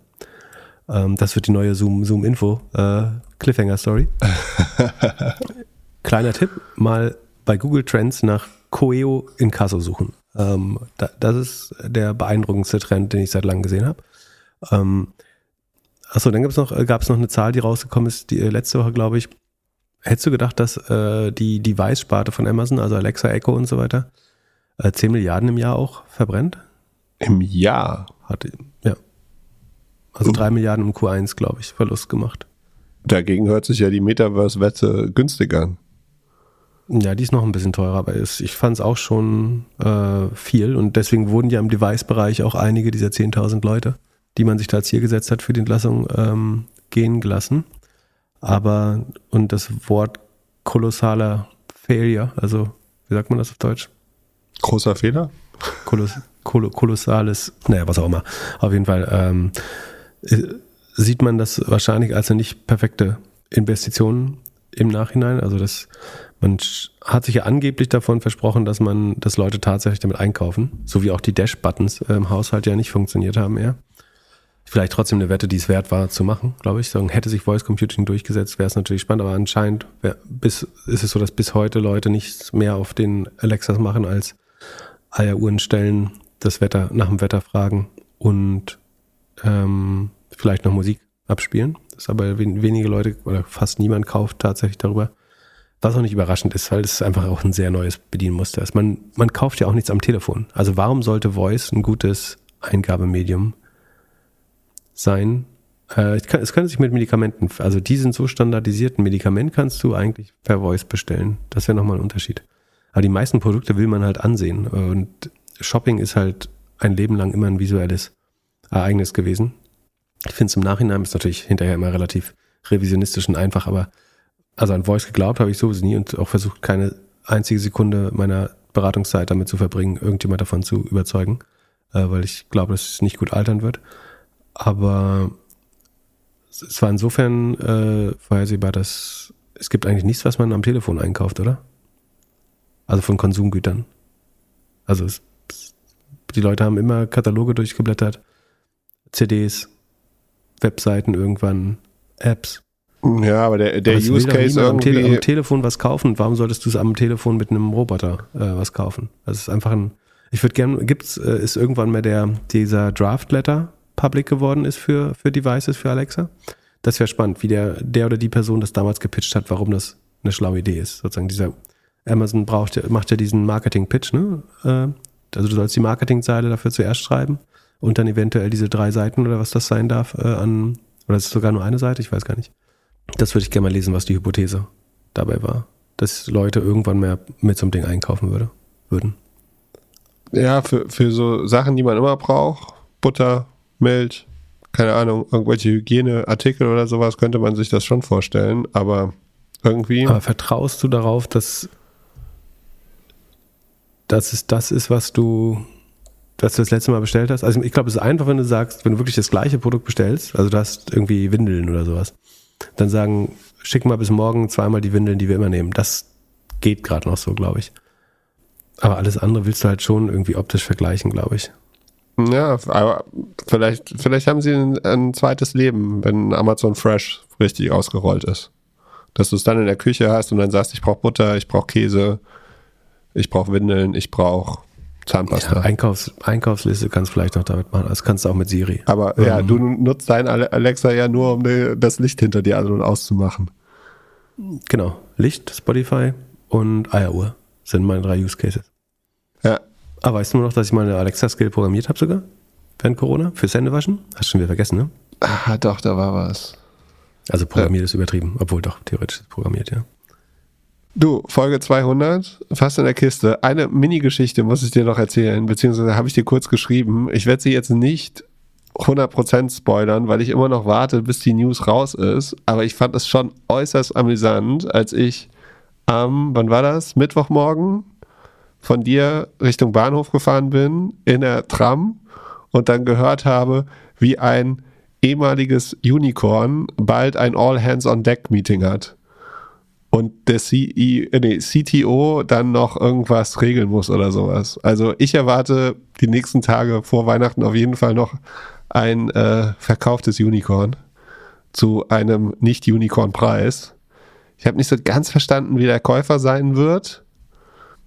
Ähm, das wird die neue Zoom, Zoom Info äh, Cliffhanger Story. Kleiner Tipp, mal bei Google Trends nach Coeo in Caso suchen. Ähm, da, das ist der beeindruckendste Trend, den ich seit langem gesehen habe. Ähm, achso, dann gab's noch, gab es noch eine Zahl, die rausgekommen ist, die äh, letzte Woche, glaube ich. Hättest du gedacht, dass äh, die Device-Sparte von Amazon, also Alexa, Echo und so weiter, äh, 10 Milliarden im Jahr auch verbrennt? Im Jahr? Hat, ja. Also 3 Milliarden im Q1, glaube ich, Verlust gemacht. Dagegen hört sich ja die Metaverse-Wette günstig an. Ja, die ist noch ein bisschen teurer, aber ich fand es auch schon äh, viel und deswegen wurden ja im Device-Bereich auch einige dieser 10.000 Leute, die man sich da als Ziel gesetzt hat für die Entlassung, ähm, gehen gelassen. Aber, und das Wort kolossaler Failure, also wie sagt man das auf Deutsch? Großer Fehler? Koloss, kol kolossales, naja, was auch immer. Auf jeden Fall ähm, äh, sieht man das wahrscheinlich als eine nicht perfekte Investition im Nachhinein. Also das, man hat sich ja angeblich davon versprochen, dass man, dass Leute tatsächlich damit einkaufen, so wie auch die Dash-Buttons im Haushalt ja nicht funktioniert haben eher. Vielleicht trotzdem eine Wette, die es wert war zu machen, glaube ich. Sagen, hätte sich Voice Computing durchgesetzt, wäre es natürlich spannend, aber anscheinend wär, bis, ist es so, dass bis heute Leute nichts mehr auf den Alexas machen, als Eieruhren stellen, das Wetter, nach dem Wetter fragen und ähm, vielleicht noch Musik abspielen. Das ist aber wenige Leute oder fast niemand kauft tatsächlich darüber. Was auch nicht überraschend ist, weil es einfach auch ein sehr neues Bedienmuster ist. Man, man kauft ja auch nichts am Telefon. Also warum sollte Voice ein gutes Eingabemedium sein? Äh, es, kann, es könnte sich mit Medikamenten, also die sind so standardisiert, ein Medikament kannst du eigentlich per Voice bestellen. Das wäre nochmal ein Unterschied. Aber die meisten Produkte will man halt ansehen. Und Shopping ist halt ein Leben lang immer ein visuelles Ereignis gewesen. Ich finde es im Nachhinein ist natürlich hinterher immer relativ revisionistisch und einfach, aber also an Voice geglaubt habe ich sowieso nie und auch versucht, keine einzige Sekunde meiner Beratungszeit damit zu verbringen, irgendjemand davon zu überzeugen, äh, weil ich glaube, dass es nicht gut altern wird. Aber es war insofern äh, vorhersehbar, dass es gibt eigentlich nichts, was man am Telefon einkauft, oder? Also von Konsumgütern. Also es, die Leute haben immer Kataloge durchgeblättert, CDs, Webseiten irgendwann, Apps. Ja, aber der, der aber Use Case irgendwie... Am, Tele am Telefon was kaufen. Warum solltest du es am Telefon mit einem Roboter äh, was kaufen? Das ist einfach ein... Ich würde gerne... Gibt's, äh, ist irgendwann mal der, dieser Draft Letter public geworden ist für, für Devices, für Alexa? Das wäre spannend, wie der, der oder die Person das damals gepitcht hat, warum das eine schlaue Idee ist. Sozusagen dieser Amazon braucht, macht ja diesen Marketing-Pitch, ne? Äh, also du sollst die Marketingzeile dafür zuerst schreiben und dann eventuell diese drei Seiten oder was das sein darf äh, an, oder ist es sogar nur eine Seite, ich weiß gar nicht. Das würde ich gerne mal lesen, was die Hypothese dabei war. Dass Leute irgendwann mehr mit so einem Ding einkaufen würde, würden. Ja, für, für so Sachen, die man immer braucht, Butter, Milch, keine Ahnung, irgendwelche Hygieneartikel oder sowas, könnte man sich das schon vorstellen, aber irgendwie. Aber vertraust du darauf, dass, dass es das ist, was du dass du das letzte Mal bestellt hast? Also ich glaube, es ist einfach, wenn du sagst, wenn du wirklich das gleiche Produkt bestellst, also du hast irgendwie Windeln oder sowas, dann sagen, schick mal bis morgen zweimal die Windeln, die wir immer nehmen. Das geht gerade noch so, glaube ich. Aber alles andere willst du halt schon irgendwie optisch vergleichen, glaube ich. Ja, aber vielleicht, vielleicht haben sie ein, ein, zweites Leben, wenn Amazon Fresh richtig ausgerollt ist. Dass du es dann in der Küche hast und dann sagst, ich brauche Butter, ich brauche Käse, ich brauche Windeln, ich brauche Zahnpasta. Ja, Einkaufs, Einkaufsliste kannst du vielleicht noch damit machen. Das kannst du auch mit Siri. Aber ähm. ja, du nutzt dein Alexa ja nur, um das Licht hinter dir an- und auszumachen. Genau. Licht, Spotify und Eieruhr sind meine drei Use Cases. Ja. Aber weißt du noch, dass ich mal eine Alexa-Skill programmiert habe sogar? Während Corona? Fürs Händewaschen? Hast du schon wieder vergessen, ne? Ah, doch, da war was. Also programmiert ja. ist übertrieben. Obwohl doch, theoretisch ist programmiert, ja. Du, Folge 200, fast in der Kiste. Eine Mini-Geschichte muss ich dir noch erzählen, beziehungsweise habe ich dir kurz geschrieben. Ich werde sie jetzt nicht 100% spoilern, weil ich immer noch warte, bis die News raus ist. Aber ich fand es schon äußerst amüsant, als ich am, wann war das? Mittwochmorgen von dir Richtung Bahnhof gefahren bin, in der Tram und dann gehört habe, wie ein ehemaliges Unicorn bald ein All-Hands-on-Deck-Meeting hat und der CE, äh, nee, CTO dann noch irgendwas regeln muss oder sowas. Also ich erwarte die nächsten Tage vor Weihnachten auf jeden Fall noch ein äh, verkauftes Unicorn zu einem Nicht-Unicorn-Preis. Ich habe nicht so ganz verstanden, wie der Käufer sein wird.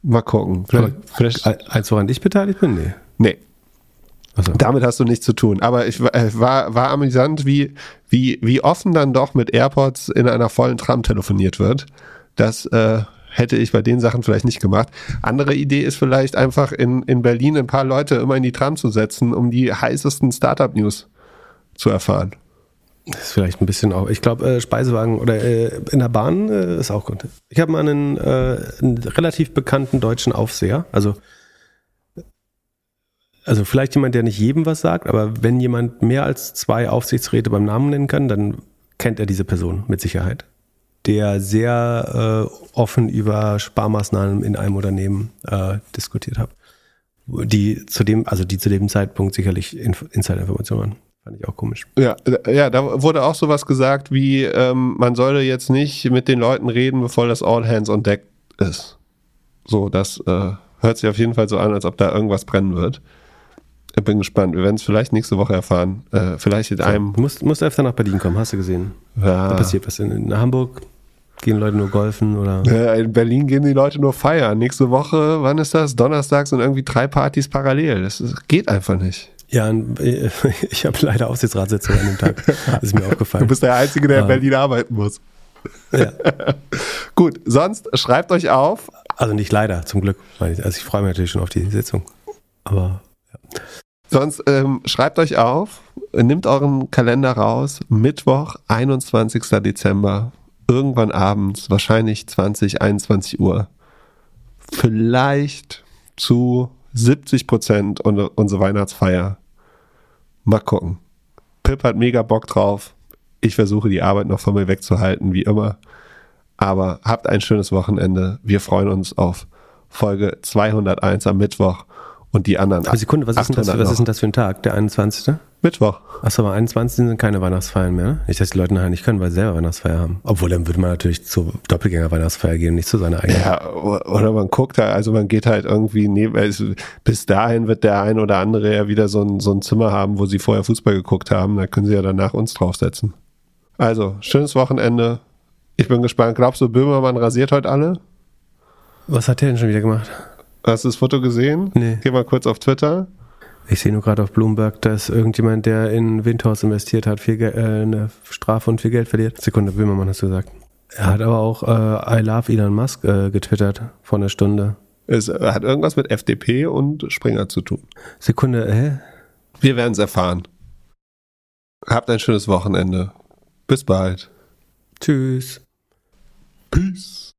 Mal gucken. Vielleicht, vielleicht eins, woran ich beteiligt bin? Nee. Nee. Also. Damit hast du nichts zu tun. Aber ich äh, war, war amüsant, wie, wie, wie offen dann doch mit AirPods in einer vollen Tram telefoniert wird. Das äh, hätte ich bei den Sachen vielleicht nicht gemacht. Andere Idee ist vielleicht einfach in, in Berlin ein paar Leute immer in die Tram zu setzen, um die heißesten Startup-News zu erfahren. Das ist vielleicht ein bisschen auch. Ich glaube, äh, Speisewagen oder äh, in der Bahn äh, ist auch gut. Ich habe mal einen, äh, einen relativ bekannten deutschen Aufseher, also also vielleicht jemand, der nicht jedem was sagt, aber wenn jemand mehr als zwei Aufsichtsräte beim Namen nennen kann, dann kennt er diese Person mit Sicherheit. Der sehr äh, offen über Sparmaßnahmen in einem Unternehmen äh, diskutiert hat. Die zu dem, also die zu dem Zeitpunkt sicherlich Insider-Informationen waren. Fand ich auch komisch. Ja, ja, da wurde auch sowas gesagt wie, ähm, man solle jetzt nicht mit den Leuten reden, bevor das All Hands on Deck ist. So, das äh, hört sich auf jeden Fall so an, als ob da irgendwas brennen wird. Ich bin gespannt. Wir werden es vielleicht nächste Woche erfahren. Äh, vielleicht in so, einem. Du musst, musst öfter nach Berlin kommen, hast du gesehen? Ja. Da passiert was. In, in Hamburg gehen Leute nur golfen oder. In Berlin gehen die Leute nur feiern. Nächste Woche, wann ist das? Donnerstag sind irgendwie drei Partys parallel. Das, das geht einfach nicht. Ja, ich habe leider Aufsichtsratssitzung an dem Tag. Das ist mir aufgefallen. Du bist der Einzige, der in Berlin arbeiten muss. Ja. Gut, sonst schreibt euch auf. Also nicht leider, zum Glück. Also ich freue mich natürlich schon auf die Sitzung. Aber ja. Sonst ähm, schreibt euch auf, nimmt euren Kalender raus, Mittwoch, 21. Dezember, irgendwann abends, wahrscheinlich 20, 21 Uhr. Vielleicht zu 70 Prozent unsere Weihnachtsfeier. Mal gucken. Pip hat mega Bock drauf. Ich versuche die Arbeit noch von mir wegzuhalten, wie immer. Aber habt ein schönes Wochenende. Wir freuen uns auf Folge 201 am Mittwoch und die anderen. Aber Sekunde, was ist, denn das, was ist denn das für ein Tag? Der 21.? Mittwoch. Achso, aber 21. sind keine Weihnachtsfeiern mehr. Nicht, dass die Leute nachher nicht können, weil sie selber Weihnachtsfeier haben. Obwohl, dann würde man natürlich zur Doppelgänger-Weihnachtsfeier gehen, nicht zu seiner eigenen. Ja, oder man guckt halt, also man geht halt irgendwie, neben, also bis dahin wird der ein oder andere ja wieder so ein, so ein Zimmer haben, wo sie vorher Fußball geguckt haben. Da können sie ja danach uns draufsetzen. Also, schönes Wochenende. Ich bin gespannt. Glaubst du, Böhmermann rasiert heute alle? Was hat der denn schon wieder gemacht? Hast du das Foto gesehen? Nee. Geh mal kurz auf Twitter. Ich sehe nur gerade auf Bloomberg, dass irgendjemand, der in Windhaus investiert hat, viel äh, eine Strafe und viel Geld verliert. Sekunde, Böhmermann hast du gesagt. Er hat aber auch äh, I love Elon Musk äh, getwittert vor einer Stunde. Es hat irgendwas mit FDP und Springer zu tun. Sekunde, hä? Wir werden es erfahren. Habt ein schönes Wochenende. Bis bald. Tschüss. Peace.